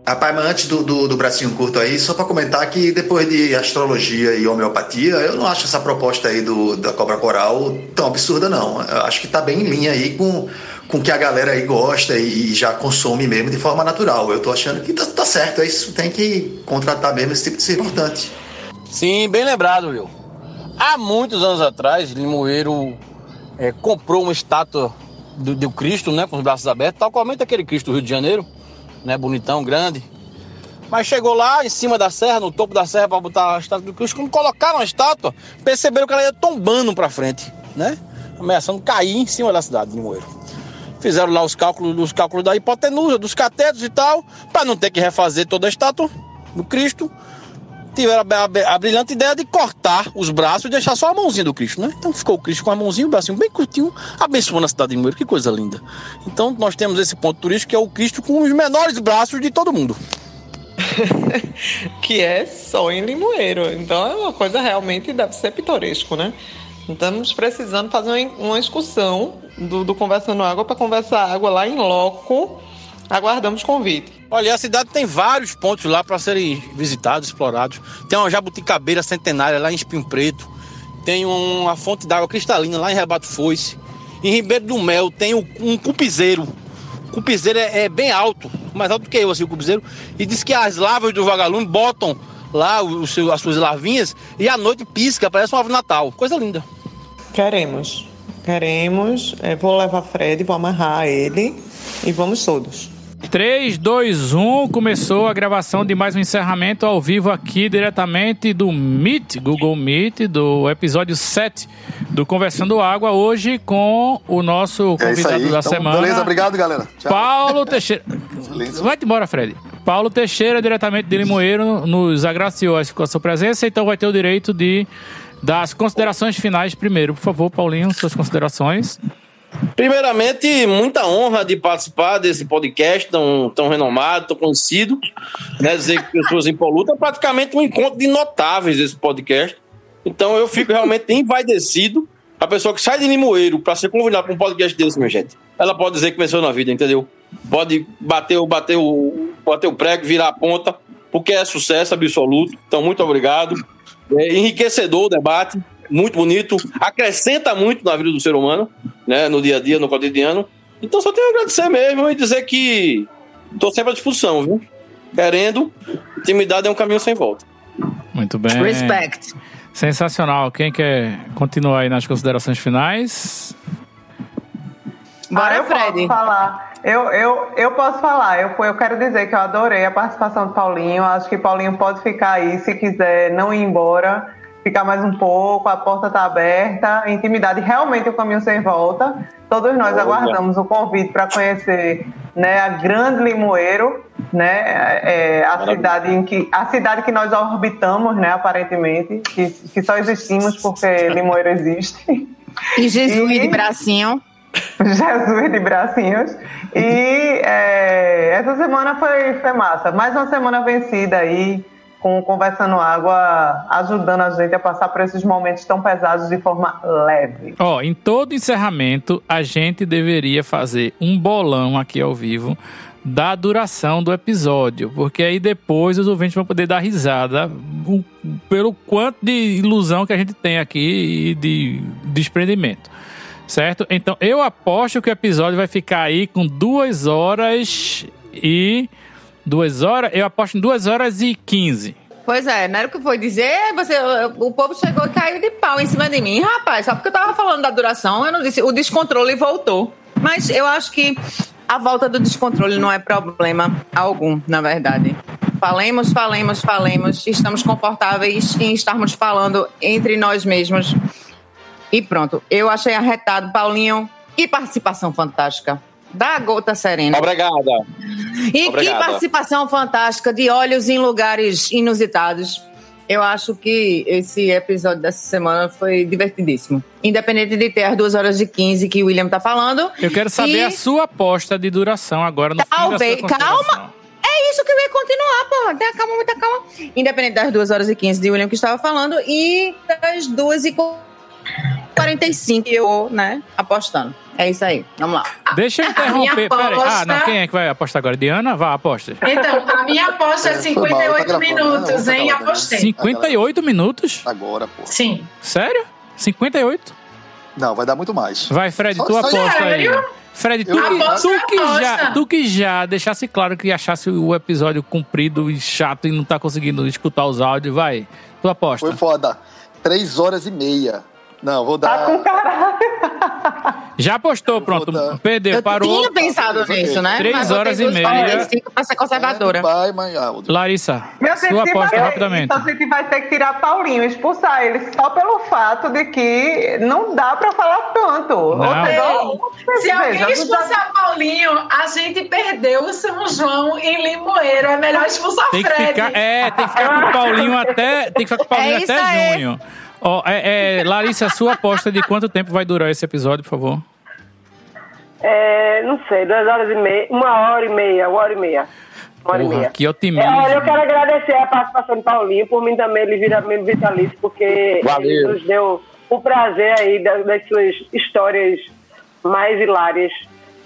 Rapaz, mas antes do, do, do, bracinho curto aí, só para comentar que depois de astrologia e homeopatia, eu não acho essa proposta aí do, da cobra coral tão absurda, não. Eu acho que está bem em linha aí com com que a galera aí gosta e, já consome mesmo de forma natural. Eu tô achando que tá, tá certo, é isso. Tem que contratar mesmo esse tipo de ser importante. Sim, bem lembrado, viu? Há muitos anos atrás, Limoeiro é, comprou uma estátua do, do Cristo, né? Com os braços abertos, tal qualmente aquele Cristo do Rio de Janeiro, né? Bonitão, grande. Mas chegou lá em cima da serra, no topo da serra, para botar a estátua do Cristo. Quando colocaram a estátua, perceberam que ela ia tombando para frente, né? Ameaçando cair em cima da cidade de Limoeiro. Fizeram lá os cálculos, os cálculos da hipotenusa, dos catetos e tal, para não ter que refazer toda a estátua do Cristo. Tiveram a, a, brilhante ideia de cortar os braços e deixar só a mãozinha do Cristo, né? Então ficou o Cristo com a mãozinha e o bracinho bem curtinho, abençoando a cidade de Limoeiro. Que coisa linda. Então nós temos esse ponto turístico que é o Cristo com os menores braços de todo mundo. que é só em Limoeiro. Então é uma coisa realmente deve ser pitoresco, né? Estamos precisando fazer uma excursão do, do Conversando Água para conversar água lá em loco. Aguardamos convite. Olha, a cidade tem vários pontos lá para serem visitados, explorados. Tem uma jabuticabeira centenária lá em Espinho Preto. Tem uma fonte d'água cristalina lá em Rebato Foice. Em Ribeiro do Mel tem um cupizeiro. O cupizeiro é, é bem alto, mais alto do que eu, assim, o cupizeiro. E diz que as larvas do vagalume botam lá os, as suas larvinhas e à noite pisca, parece uma ave natal. Coisa linda. Queremos. Queremos. É, vou levar Fred, vou amarrar ele e vamos todos. 3, 2, 1, começou a gravação de mais um encerramento ao vivo aqui diretamente do Meet, Google Meet, do episódio 7 do Conversando Água, hoje com o nosso convidado é da então, semana. Beleza, obrigado, galera. Tchau. Paulo Teixeira. Vai-te embora, Fred. Paulo Teixeira, diretamente de Limoeiro, nos agraciou com a sua presença, então vai ter o direito de das considerações finais primeiro. Por favor, Paulinho, suas considerações. Primeiramente, muita honra de participar desse podcast tão, tão renomado, tão conhecido. Né, dizer que pessoas impolutas é praticamente um encontro de notáveis esse podcast. Então eu fico realmente envaidecido. A pessoa que sai de Limoeiro para ser convidada para um podcast desse, minha gente, ela pode dizer que venceu na vida, entendeu? Pode bater, bater, o, bater o prego, virar a ponta, porque é sucesso absoluto. Então, muito obrigado. É enriquecedor o debate muito bonito, acrescenta muito na vida do ser humano, né, no dia a dia, no cotidiano. Então só tenho a agradecer mesmo e dizer que estou sempre à disposição, viu? Querendo, intimidade é um caminho sem volta. Muito bem. Respect. Sensacional. Quem quer continuar aí nas considerações finais? Bora, ah, eu Fred. Posso falar. Eu, eu, eu posso falar. Eu, eu quero dizer que eu adorei a participação do Paulinho. Acho que Paulinho pode ficar aí se quiser não ir embora ficar mais um pouco, a porta está aberta, intimidade realmente o caminho sem volta. Todos nós Olha. aguardamos o convite para conhecer né, a Grande Limoeiro, né, é, a cidade em que a cidade que nós orbitamos, né, aparentemente, que, que só existimos porque Limoeiro existe. E Jesus e, de bracinho. Jesus de bracinhos. E é, essa semana foi, foi massa. Mais uma semana vencida aí com Conversando Água ajudando a gente a passar por esses momentos tão pesados de forma leve. Ó, oh, em todo encerramento, a gente deveria fazer um bolão aqui ao vivo da duração do episódio, porque aí depois os ouvintes vão poder dar risada pelo quanto de ilusão que a gente tem aqui e de desprendimento. Certo? Então eu aposto que o episódio vai ficar aí com duas horas e Duas horas? Eu aposto em duas horas e quinze. Pois é, não era o que foi dizer, você, o povo chegou e caiu de pau em cima de mim. Rapaz, só porque eu tava falando da duração, eu não disse, o descontrole voltou. Mas eu acho que a volta do descontrole não é problema algum, na verdade. Falemos, falemos, falemos, estamos confortáveis em estarmos falando entre nós mesmos. E pronto, eu achei arretado, Paulinho, e participação fantástica da Gota Serena. Obrigada. E Obrigada. que participação fantástica de olhos em lugares inusitados. Eu acho que esse episódio dessa semana foi divertidíssimo. Independente de ter as 2 horas e 15 que o William tá falando. Eu quero saber e... a sua aposta de duração agora no Talvez, fim da calma. É isso que eu ia continuar, porra. Tenha calma, muita calma. Independente das 2 horas e 15 de William que estava falando e das 2 e 45 eu, né, apostando. É isso aí. Vamos lá. Deixa eu interromper. Aposta... Peraí. Ah, não, quem é que vai apostar agora? Diana? Vá, aposta. Então, a minha aposta é 58 tá minutos, não, hein? Apostei. 58 minutos? Agora, pô. Sim. Sério? 58? Não, vai dar muito mais. Vai, Fred, tu aposta aí. Fred, tu, que, tu, que já, tu que já deixasse claro que achasse o episódio comprido e chato e não tá conseguindo escutar os áudios, vai. Tu aposta. Foi foda. Três horas e meia. Não, vou dar. Tá com caralho. Já postou, pronto. Perdeu, Eu parou. tinha pensado nisso, né? Três horas e meia. 45 pra ser conservadora. Pai, mãe, áudio. Larissa, Meu sua se aposta vai- rapidamente. Então a gente vai ter que tirar Paulinho, expulsar ele só pelo fato de que não dá pra falar tanto. Ou seja, Se alguém veja, expulsar Paulinho, a gente perdeu o São João em Limoeiro. É melhor expulsar Tem que Fred. ficar, é, tem que ficar com o Paulinho até, tem que ficar com o Paulinho É até aí. Ó, é, é, Larissa, sua aposta de quanto tempo vai durar esse episódio, por favor? É, não sei, duas horas e meia, uma hora e meia, uma hora e meia. Uma Porra, meia. que É, otimismo. olha, eu quero agradecer a participação do Paulinho, por mim também ele vira membro vitalício, porque Valeu. ele nos deu o prazer aí das, das suas histórias mais hilárias.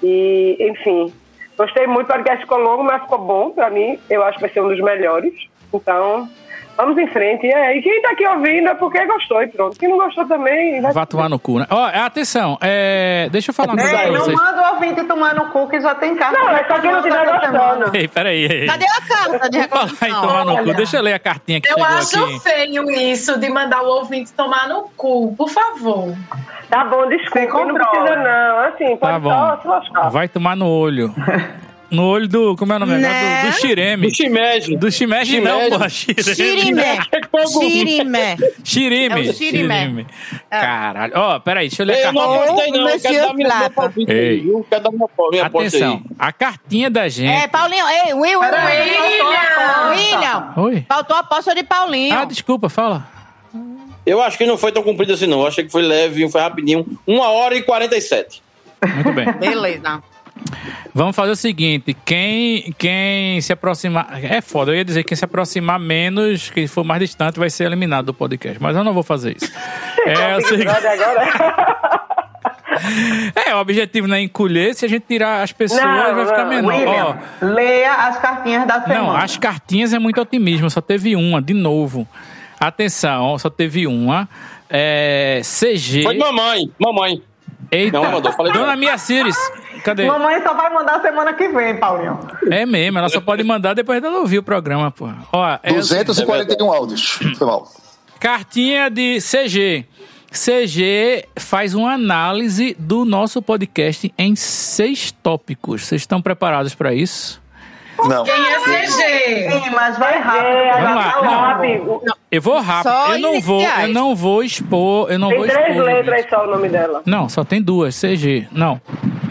E, enfim, gostei muito, o podcast ficou longo, mas ficou bom pra mim. Eu acho que vai ser um dos melhores. Então, vamos em frente. E, aí, quem tá aqui ouvindo é porque gostou e pronto. Quem não gostou também... Vai... Vá tomar no cu, né? Ó, atenção, é, deixa eu falar uma coisa Ei, pra não vocês. manda o ouvinte tomar no cu que já tem carta. Não, é só que não tiver gostando. Ei, peraí. ei. Cadê a carta de Falar em tomar no cu, deixa eu ler a cartinha que Eu chegou acho aqui. feio isso de mandar o ouvinte tomar no cu, por favor. Tá bom, desculpa, não precisa não. Assim, Tá pode só se bom. lascar. Vai tomar no olho. No olho do. Como é o nome? Né? Do, do Shireme. Do Shimeji. Do Shimeji, não, porra. Xirimé. Shirime. É o Shirimé. Shirime. Caralho. Ó, peraí, deixa eu ler a Eu não cartinha. não. Eu quero dar minha, Ei. aí? Quero dar aposta aí. Atenção, a cartinha da gente. É, Paulinho. Ei, Will, Will, William! William. Oi? Faltou a aposta de Paulinho. Ah, desculpa, fala. Eu acho que não foi tão comprido assim, não. Eu achei que foi leve, foi rapidinho. Uma hora e 47. Muito bem. Beleza. Vamos fazer o seguinte: quem, quem se aproximar. É foda, eu ia dizer que quem se aproximar menos, quem for mais distante, vai ser eliminado do podcast. Mas eu não vou fazer isso. É o seguinte. É, o objetivo não é encolher. Se a gente tirar as pessoas, Não, vai ficar menor. William, Ó, Leia as cartinhas da semana. Não, as cartinhas é muito otimismo, só teve uma, de novo. Atenção, só teve uma. É, CG. Foi de mamãe, mamãe. Eita, Não, mandou, falei Dona. Mia Cires, cadê? Mamãe só vai mandar semana que vem, Paulinho. É mesmo, ela só pode mandar depois dela ouvir o programa, pô. Ó, é o 241 áudios. Foi mal. Cartinha de CG. CG faz uma análise do nosso podcast em seis tópicos. Vocês estão preparados para isso? Não. Quem é CG? Sim, mas vai rápido. Vamos lá, não. rápido. Eu vou rápido. Só eu não vou, eu não vou expor, eu não Tem vou três expor. letras só o nome dela. Não, só tem duas, CG. Não.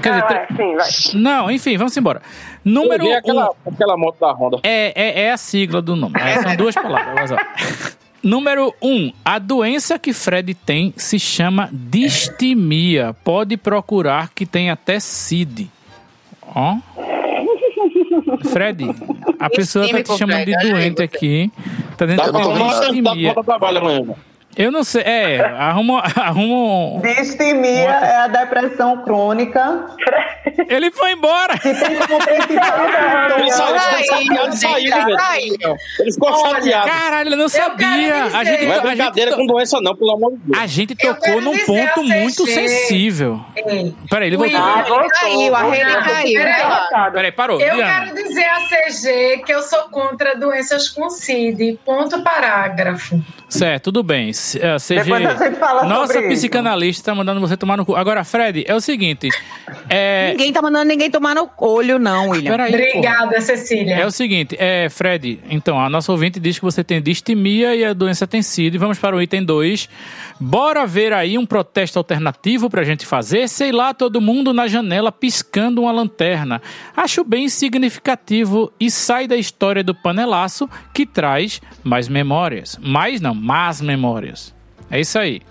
Quer dizer, Ah, tre- sim, vai. não, enfim, vamos embora. Número Peguei aquela, um. aquela moto da Honda. É, é, é a sigla do nome. É, são duas palavras. mas, ó. Número um, a doença que Fred tem se chama distimia. Pode procurar que tem até CID. Ó. Fred, a pessoa tá te chamando de doente aqui. Tá dentro dá pra distimia. botar trabalho amanhã. Eu não sei, é, arruma, arruma um... Distimia é a depressão crônica. Ele foi embora! Que tem como principal Ele saiu, chateado, saiu, velho. saiu. Ele ficou chateado. Caralho, ele não sabia. A gente, Não é gente, brincadeira com doença, não, pelo amor de Deus. a gente tocou num dizer ponto muito sensível. Ei, Peraí, ele voltou. Ah, voltou, caiu, a rede caiu. Peraí. Peraí, parou. Eu Diana. quero dizer a CG que eu sou contra doenças com CID. Ponto parágrafo. Certo, tudo bem. Eh, CG, Depois a gente fala nossa sobre isso. psicanalista tá mandando você tomar no cu. Agora, Fred, é o seguinte. É, Ninguém tá mandando ninguém tomar no olho, não, William. peraí, porra. Obrigada, Cecília. É o seguinte, é, Fred, então, a nossa ouvinte diz que você tem distimia e a doença tem sido. E vamos para o item 2. Bora ver aí um protesto alternativo pra gente fazer? Sei lá, todo mundo na janela piscando uma lanterna. Acho bem significativo e sai da história do panelaço que traz mais memórias. Mais não, más memórias. É isso aí.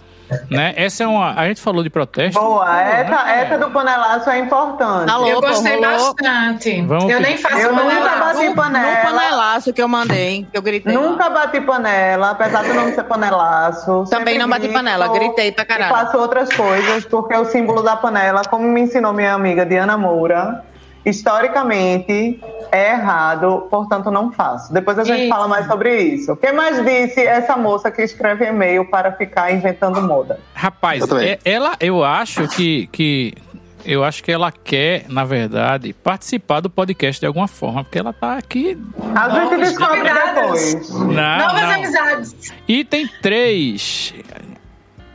Né? Essa é uma. A gente falou de protesto. Boa, né? essa, essa do panelaço é importante. Alô, eu gostei rolou. bastante. Vamos eu nem faço Eu nunca bati No panela. panelaço que eu mandei, que eu gritei. Nunca bati panela, apesar do nome ser panelaço. Também não bati panela, gritei pra caralho. E faço outras coisas, porque o símbolo da panela, como me ensinou minha amiga Diana Moura, historicamente é errado, portanto não faço. Depois a gente Isso. fala mais sobre isso. O que mais disse essa moça que escreve e-mail para ficar inventando moda? Rapaz, Eu é- ela, eu acho que, que. Eu acho que ela quer, na verdade, participar do podcast de alguma forma, porque ela tá aqui. A gente descobre depois. Não, Novas não. amizades. Item 3.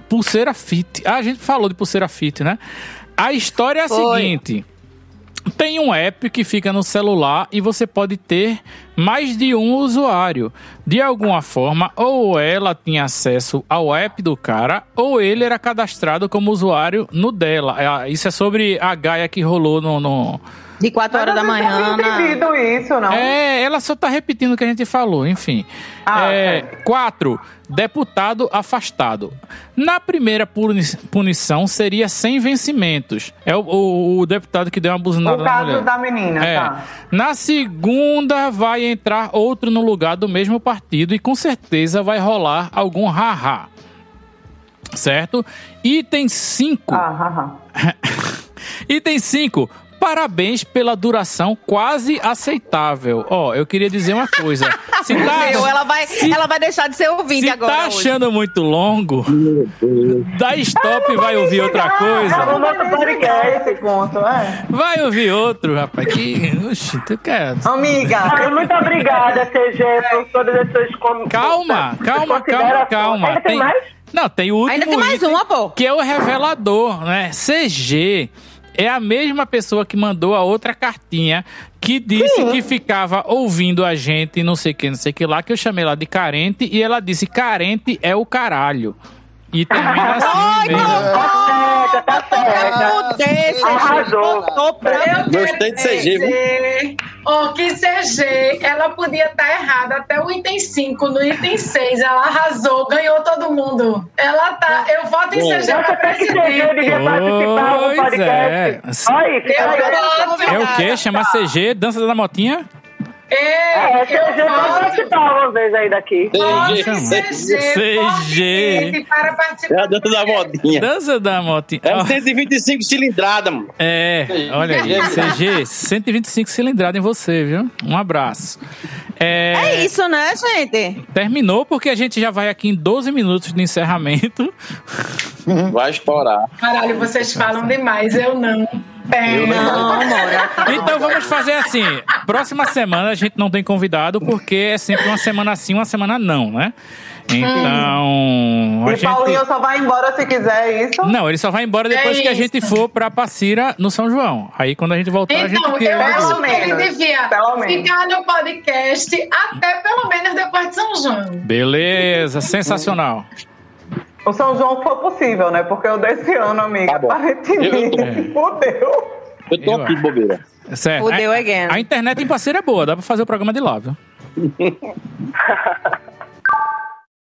pulseira fit. Ah, a gente falou de pulseira fit, né? A história é a Foi. seguinte. Tem um app que fica no celular e você pode ter mais de um usuário. De alguma forma, ou ela tinha acesso ao app do cara, ou ele era cadastrado como usuário no dela. Ah, Isso é sobre a Gaia que rolou no- no, De 4 horas da manhã. na- entendido isso, não? é, ela só tá repetindo o que a gente falou, enfim. Ah, é, quatro, deputado afastado. Na primeira puni- punição seria sem vencimentos. É o, o- o deputado que deu uma buzinada O na caso mulher. da menina, É. tá. Na segunda vai entrar outro no lugar do mesmo partido e com certeza vai rolar algum haha. Certo? Item 5. Ah, Item 5. Parabéns pela duração quase aceitável. Ó, eu queria dizer uma coisa. Se tá, Meu, ela vai, se- ela vai deixar de ser ouvinte se agora. tá hoje. achando muito longo, dá stop e vai ouvir outra coisa. Vai ouvir outro, rapaz. Que. Oxi, tu quer. Amiga. Muito obrigada, CG, por todas as suas. Calma, calma, calma, calma. Ainda tem mais? Não, tem o último Ainda tem mais item, uma, pô. Que é o revelador, né? CG é a mesma pessoa que mandou a outra cartinha que disse que ficava ouvindo a gente, não sei o que, não sei o que lá, que eu chamei ela de carente e ela disse carente é o caralho. E termina assim mesmo. Tá certa, tá certa. Desse, Arrasou. botou pra- Eu Gostei de CG, viu? ó, que CG, ela podia estar errada até o item 5, no item 6, ela arrasou, ganhou todo mundo. Ela tá, eu voto em. CG Eu pra acho que CG devia participar do Pois podcast. é. Olha, fica Eu aí. voto. É o quê? Chama CG, Dança da Motinha? É, É, CG eu voto. participar uma vez aí daqui. CG. Para É a participar. dança da modinha. Dança da Motinha. É um 125 cilindrada, mano. É, olha aí. CG, 125 cilindrada em você, viu? Um abraço. É, É isso, né, gente? Terminou porque a gente já vai aqui em 12 minutos de encerramento. Vai estourar. Caralho, vocês falam demais, eu não. É. Não, Mora. Então vamos fazer assim. Próxima semana a gente não tem convidado porque é sempre uma semana sim, uma semana não, né? Então. A E Paulinho gente... só vai embora se quiser é isso. Não, ele só vai embora depois É que a gente for pra Passira no São João. Aí quando a gente voltar, a gente Então, eu acho que ele devia pelo menos. ficar no podcast até pelo menos depois de São João. Beleza, sensacional. O São João foi possível, né? Porque o desse ano, amiga, Tá bom. aparentemente, Eu- fudeu. Eu tô Eu aqui bobeira. Certo. Fudeu a, again. a internet em Passira é boa, dá pra fazer o programa de lá, viu?